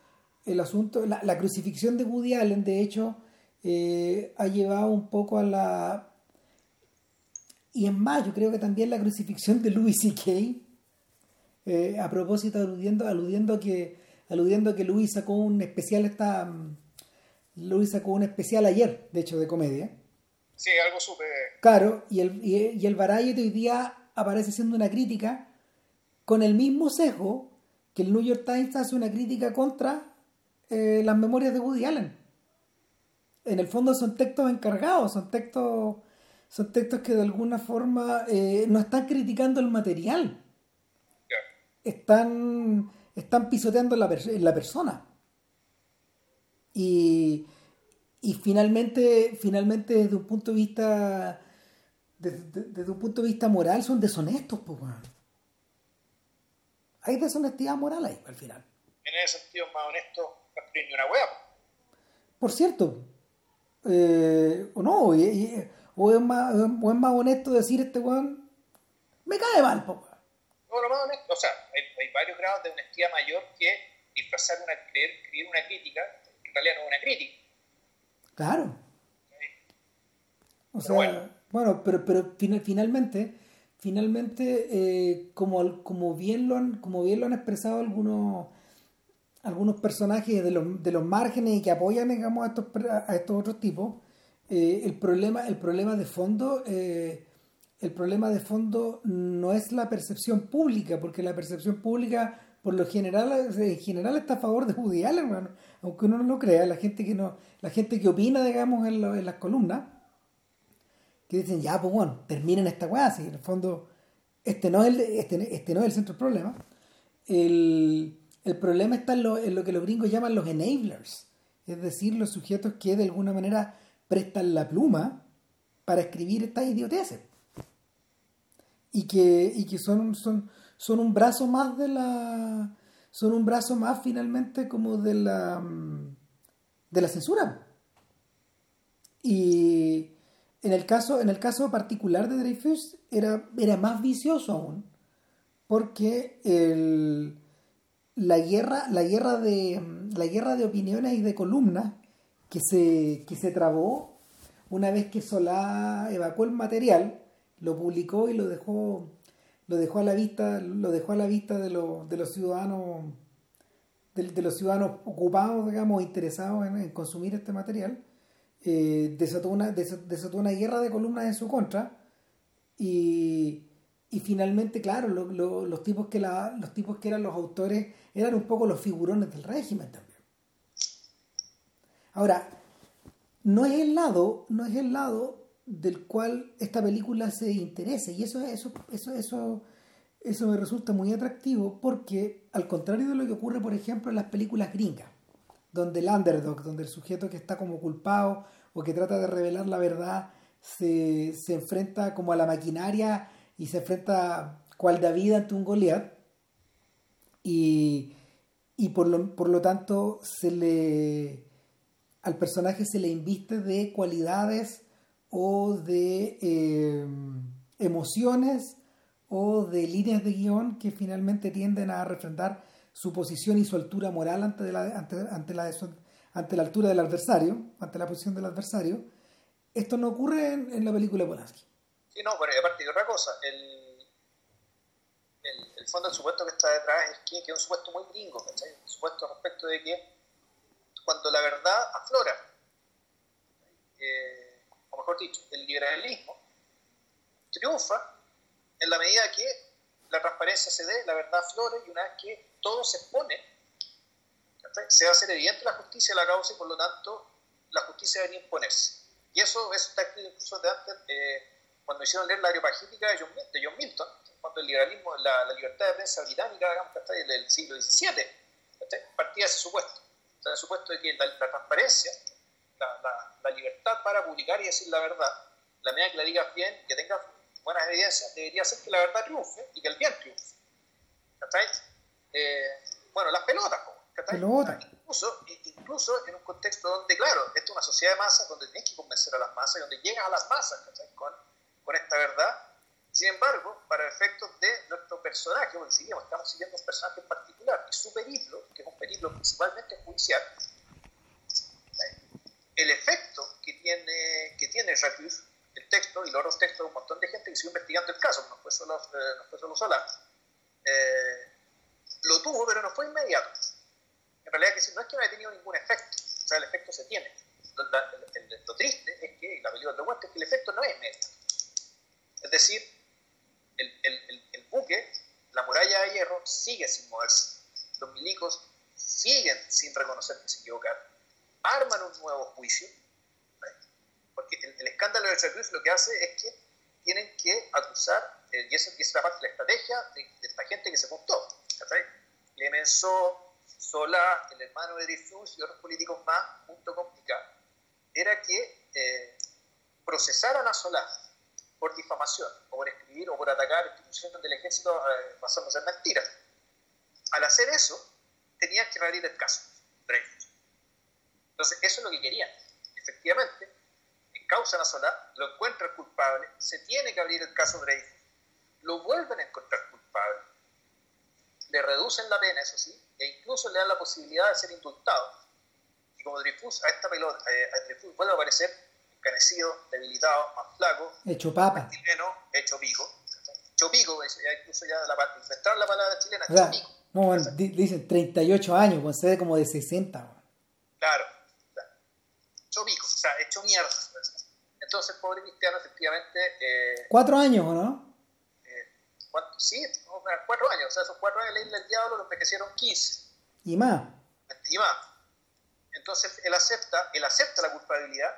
el asunto, la, la, crucifixión de Woody Allen, de hecho, eh, ha llevado un poco a la y en más, yo creo que también la crucifixión de Louis C.K. Eh, a propósito, aludiendo, aludiendo a que aludiendo a que Luis sacó un especial esta Luis sacó un especial ayer, de hecho, de comedia. Sí, algo súper... Claro, y el, y, el Variety hoy día aparece siendo una crítica con el mismo sesgo que el New York Times hace una crítica contra eh, las memorias de Woody Allen. En el fondo son textos encargados, son textos, son textos que de alguna forma eh, no están criticando el material. Están están pisoteando la, la persona. Y, y finalmente, finalmente desde un punto de vista desde, un punto de vista moral son deshonestos, pues Hay deshonestidad moral ahí al final. En ese sentido más honesto no una hueá. Por cierto, eh, o no, o, es más, o es más honesto decir este weón, me cae mal, pues o sea, hay, varios grados de honestidad mayor que disfrazar una, creer, escribir una crítica, que en realidad no es una crítica. Claro. O sea, bueno. pero, pero finalmente, finalmente eh, como, como, bien lo han, como bien lo han expresado algunos, algunos personajes de los, de los márgenes y que apoyan digamos, a, estos, a estos otros tipos, eh, el, problema, el problema de fondo... Eh, el problema de fondo no es la percepción pública, porque la percepción pública por lo general en general está a favor de Woody Allen, aunque uno no lo crea, la gente que no, la gente que opina, digamos, en, en las columnas, que dicen, ya, pues bueno, terminen esta weá, si en el fondo este no es el, este, este no es el centro del problema. El, el problema está en lo, en lo, que los gringos llaman los enablers, es decir, los sujetos que de alguna manera prestan la pluma para escribir estas idioteces. Y que, y que son, son, son un brazo más de la son un brazo más finalmente como de la de la censura. Y en el caso en el caso particular de Dreyfus era, era más vicioso aún porque el, la guerra la guerra de la guerra de opiniones y de columnas que se que se trabó una vez que Solá evacuó el material lo publicó y lo dejó lo dejó a la vista lo dejó a la vista de, los, de los ciudadanos de, los ciudadanos ocupados digamos interesados en, consumir este material eh, desató una desató una guerra de columnas en su contra y, y finalmente claro los tipos que la, los tipos que eran los autores eran un poco los figurones del régimen también. Ahora no es el lado no es el lado del cual esta película se interese. Y eso eso eso eso eso me resulta muy atractivo porque al contrario de lo que ocurre por ejemplo en las películas gringas donde el underdog donde el sujeto que está como culpado o que trata de revelar la verdad se, se enfrenta como a la maquinaria y se enfrenta cual David ante un Goliat y, y por, lo, por lo tanto se le al personaje se le inviste de cualidades o de eh, emociones o de líneas de guion que finalmente tienden a refrendar su posición y su altura moral ante la, ante, la, ante la altura del adversario, ante la posición del adversario. Esto no ocurre en, la película Polanski. Sí, no, pero aparte de otra cosa, el, el, el, fondo del supuesto que está detrás es que, es un supuesto muy gringo, ¿cachai? Un supuesto respecto de que cuando la verdad aflora, eh, mejor dicho, el liberalismo triunfa en la medida que la transparencia se dé, la verdad flore y una vez que todo se expone, se va a hacer evidente la justicia de la causa y por lo tanto la justicia debe imponerse. Y eso, está escrito incluso de antes, eh, cuando hicieron leer la areopagítica de John, de John Milton, cuando el liberalismo, la, la libertad de prensa británica, digamos, del siglo XVII, partía de ese supuesto. Sea, el supuesto de que la transparencia la, la, libertad para publicar y decir la verdad, la medida que la digas bien, que tengas buenas evidencias, debería ser que la verdad triunfe y que el bien triunfe. Eh, bueno, las pelotas, Incluso, incluso en un contexto donde, claro, esto es una sociedad de masas, donde tienes que convencer a las masas, donde llegas a las masas con, con esta verdad. Sin embargo, para efectos de nuestro personaje, porque seguimos, estamos siguiendo un personaje en particular, y su periplo, que es un periplo principalmente judicial, el efecto que tiene, que tiene el texto y los otros textos de un montón de gente que siguió investigando el caso, no fue solo, eh, no fue solo eh, lo tuvo, pero no fue inmediato. En realidad, que no es que no haya tenido ningún efecto, o sea, el efecto se tiene. Lo, triste es que, la película lo es que el efecto no es inmediato. Es decir, el, el, el buque, la muralla de hierro, sigue sin moverse. Los milicos siguen sin reconocer que se equivocaron arman un nuevo juicio, porque el, escándalo de Cruz lo que hace es que tienen que acusar, eh, y esa es la parte de la estrategia de, esta gente que se juntó. Clemenceau, Solá, el hermano de Dreyfus y otros políticos más, junto con Picard, era que eh, procesaran a Solá por difamación, o por escribir, o por atacar instituciones del ejército eh, basándose en mentiras. Al hacer eso, tenían que abrir el caso, Dreyfus. Entonces, eso es lo que querían. Efectivamente, causa Solá, lo encuentran culpable, se tiene que abrir el caso Dreyfus, lo vuelven a encontrar culpable, le reducen la pena, eso sí, e incluso le dan la posibilidad de ser indultado. Y como Dreyfus, a esta pelota, eh, a Dreyfus vuelve a aparecer encanecido, debilitado, más flaco, hecho papa, chileno, hecho pico, hecho pico, incluso ya la, la palabra chilena, hecho pico. No, bueno, dicen 38 años, pues se ve como de 60. Claro. Hecho pico, o sea, hecho mierda. Entonces, pobre cristiano, efectivamente. Eh, ¿Cuatro años o no? Eh, sí, cuatro años. O sea, esos cuatro años de la isla del diablo lo envejecieron 15. Y más. Y más. Entonces, él acepta, él acepta la culpabilidad,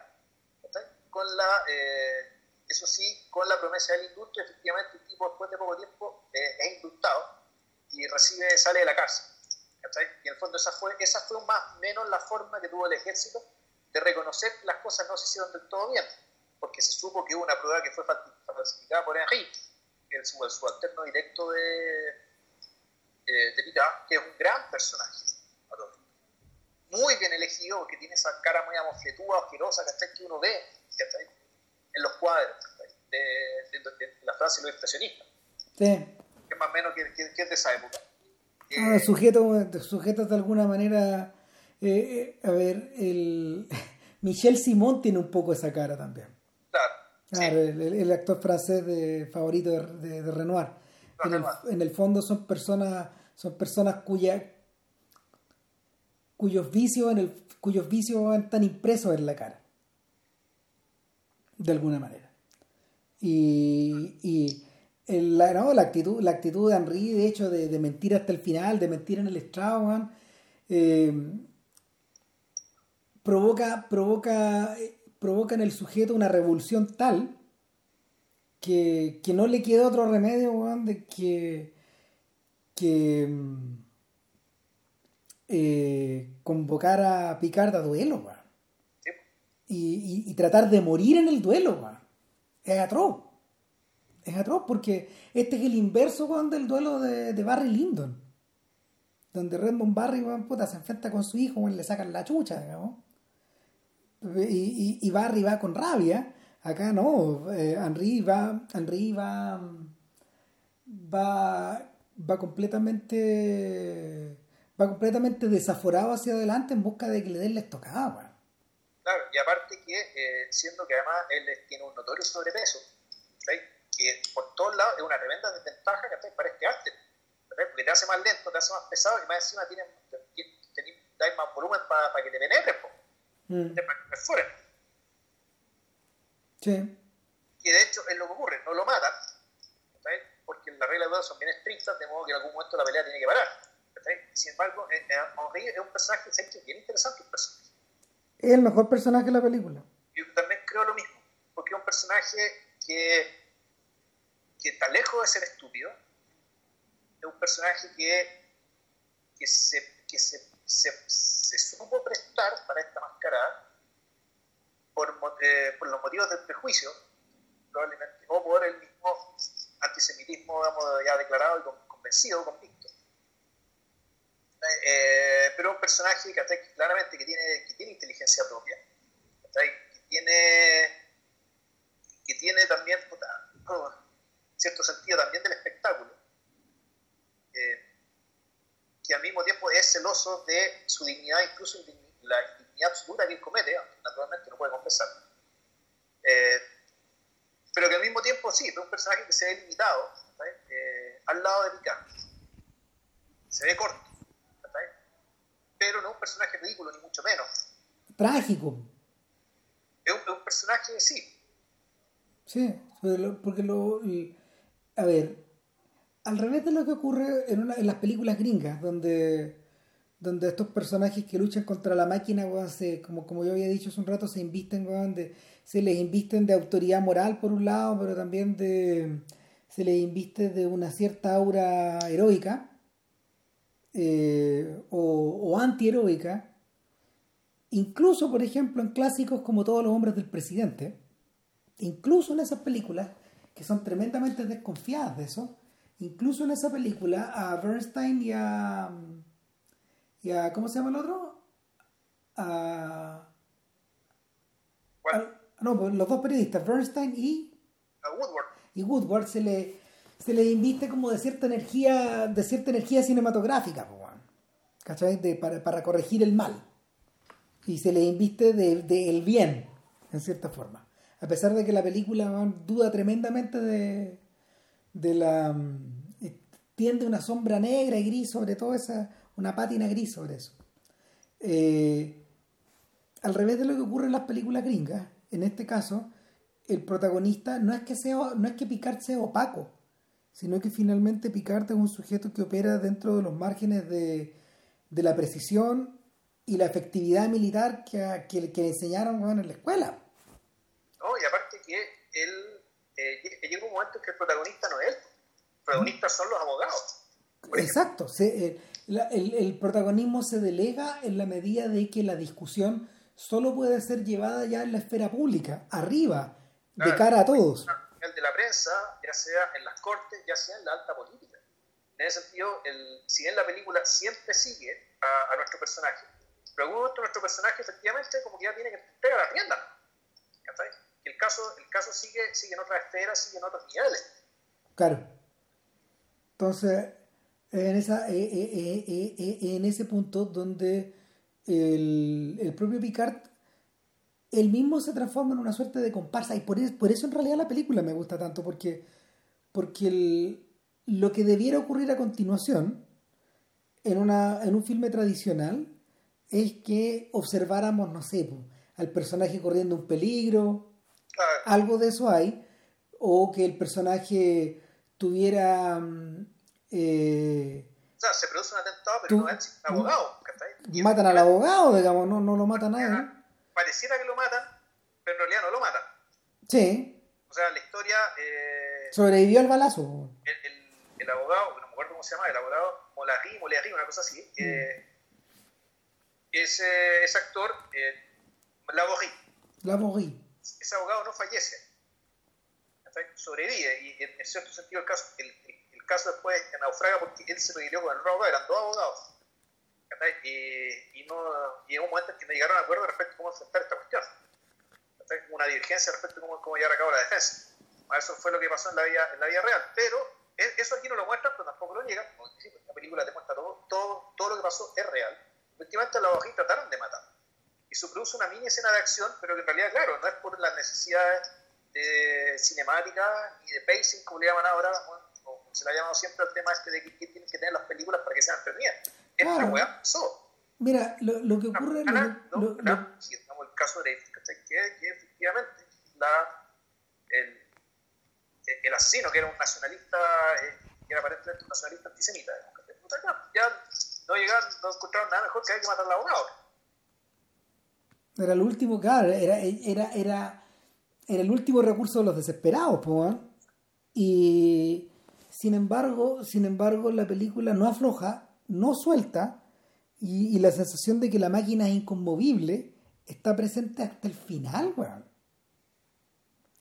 con la. Eh, eso sí, con la promesa del indulto, efectivamente el tipo después de poco tiempo eh, es indultado y recibe, sale de la cárcel. Y en el fondo esa fue, esa fue más o menos la forma que tuvo el ejército de reconocer que las cosas no se hicieron del todo bien, porque se supo que hubo una prueba que fue falsificada por Henry, el subalterno directo de, eh, de que es un gran personaje. Muy bien elegido, porque tiene esa cara muy amofletúa, asquerosa, que uno ve en los cuadros de, la Francia y los expresionistas. Sí. Que más o menos que, que, es de esa época. Ah, eh, sujeto, de alguna manera. Eh, eh, a ver, el Michel Simon tiene un poco esa cara también. Claro. claro el, actor francés de, favorito de, de, Renoir. En el, en el, fondo son personas, son personas cuya, cuyos vicios en el, cuyos vicios están impresos en la cara de alguna manera. Y, y la, no, la, actitud, la actitud de Henry, de hecho, de, mentir hasta el final, de mentir en el estrado, eh, provoca, provoca, provoca en el sujeto una revolución tal que, que no le queda otro remedio, de que, que eh, convocar a Picard a duelo, y, tratar de morir en el duelo, es atroz. Es atroz porque este es el inverso del duelo de, Barry Lyndon. Donde Redmond Barry puta, se enfrenta con su hijo, y le sacan la chucha, digamos. Y, y, Barry va con rabia. Acá no, eh, Henry va, Henry va, va, va completamente, va completamente desaforado hacia adelante en busca de que le den la estocada, Claro, y aparte que, eh, siendo que además él tiene un notorio sobrepeso, que por todos lados es una tremenda desventaja que para este arte, porque te hace más lento, te hace más pesado y más encima tiene, tiene, más volumen para que te penetren, mm. para que perforen. Sí. Y de hecho es lo que ocurre, no lo matan, porque las reglas de son bien estrictas, de modo que en algún momento la pelea tiene que parar. Sin embargo, eh, eh, es un personaje es bien interesante. Un personaje es el mejor personaje de la película. Yo también creo lo mismo, porque es un personaje que, que está lejos de ser estúpido, es un personaje que, que, se, que se, se, supo prestar para esta mascarada por, eh, por los motivos del prejuicio, probablemente, o por el mismo antisemitismo ya declarado y convencido, convicto. Eh, pero un personaje que claramente que tiene, que tiene inteligencia propia, que tiene, que tiene también cierto sentido también del espectáculo, que al mismo tiempo es celoso de su dignidad, incluso la dignidad absoluta que él comete, naturalmente no puede confesar. Eh, pero que al mismo tiempo sí, es un personaje que se ve limitado eh, al lado de Picard. Se ve corto pero no un personaje ridículo, ni mucho menos. Trágico. Es un, personaje, sí. Sí, porque lo. A ver, al revés de lo que ocurre en, en las películas gringas, donde, donde estos personajes que luchan contra la máquina, como, como yo había dicho hace un rato, se invisten, de, se les invisten de autoridad moral por un lado, pero también de se les inviste de una cierta aura heroica eh, o, o antiheroica, incluso por ejemplo en clásicos como Todos los hombres del presidente, incluso en esas películas que son tremendamente desconfiadas de eso, incluso en esa película a Bernstein y a, y a ¿cómo se llama el otro? A, no, pues, los dos periodistas, Bernstein y, Woodward. y Woodward se le se le inviste como de cierta energía, de cierta energía cinematográfica, para, corregir el mal. Y se le inviste del de, bien, en cierta forma. A pesar de que la película duda tremendamente de, de la tiende una sombra negra y gris sobre todo esa, una pátina gris sobre eso. Eh, al revés de lo que ocurre en las películas gringas, en este caso, el protagonista no es que sea, no es que Picard sea opaco, sino que finalmente Picard es un sujeto que opera dentro de los márgenes de, de la precisión y la efectividad militar que, que, enseñaron en la escuela. No, y aparte que él eh, llega un momento en que el protagonista no es él, los protagonistas son los abogados. Exacto, se, eh, el, el, protagonismo se delega en la medida de que la discusión solo puede ser llevada ya en la esfera pública, arriba, de cara a todos. El de la prensa, ya sea en las cortes, ya sea en la alta política. En ese sentido, el, si bien la película siempre sigue a, a nuestro personaje, pero algún nuestro personaje efectivamente como que ya tiene que pegar la rienda. El caso, el caso sigue, sigue en otras esferas, sigue en otros niveles. Claro. Entonces, en, esa, eh, eh, eh, en ese punto donde el, el, propio Picard, él mismo se transforma en una suerte de comparsa. Y por, por eso en realidad la película me gusta tanto, porque, porque el, lo que debiera ocurrir a continuación en, una, en un filme tradicional es que observáramos, no sé, al personaje corriendo un peligro, algo de eso hay, o que el personaje tuviera... Mm, eh, o sea, se produce un atentado, pero no es abogado. Matan al abogado, digamos, no, no lo matan a él. Pareciera que lo matan, pero en realidad no lo matan. Sí. O sea, la historia... Eh, Sobrevivió al balazo. El, el, el, abogado, no me acuerdo cómo se llama, el abogado Molarri, Molarri, una cosa así. Mm. Eh, ese, ese actor, eh, Laborri. Laborri. Ese abogado no fallece. Sobrevive. Y en, cierto sentido, el caso, el, el caso después naufraga porque él se peleó con el robo, eran dos abogados. Y, y, no, y en un momento en que no llegaron a acuerdo respecto a cómo enfrentar esta cuestión. Una divergencia respecto a cómo, cómo llevar a cabo la defensa. Eso fue lo que pasó en la vida, en la vida real. Pero eso aquí no lo muestra, pero tampoco lo niega. Porque la película te muestra todo, todo, todo lo que pasó es real efectivamente los Bajín trataron de matar. Y se produce una mini escena de acción, pero que en realidad, claro, no es por las necesidades de cinemática y de pacing, como le llaman ahora, se le ha llamado siempre al tema este de que, tienen que tener las películas para que sean entretenidas. Esta claro. weá pasó. Mira, lo, lo que ocurre... No, lo, lo, no, si estamos el caso de que, que efectivamente la, el, el asesino, que era un nacionalista, eh, que era aparentemente un nacionalista antisemita, ya no llegaron, no encontraron nada mejor que hay que matar al abogado. Era el último, claro, era, era, era, era el último recurso de los desesperados, pues, Y sin embargo, sin embargo, la película no afloja, no suelta, y, la sensación de que la máquina es inconmovible está presente hasta el final, weón.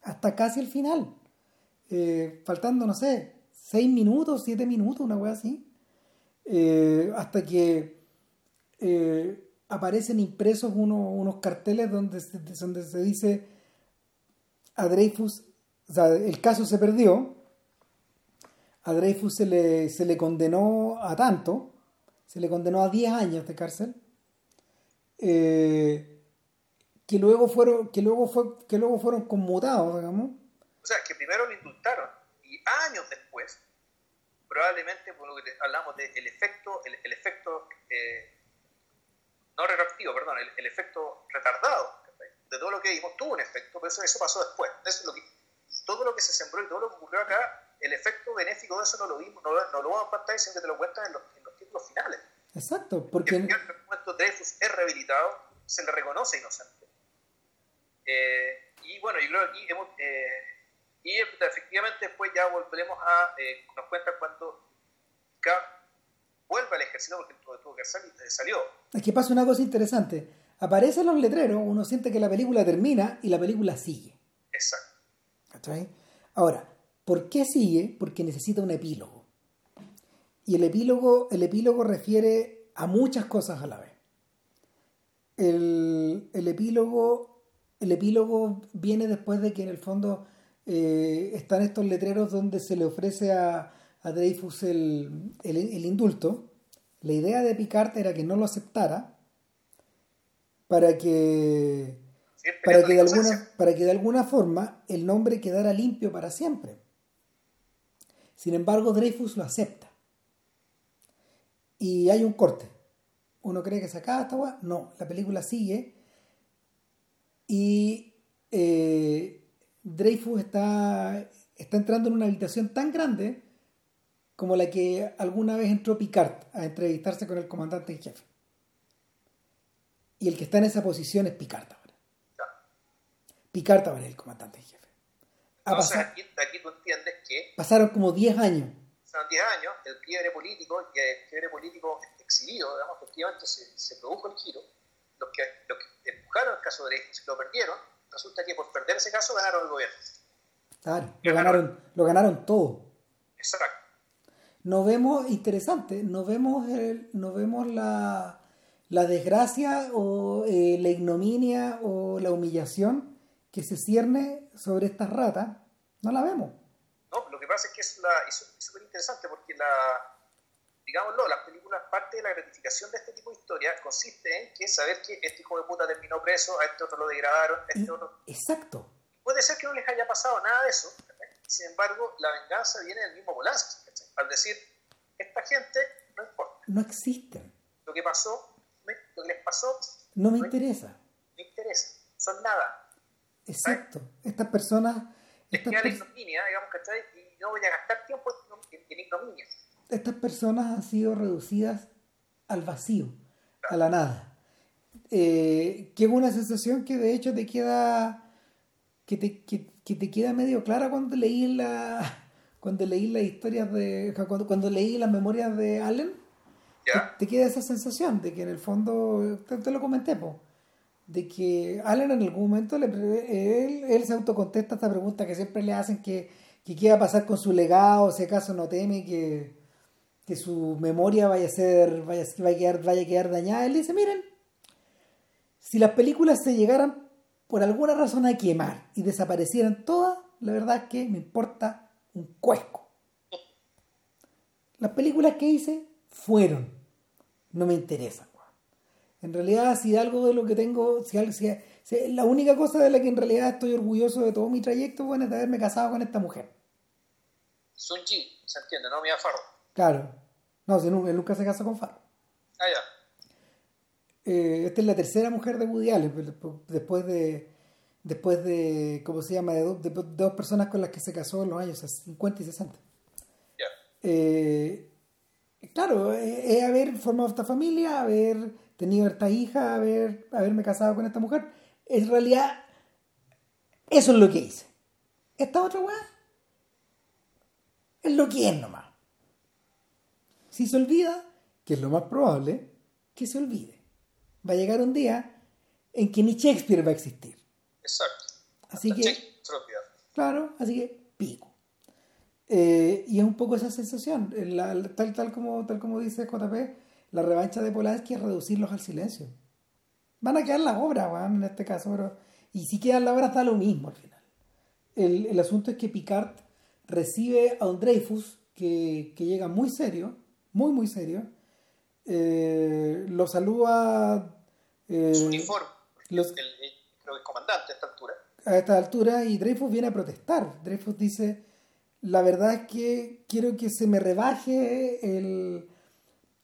Hasta casi el final. Eh, faltando, no sé, seis minutos, siete minutos, una weá así. Eh, hasta que eh, aparecen impresos unos, unos carteles donde se, donde se dice a Dreyfus, o sea, el caso se perdió, a Dreyfus se le, se le condenó a tanto, se le condenó a 10 años de cárcel, eh, que luego fueron, que luego fue, que luego fueron conmutados, digamos. O sea, que primero lo indultaron y años después probablemente por lo que hablamos del de efecto, el, el efecto eh, no retroactivo, perdón, el, efecto retardado de todo lo que vimos tuvo un efecto, pero eso, eso pasó después. Eso es lo que, todo lo que se sembró y todo lo que ocurrió acá, el efecto benéfico de eso no lo vimos, no, no lo vamos a pantalla, sino que te lo cuentan en los, en los títulos finales. Exacto, porque... en el momento Dreyfus es rehabilitado, se le reconoce inocente. Eh, y bueno, yo creo que aquí hemos... Eh, y efectivamente después ya volveremos a, eh, nos cuenta cuando K vuelve al ejército porque tuvo que salir, salió. Es que pasa una cosa interesante. Aparecen los letreros, uno siente que la película termina y la película sigue. Exacto. ¿Está Ahora, ¿por qué sigue? Porque necesita un epílogo. Y el epílogo, el epílogo refiere a muchas cosas a la vez. El, el, epílogo, el epílogo viene después de que en el fondo eh, están estos letreros donde se le ofrece a, a Dreyfus el, el, el, indulto. La idea de Picard era que no lo aceptara para que, para que, de alguna, para que de alguna forma el nombre quedara limpio para siempre. Sin embargo, Dreyfus lo acepta. y hay un corte. Uno cree que se acaba esta weá. No, la película sigue. Y eh, Dreyfus está, está entrando en una habitación tan grande como la que alguna vez entró Picard a entrevistarse con el comandante en jefe. Y el que está en esa posición es Picard ahora. Picard ahora es el comandante en jefe. Entonces, aquí, aquí, tú entiendes que... Pasaron como 10 años. Pasaron 10 años, el quiebre político, el quiebre político exhibido, digamos, efectivamente se, se produjo el giro. Los que, los que empujaron el caso de Dreyfus lo perdieron, resulta que por perder ese caso ganaron el gobierno. Claro, lo ganaron, lo ganaron todo. Exacto. No vemos, interesante, no vemos, el, no vemos la, la desgracia o eh, la ignominia o la humillación que se cierne sobre estas ratas, no la vemos. No, lo que pasa es que es súper interesante porque la, digámoslo, las películas, parte de la gratificación de este tipo de historias consiste en que saber que este hijo de puta terminó preso, a este otro lo degradaron, a este otro... Exacto. Puede ser que no les haya pasado nada de eso, sin embargo, la venganza viene del mismo Polanski, al decir, esta gente no importa. No existen. Lo que pasó, lo que les pasó... No me interesa. No me interesa, son nada. Exacto. Estas personas... Estas la ignominia, digamos, ¿cachai? Y no voy a gastar tiempo en, en ignominia. Estas personas han sido reducidas al vacío, a la nada. Eh, que es una sensación que de hecho te queda que te, que, que te queda medio clara cuando leí la cuando leí las historias de cuando, cuando leí las memorias de Allen te, queda esa sensación de que en el fondo te, lo comenté po, de que Allen en algún momento le, él, él se autocontesta esta pregunta que siempre le hacen que, que qué va a pasar con su legado si acaso no teme que, que su memoria vaya a ser vaya, vaya, a quedar, vaya a quedar dañada él dice miren si las películas se llegaran por alguna razón a quemar y desaparecieran todas la verdad es que me importa un cuesco. Las películas que hice fueron. No me interesa. En realidad, si algo de lo que tengo, si, si, la única cosa de la que en realidad estoy orgulloso de todo mi trayecto, bueno, es de haberme casado con esta mujer. Sun Ji, se entiende, ¿no? Mia Farro. Claro. No, si nunca, él nunca se casó con Farro. Ah, ya. Eh, esta es la tercera mujer de Woody Allen, después de después de, ¿cómo se llama?, de, dos personas con las que se casó en los años 50 y 60. Eh, claro, es haber formado esta familia, haber tenido esta hija, haber, haberme casado con esta mujer. En realidad, eso es lo que hice. Esta otra weá es lo que es nomás. Si se olvida, que es lo más probable, que se olvide. Va a llegar un día en que ni Shakespeare va a existir. Exacto. Así que, claro, así que pico. Eh, y es un poco esa sensación, tal, tal, como, tal como dice JP, la revancha de Polanski es reducirlos al silencio. Van a quedar las obras, van, en este caso, pero, y si quedan las obras está lo mismo al final. El, el, asunto es que Picard recibe a un Dreyfus que, que llega muy serio, muy, muy serio. Eh, lo saluda. Eh, Su uniforme. Los, el, creo comandante a esta altura. A esta altura, y Dreyfus viene a protestar. Dreyfus dice, la verdad es que quiero que se me rebaje el...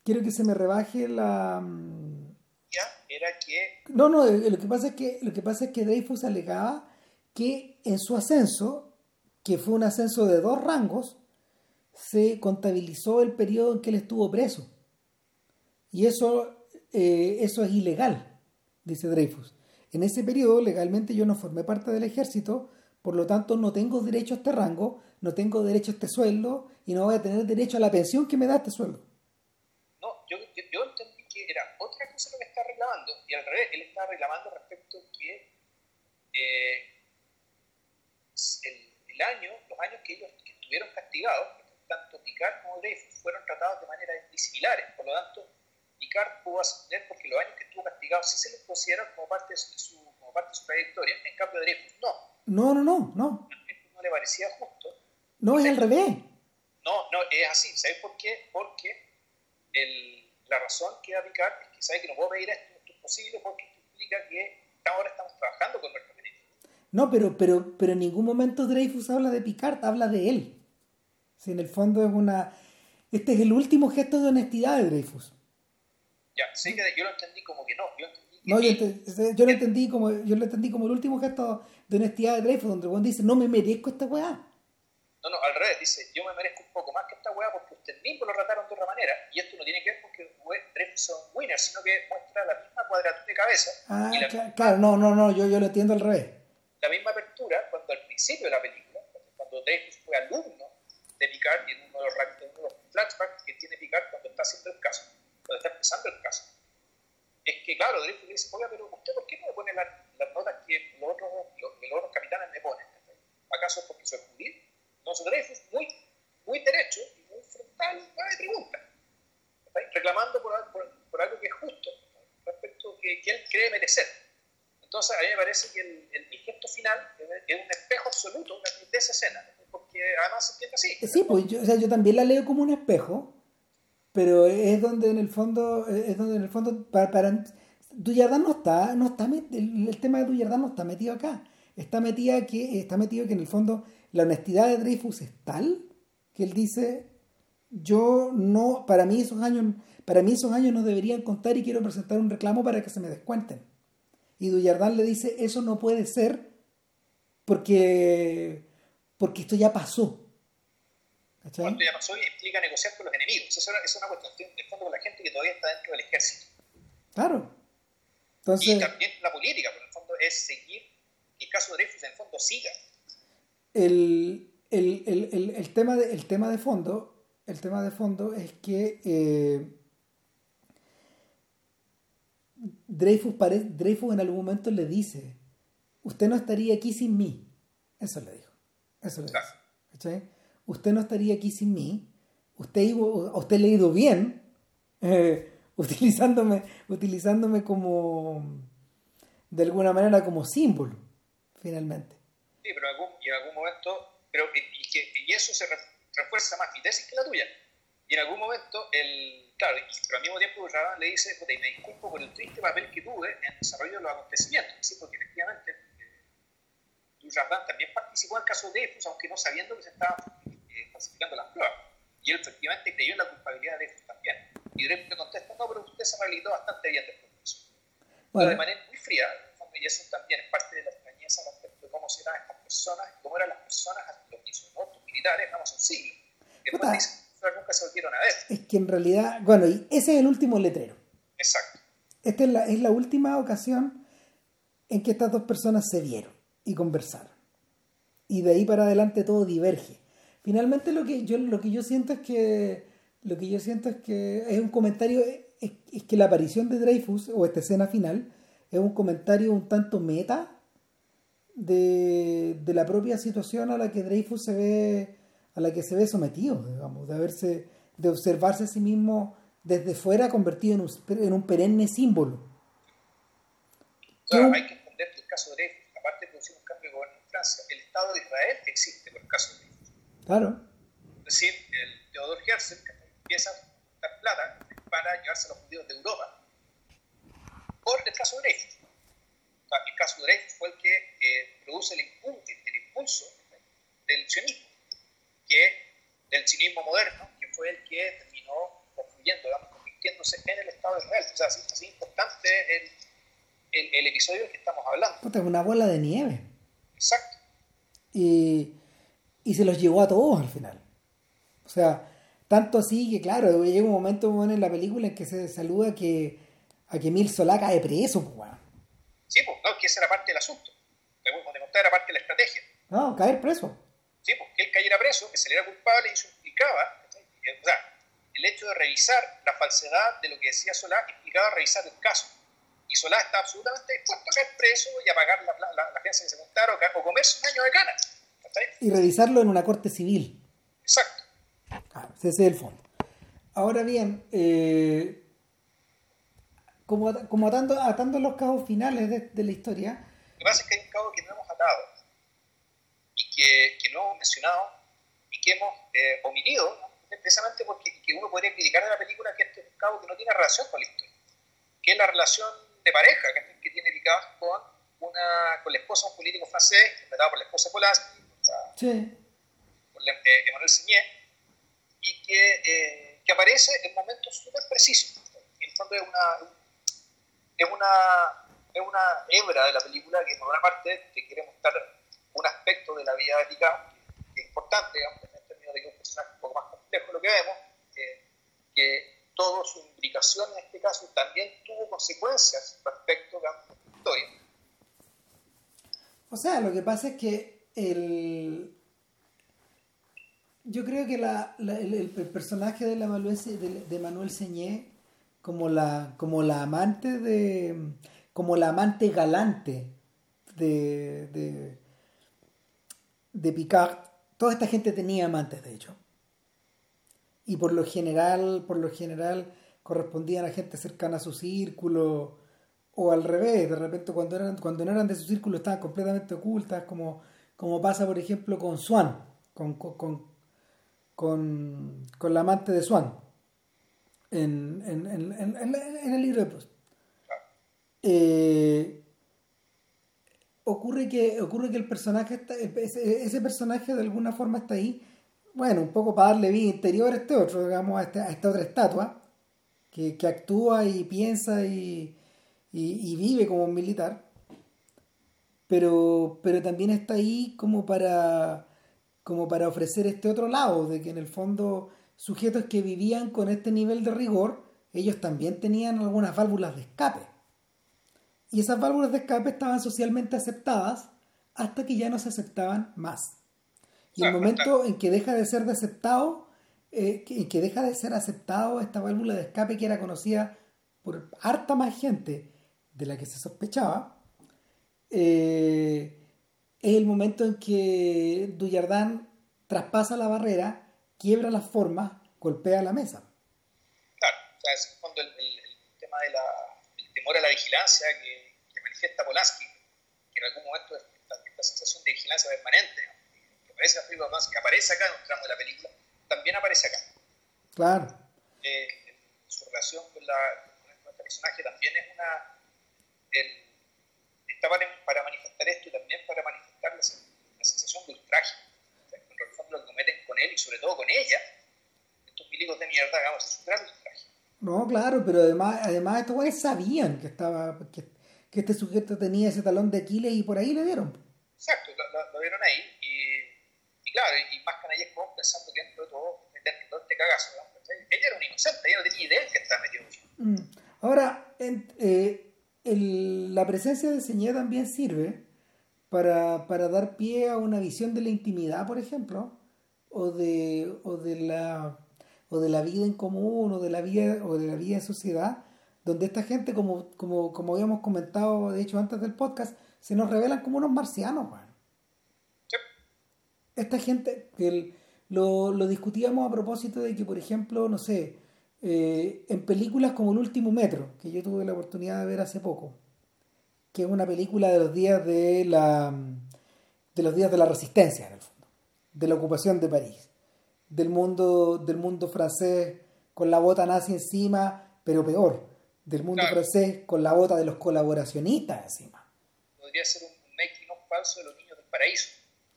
Quiero que se me rebaje la... Mm, ya, era que... No, no, eh, lo que pasa es que, lo que, pasa es que Dreyfus alegaba que en su ascenso, que fue un ascenso de dos rangos, se contabilizó el periodo en que él estuvo preso. Y eso, eh, eso es ilegal, dice Dreyfus. En ese periodo legalmente yo no formé parte del ejército, por lo tanto no tengo derecho a este rango, no tengo derecho a este sueldo y no voy a tener derecho a la pensión que me da este sueldo. No, yo, yo, entendí que era otra cosa lo que está reclamando y al revés, él está reclamando respecto que eh, el, año, los años que ellos que estuvieron castigados, tanto Picard como Dreyfus fueron tratados de manera similares, por lo tanto Picard pudo ascender porque los años que estuvo castigado sí se les consideraron como parte de su, como parte de su trayectoria, en cambio Dreyfus no. No, no, no, no. No le parecía justo. No, es al revés. No, no, es así. ¿Sabes por qué? Porque el, la razón que da Picard es que sabe que no puedo pedir esto, esto es posible porque esto implica que ahora estamos trabajando con nuestro beneficio. No, pero, pero, pero en ningún momento Dreyfus habla de Picard, habla de él. Si en el fondo es una Este es el último gesto de honestidad de Dreyfus. Ya, sí que yo lo entendí como que no. Yo, entendí que No, yo, lo entendí como yo lo entendí como el último gesto de honestidad de Dreyfus, donde buen dice, no me merezco esta weá. No, no, al revés, dice, yo me merezco un poco más que esta weá porque usted mismo lo trataron de otra manera. Y esto no tiene que ver porque Dreyfus son winners, sino que muestra la misma cuadratura de cabeza Ah, y la, cla- claro, no, no, no, yo, yo lo entiendo al revés. la misma apertura cuando al principio de la película, cuando Dreyfus fue alumno de Picard y en uno de los, en uno de los flashbacks que tiene Picard cuando está haciendo el caso, cuando está empezando el caso. Es que, claro, Dreyfus le dice, oiga, pero usted, ¿por qué no me pone las, las notas que los otros, los, que los otros capitanes me ponen? ¿Acaso es porque soy judío? Dreyfus, muy, muy derecho y muy frontal, de pregunta, ¿está? reclamando por, por- por algo que es justo respecto que, que él cree merecer. Entonces, a mí me parece que el, el- el gesto final es un espejo absoluto de esa escena, porque además se entiende así. Sí, pues yo, o sea, yo también la leo como un espejo, pero es donde en el fondo, es donde en el fondo, para, para Duyardán no está, no está el, tema de Duyardán no está metido acá. Está metida que, está metido que en el fondo la honestidad de Dreyfus es tal que él dice yo no, para mí esos años, para mí esos años no deberían contar y quiero presentar un reclamo para que se me descuenten. Y Duyardán le dice, eso no puede ser porque, porque esto ya pasó. ¿Cachai? Cuando ya pasó y implica negociar con los enemigos. Esa es una, es una cuestión de fondo con la gente que todavía está dentro del ejército. Claro. Y Entonces, también la política, por el fondo, es seguir que el caso de Dreyfus en el fondo siga. El, el, el, el, el tema de, el tema de fondo, el tema de fondo es que eh, Dreyfus, pare- Dreyfus en algún momento le dice, usted no estaría aquí sin mí. Eso le dijo. Eso le dijo. Claro. ¿Cachai? Usted no estaría aquí sin mí. Usted usted le ha ido bien eh, utilizándome, utilizándome como, de alguna manera, como símbolo, finalmente. Sí, pero en algún, y en algún momento, pero, y, y que, y eso se re- refuerza más mi tesis que la tuya. Y en algún momento, el, claro, pero al mismo tiempo Raban le dice, "Puta, y me disculpo por el triste papel que tuve en el desarrollo de los acontecimientos, ¿sí? porque efectivamente eh, Dujardin también participó en el caso de Dreyfus, aunque no sabiendo que se estaban eh, falsificando las pruebas. Y él efectivamente creyó en la culpabilidad de Dreyfus también. Y Dreyfus le contesta, no, pero usted se rehabilitó bastante bien después de eso. Pero Bueno, de manera muy fría, y eso también es parte de la extrañeza de cómo serán estas personas, cómo eran las personas, los que son otros militares, vamos, siglo. Que después dicen, "Pero nunca se volvieron a ver. es que en realidad, bueno, y ese es el último letrero. Exacto. Esta es la, es la última ocasión en que estas dos personas se vieron y conversaron. Y de ahí para adelante todo diverge. Finalmente lo que yo, lo que yo siento es que lo que yo siento es que es un comentario es, es que la aparición de Dreyfus o esta escena final es un comentario un tanto meta de, de la propia situación a la que Dreyfus se ve a la que se ve sometido, digamos, de haberse de observarse a sí mismo desde fuera convertido en un, en un perenne símbolo. Claro, hay que entender que el caso de Dreyfus, aparte de producir un cambio de gobierno en Francia, el Estado de Israel existe por el caso de Dreyfus. Claro. Es decir, el Theodor Herzl empieza a dar plata para llevarse a los judíos de Europa por el caso de Dreyfus. El caso Dreyfus fue el que eh, produce el impulso, el impulso del sionismo, que, del sionismo moderno, que fue el que terminó construyendo, digamos, convirtiéndose en el Estado de Israel. O sea, así, así importante el, el, el episodio del que estamos hablando. Puta, una bola de nieve. Exacto. Y, y se los llevó a todos al final. O sea, tanto así que, claro, llega un momento bueno, en la película en que se saluda que a que Mil Solá cae preso, pues, weón. Sí, pues, no, que esa era parte del asunto. Te contaba, era parte de la estrategia. No, caer preso. ¿sí? Pues, que él cayera preso, que se le era culpable y eso implicaba, o sea, el hecho de revisar la falsedad de lo que decía Solá implicaba revisar el caso. Y Solá está absolutamente dispuesto a caer preso y a pagar la, la, la agencia que se contara o, o comerse un año de cana. Y revisarlo en una corte civil. Exacto. Claro, ese es el fondo. Ahora bien, eh, como, como atando, atando los cabos finales de, de la historia, Lo que pasa es que hay un cabo que no hemos atado y que, que no hemos mencionado y que hemos eh, omitido, precisamente porque que uno podría criticar de la película que este es un cabo que no tiene relación con la historia, que es la relación de pareja que, que tiene Picard con, una, con la esposa de un político francés, interpretado por la esposa de Polaski, o sea, sí, por eh, Emmanuel Seigné, y que, eh, que aparece en momentos súper precisos. En el fondo es una, es una, es una hebra de la película que por una parte te quiere mostrar un aspecto de la vida ética que es importante, digamos, en términos de que es un personaje un poco más complejo lo que vemos, que toda su implicación en este caso también tuvo consecuencias respecto a la historia. O sea, lo que pasa es que el, yo creo que la, el, personaje de, la de, Manuel Señé como la, como la amante de como la amante galante de, de, de Picard, toda esta gente tenía amantes de hecho. Y por lo general, por lo general correspondían a gente cercana a su círculo o al revés, de repente cuando eran cuando no eran de su círculo estaban completamente ocultas, como, como pasa por ejemplo con Swan, con, con, con, con la amante de Swan en, en, en, en el libro de Proust. Eh, ocurre que ocurre que el personaje está, ese, personaje de alguna forma está ahí bueno un poco para darle vida interior a este otro digamos a, este, a esta otra estatua que, que actúa y piensa y, y, vive como un militar pero pero también está ahí como para como para ofrecer este otro lado, de que en el fondo sujetos que vivían con este nivel de rigor, ellos también tenían algunas válvulas de escape. Y esas válvulas de escape estaban socialmente aceptadas hasta que ya no se aceptaban más. Y el momento en que deja de ser de aceptado, eh, en que deja de ser aceptado esta válvula de escape que era conocida por harta más gente de la que se sospechaba, eh, es el momento en que Duyardán traspasa la barrera, quiebra las formas, golpea la mesa. Claro, o sea, es cuando el, tema del temor a la vigilancia que, manifiesta Polanski, que en algún momento esta, esta sensación de vigilancia permanente, que aparece, que aparece acá en un tramo de la película, también aparece acá. Claro. Eh, su relación con, la, con este personaje también es una... El, está para manifestar esto y también para manifestar la, sensación de ultraje. Que cometen con él y sobre todo con ella, estos milicos de mierda, digamos, es un gran ultraje. No, claro, pero además, además estos güeyes sabían que estaba que, que, este sujeto tenía ese talón de Aquiles y por ahí le dieron. Exacto, lo, vieron ahí y, y claro, y más canallesco pensando que dentro de todo, dentro de todo este cagazo, ella era un inocente, ella no tenía idea de que estaba metido mm. Ahora, eh, el, la presencia de Señé también sirve para, para, dar pie a una visión de la intimidad, por ejemplo, o de, o de, la, o de la vida en común, o de la vida, o de la vida en sociedad, donde esta gente, como, como, como habíamos comentado, de hecho, antes del podcast, se nos revelan como unos marcianos, Esta gente, que lo, lo, discutíamos a propósito de que, por ejemplo, no sé, eh, en películas como El último metro, que yo tuve la oportunidad de ver hace poco, que es una película de los días de la de los días de la resistencia en el fondo, de la ocupación de París, del mundo del mundo francés con la bota nazi encima, pero peor, del mundo francés con la bota de los colaboracionistas encima. Podría ser un making of falso de los niños del paraíso.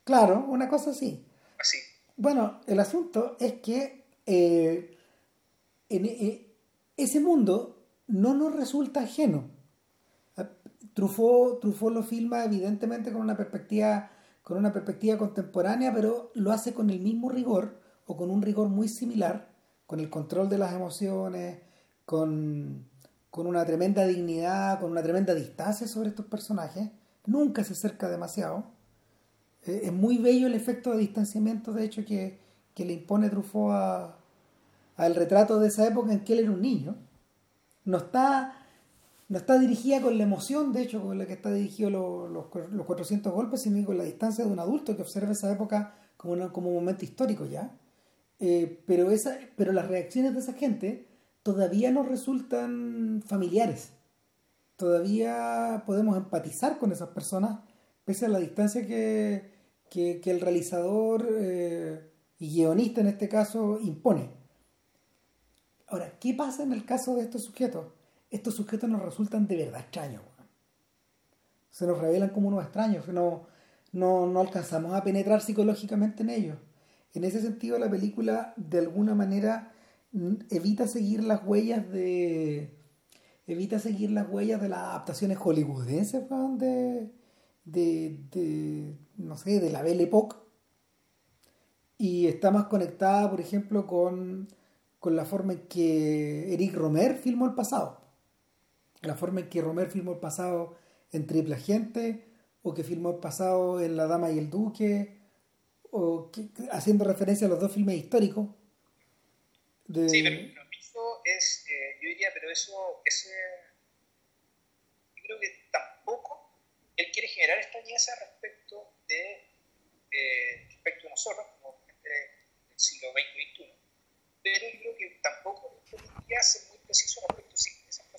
Claro, una cosa así. Así. Bueno, el asunto es que eh, en, eh, ese mundo no nos resulta ajeno Truffaut, lo filma evidentemente con una perspectiva con una perspectiva contemporánea, pero lo hace con el mismo rigor o con un rigor muy similar, con el control de las emociones, con, una tremenda dignidad, con una tremenda distancia sobre estos personajes. Nunca se acerca demasiado. Eh, es muy bello el efecto de distanciamiento, de hecho, que, le impone Truffaut al retrato de esa época en que él era un niño. No está no está dirigida con la emoción, de hecho, con la que está dirigido los, los, 400 golpes, sino con la distancia de un adulto que observa esa época como, como un momento histórico ya. Eh, pero, esa, pero las reacciones de esa gente todavía nos resultan familiares. Todavía podemos empatizar con esas personas, pese a la distancia que, que, el realizador eh, y guionista en este caso impone. Ahora, ¿qué pasa en el caso de estos sujetos? Estos sujetos nos resultan de verdad extraños. Se nos revelan como unos extraños, que no, no, alcanzamos a penetrar psicológicamente en ellos. en ese sentido la película de alguna manera evita seguir las huellas de evita seguir las huellas de las adaptaciones hollywoodenses de, de, de no sé de la Belle Époque y está más conectada por ejemplo con, con la forma en que Eric Romer filmó el pasado la forma en que Romer filmó el pasado en Triple Agente o que filmó el pasado en La Dama y el Duque o haciendo referencia a los dos filmes históricos. Sí, pero eso es, eh, yo diría, pero eso, ese, yo creo que tampoco él quiere generar extrañeza respecto de, eh, respecto a nosotros, como gente del siglo XX y XXI, pero yo creo que tampoco él ser muy preciso respecto a esas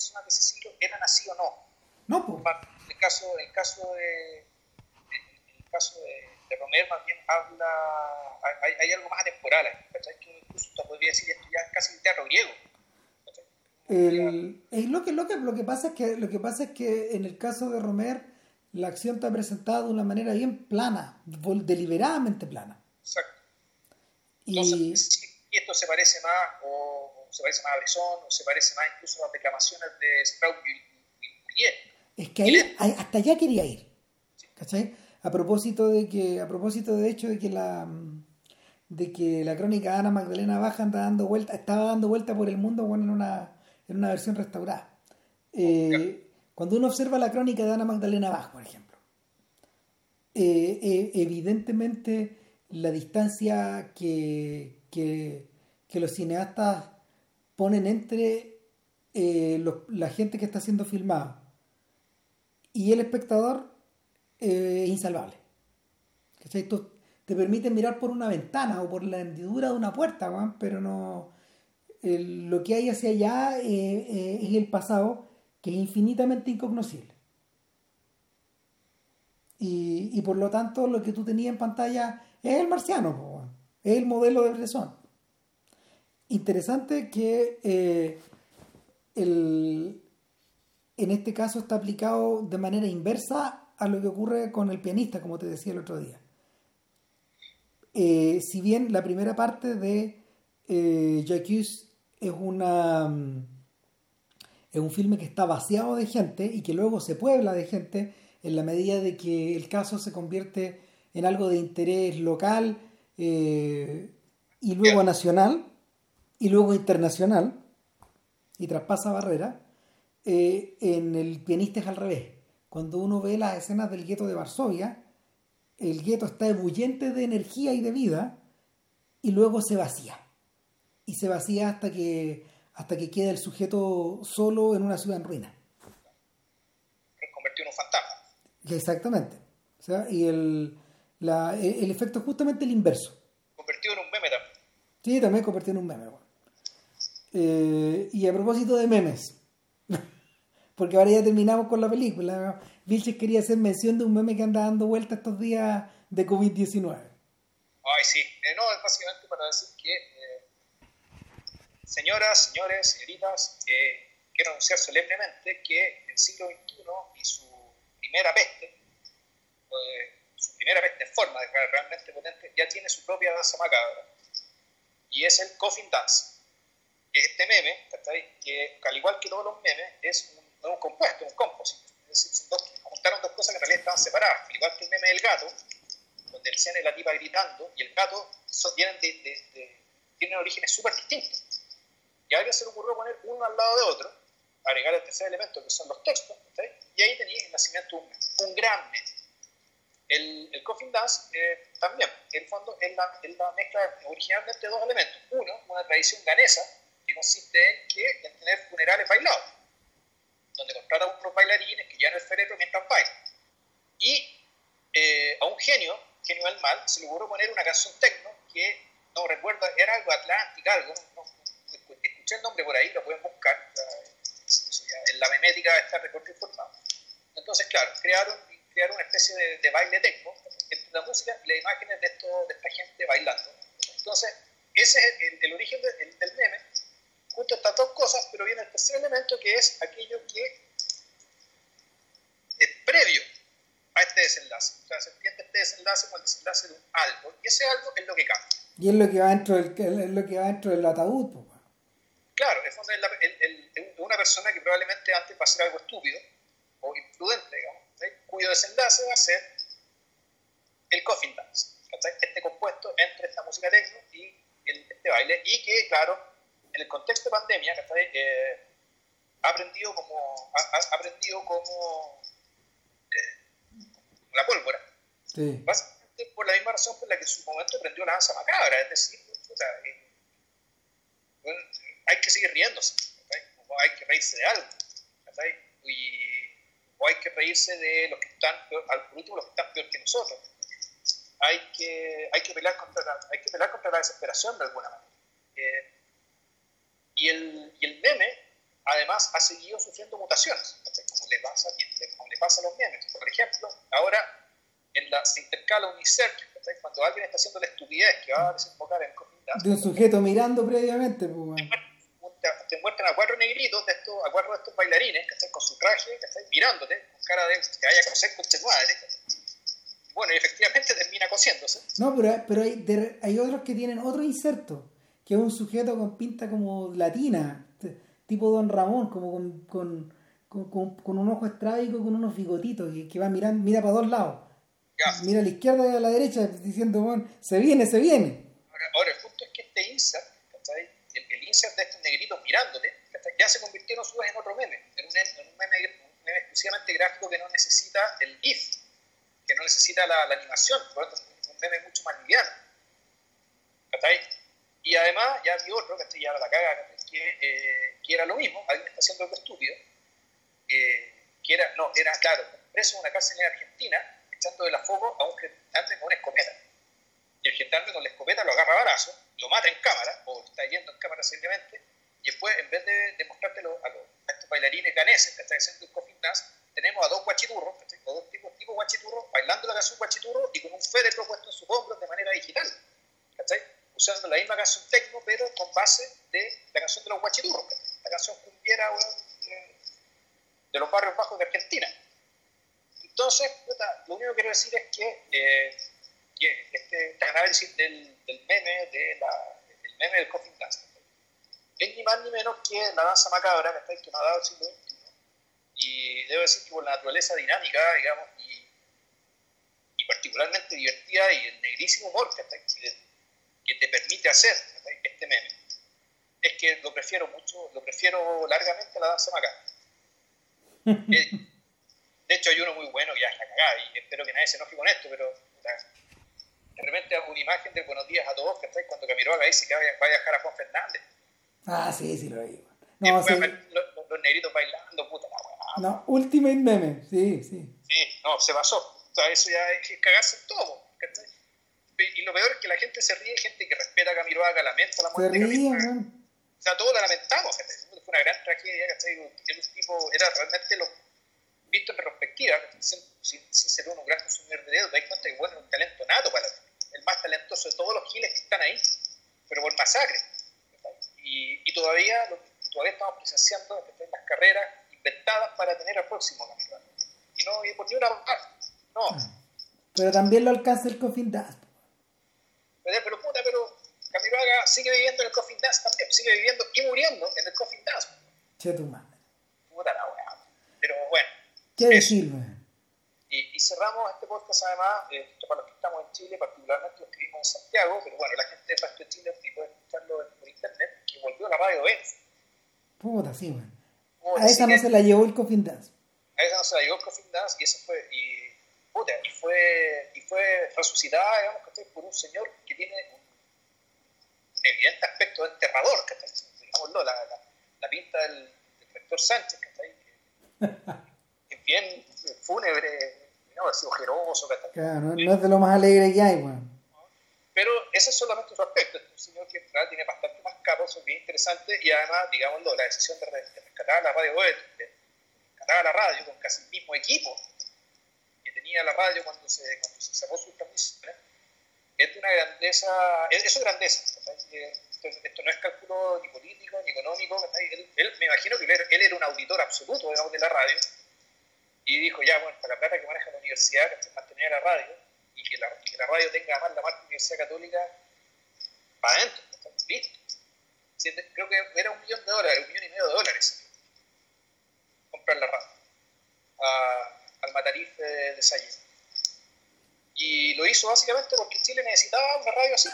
personas de ese siglo eran así o no. No, pues. En el caso, en el caso de, en el caso de de Romer más bien habla, hay, hay algo más atemporal, ¿cachai? Que incluso te podría decir esto ya casi un teatro griego. El, el, lo, que, lo, que, lo, que pasa es que, lo que pasa es que en el caso de Romer la acción está presentada de una manera bien plana, deliberadamente plana. Exacto. y, esto se parece más, o, se parece más a Bresson, o se parece más incluso a las declamaciones de Strauss y, y, Es que ahí, hasta allá quería ir. ¿Cachai? a propósito de que, a propósito de hecho de que la de que la crónica de Ana Magdalena Baja anda dando vuelta, estaba dando vuelta por el mundo bueno, en una, en una versión restaurada. Eh, cuando uno observa la crónica de Ana Magdalena Baja, por ejemplo, eh, eh, evidentemente la distancia que, que, los cineastas ponen entre la gente que está siendo filmada y el espectador eh, insalvable. Esto te permite mirar por una ventana o por la hendidura de una puerta, pero no. lo que hay hacia allá eh, eh, es el pasado que es infinitamente incognoscible. Y, por lo tanto, lo que tú tenías en pantalla es el marciano, es el modelo de Bresson. Interesante que en este caso está aplicado de manera inversa a lo que ocurre con el pianista, como te decía el otro día. Eh, si bien la primera parte de eh, Jacques es una mm, es un filme que está vaciado de gente y que luego se puebla de gente en la medida de que el caso se convierte en algo de interés local eh, y luego nacional y luego internacional y traspasa barreras, en el pianista es al revés cuando uno ve las escenas del gueto de Varsovia, el gueto está ebulliente de energía y de vida y luego se vacía. Y se vacía hasta que, hasta que queda el sujeto solo en una ciudad en ruina. Es convertido en un fantasma. Exactamente. O sea, y el, la, el, efecto es justamente el inverso. Convertido en un meme también. Sí, también convertido en un meme. Eh, y a propósito de memes, porque ahora ya terminamos con la película. Vilches quería hacer mención de un meme que anda dando vuelta estos días de COVID-19. Ay, sí. Eh, no, es básicamente para decir que, eh, señoras, señores, señoritas, quiero anunciar solemnemente que el siglo XXI y su primera peste, su primera peste en forma de realmente potente, ya tiene su propia danza macabra. Y es el Coffin Dance. Este meme, que al igual que todos los memes, es un un compuesto, un composite. Es decir, dos, juntaron dos cosas que en realidad estaban separadas. igual que el meme del gato, donde el es la tipa gritando y el gato son, tienen, orígenes súper distintos. Y a alguien se le ocurrió poner uno al lado de otro, agregar el tercer elemento que son los textos, y ahí tenéis el nacimiento de un, un gran meme. El, Coffin Dance eh, también, en el fondo, es la, la mezcla originalmente de dos elementos. Uno, una tradición ganesa que consiste en, que, en tener funerales bailados donde contrata a unos bailarines que no es cerebro mientras bailan. Y eh, a un genio, genio del mal, se le ocurrió poner una canción tecno que no recuerdo, era algo Atlántica, algo, escuché el nombre por ahí, lo pueden buscar, en la memética está recorte informado. Entonces, claro, crearon, crearon una especie de, baile tecno entre la música y las imágenes de, esto, de esta gente bailando. Entonces, ese es el, origen del meme junto estas dos cosas, pero viene el tercer elemento que es aquello que es previo a este desenlace. O sea, se entiende este desenlace como el desenlace de un algo, y ese algo es lo que cambia. Y es lo que va dentro del, es lo que va dentro del ataúd. Claro, es una persona que probablemente antes va a hacer algo estúpido o imprudente, digamos, cuyo desenlace va a ser el coffin dance, este compuesto entre esta música techno y este baile, y que, claro, en el contexto de pandemia, eh, ha aprendido como, ha, aprendido como eh, la pólvora. Sí. Básicamente por la misma razón por la que en su momento aprendió la danza macabra, es decir, eh, hay que seguir riéndose, hay que reírse de algo, y, o hay que reírse de los que están, al último, los que están peor que nosotros. Hay que, hay que, pelear, contra la, hay que pelear contra la desesperación de alguna manera. Eh, y, el, y el meme, además, ha seguido sufriendo mutaciones, como le, pasa, como le pasa a los memes. Por ejemplo, ahora en la, se intercala un insert, cuando alguien está haciendo la estupidez que va a desembocar en De un sujeto mirando previamente. Pues, te muestran a cuatro negritos, de estos, a cuatro de estos bailarines, que están con su traje, que están mirándote, con cara de que vaya a coser con tu madre. Bueno, y efectivamente termina cosiéndose. No, pero, pero hay, hay otros que tienen otro inserto, que es un sujeto con pinta como latina, tipo Don Ramón, como con, con, con, con un ojo estrábico, con unos bigotitos, que, que va mirando, mira para dos lados. Mira a la izquierda y a la derecha diciendo, bueno, se viene, se viene. Ahora, ahora el punto es que este insert de estos negritos mirándote, ya se convirtieron su vez en otro meme, en un, meme, exclusivamente gráfico que no necesita el GIF, que no necesita la, animación, por lo tanto es un meme mucho más liviano. Y además ya vi otro, que ya la caga, que, eh, lo mismo, alguien está haciendo algo estúpido, eh, que era, no, era, claro, preso en una cárcel en Argentina, echando de la foco a un gendarme con una escopeta. Y el gendarme con la escopeta lo agarra a balazo lo mata en cámara, o está yendo en cámara simplemente, y después, en vez de, de mostrártelo a, los, estos bailarines ganeses que están haciendo el coffin dance, tenemos a dos guachiturros, o dos tipos, tipo guachiturros, bailando la canción guachiturro y con un féretro puesto en sus hombros de manera digital, ¿cachai? Usando la misma canción techno, pero con base de la canción de los guachiturros, la canción cumbiera de, los barrios bajos de Argentina. Entonces, lo único que quiero decir es que eh, este, este, análisis del, del meme, del meme del Coffin Dance. Es ni más ni menos que la danza macabra que, está, que nos siglo XXI. Y debo decir que por la naturaleza dinámica, digamos, y, y particularmente divertida y el negrísimo humor que, que te permite hacer este meme, es que lo prefiero mucho, lo prefiero largamente a la danza macabra. Eh, de hecho, hay uno muy bueno que ya es la cagada, y espero que nadie se enoje con esto, pero de repente una imagen de buenos días a todos, que cuando Camiroaga dice que va a viajar a Juan Fernández. Ah, sí, sí lo vi. No, sí. los, negritos bailando, puta la weá. No, Ultimate Meme, sí, sí. Sí, no, se pasó. O sea, eso ya es cagarse todo. Y lo peor es que la gente se ríe, gente que respeta a Camiroaga, lamenta la muerte ríe, de O sea, todos la lamentamos. Fue una gran tragedia, ¿cachai? Era un tipo, era realmente lo visto en retrospectiva, sin, sin, ser un gran consumidor de dedos, te das cuenta que bueno, un talento nato para el más talentoso de todos los giles que están ahí, pero por masacre. Y, y todavía, todavía estamos presenciando las carreras inventadas para tener al próximo campeón. Y no y por ni una parte. No. Pero también lo alcanza el Coffin Dance. Pero, puta, pero Camiroaga sigue viviendo en el Coffin Dance también, sigue viviendo y muriendo en el Coffin Dance. Che tu madre. Puta la weá. Pero bueno. ¿Qué decir, y, cerramos este podcast además, eh, para los que estamos en Chile, particularmente los que vivimos en Santiago, pero bueno, la gente del resto de Chile puede escucharlo por internet, que volvió a la radio Venus. Puta, sí, man. A esa no se la llevó el Coffin Dance. A esa no se la llevó el Coffin Dance y eso fue, y, puta, y fue, y fue resucitada, digamos, que por un señor que tiene un, evidente aspecto de enterrador, que digámoslo, la, la, la pinta del, del rector Sánchez, ahí, que es bien fúnebre, no, es ojeroso. Claro, no, no, es de lo más alegre que hay, bueno. Pero ese es solamente su aspecto. Es un señor que tiene bastante más capas, es bien interesante y además, digámoslo, la decisión de, rescatar a la radio de rescatar a la radio con casi el mismo equipo tenía la radio cuando se, cuando se cerró sus transmisiones, es de una grandeza, es, es grandeza. Esto, esto, no es cálculo ni político ni económico. Él, él, me imagino que él, él, era un auditor absoluto digamos, de la radio y dijo, ya, bueno, para la plata que maneja la universidad, que mantener la radio, y que la, que la radio tenga más la marca Universidad Católica, para adentro, listo. Creo que era un millón de dólares, un millón y medio de dólares comprar la radio al Matarif de, de Y lo hizo básicamente porque Chile necesitaba una radio así,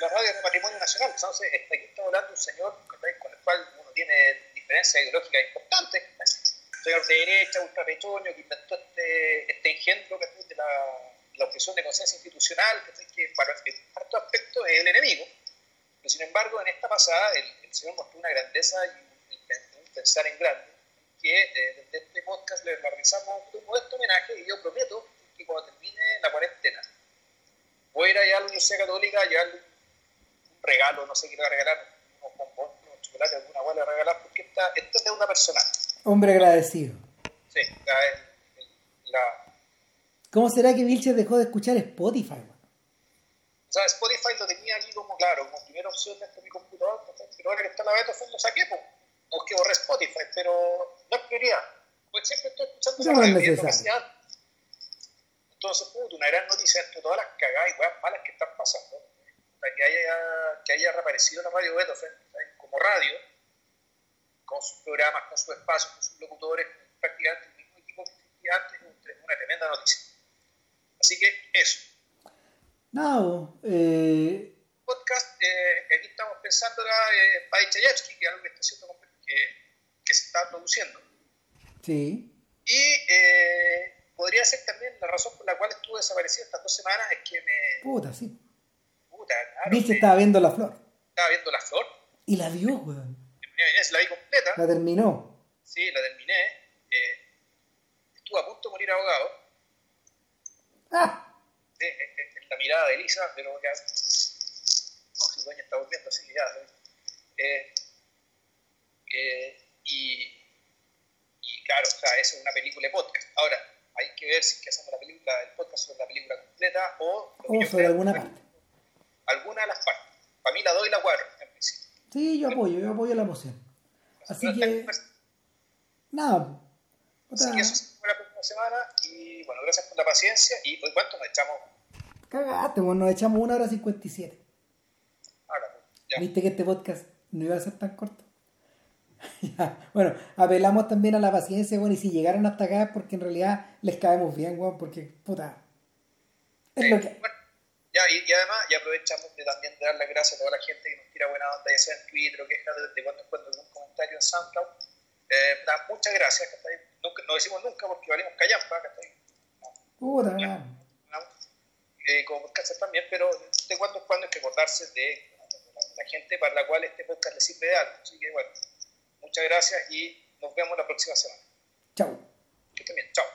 la radio de patrimonio nacional. Entonces, aquí está hablando un señor con el cual uno tiene diferencias ideológicas importantes, un señor de derecha, ultrapechoño, que inventó este, este engendro de la, la objeción de conciencia institucional, que, para cierto aspecto es el enemigo. Pero sin embargo, en esta pasada, el, señor mostró una grandeza y un, pensar en grande, que desde este podcast le realizamos un modesto homenaje y yo prometo que cuando termine la cuarentena voy a ir allá a la Universidad Católica a llevarle un regalo, no sé qué le va a regalar, unos bombones, unos chocolates, alguna hueá le va a regalar, porque esta, esta es de una persona. Hombre agradecido. Sí, la, la, ¿Cómo será que Vilches dejó de escuchar Spotify? O sea, Spotify lo tenía aquí como, claro, como primera opción de mi computador, pero ahora que está la beta, pues lo saqué, pues. Es que borré Spotify, pero no es prioridad. Pues siempre estoy escuchando no la radio, entonces, puto, una gran noticia entre todas las cagadas y weas malas que están pasando. Que haya, que haya reaparecido la radio Beethoven como radio, con sus programas, con sus espacios, con sus locutores, prácticamente el mismo equipo que existía antes, una tremenda noticia. Así que eso. No, eh... Podcast, eh, aquí estamos pensando en eh, Chayefsky, que es algo que está haciendo, que, que se está produciendo. Sí. Y eh, podría ser también la razón por la cual estuve desaparecido estas dos semanas es que me. Puta, sí. Puta, claro. Viste, estaba viendo la flor. Estaba viendo la flor. Y la vio, weón. La vi completa. La terminó. Sí, la terminé. Eh, estuve a punto de morir ahogado. ¡Ah! Eh, eh, la mirada de Elisa, pero ya. No, si dueña está volviendo así, ya. Eh, y, y claro, o sea, es una película de podcast. Ahora, hay que ver si es que hacemos la película, el podcast sobre la película completa o, o sobre alguna parte. Alguna de las partes. Para mí la doy y la cuatro, en principio. Sí, yo apoyo, yo apoyo la moción. Así que. Nada. Otra... Así que eso fue la próxima semana y bueno, gracias por la paciencia. ¿Y hoy cuánto nos echamos? Cagaste, bueno, nos echamos una hora cincuenta y siete. ¿Viste que este podcast no iba a ser tan corto? bueno, apelamos también a la paciencia, bueno, y si llegaron hasta acá porque en realidad les caemos bien, bueno, porque, puta, es lo que... Bueno, ya, y, además, ya aprovechamos de también de dar las gracias a toda la gente que nos tira buena onda, ya sea en Twitter o queja de, de cuando encuentro algún comentario en SoundCloud. Eh, muchas gracias, Nunca, no decimos nunca porque valimos callampa, puta, no, eh, como podcast también, pero de cuando en cuando hay que acordarse de la, la gente para la cual este podcast le sirve de algo. Así que, bueno, Muchas gracias y nos vemos la próxima semana. Chao. Que estén bien. Chao.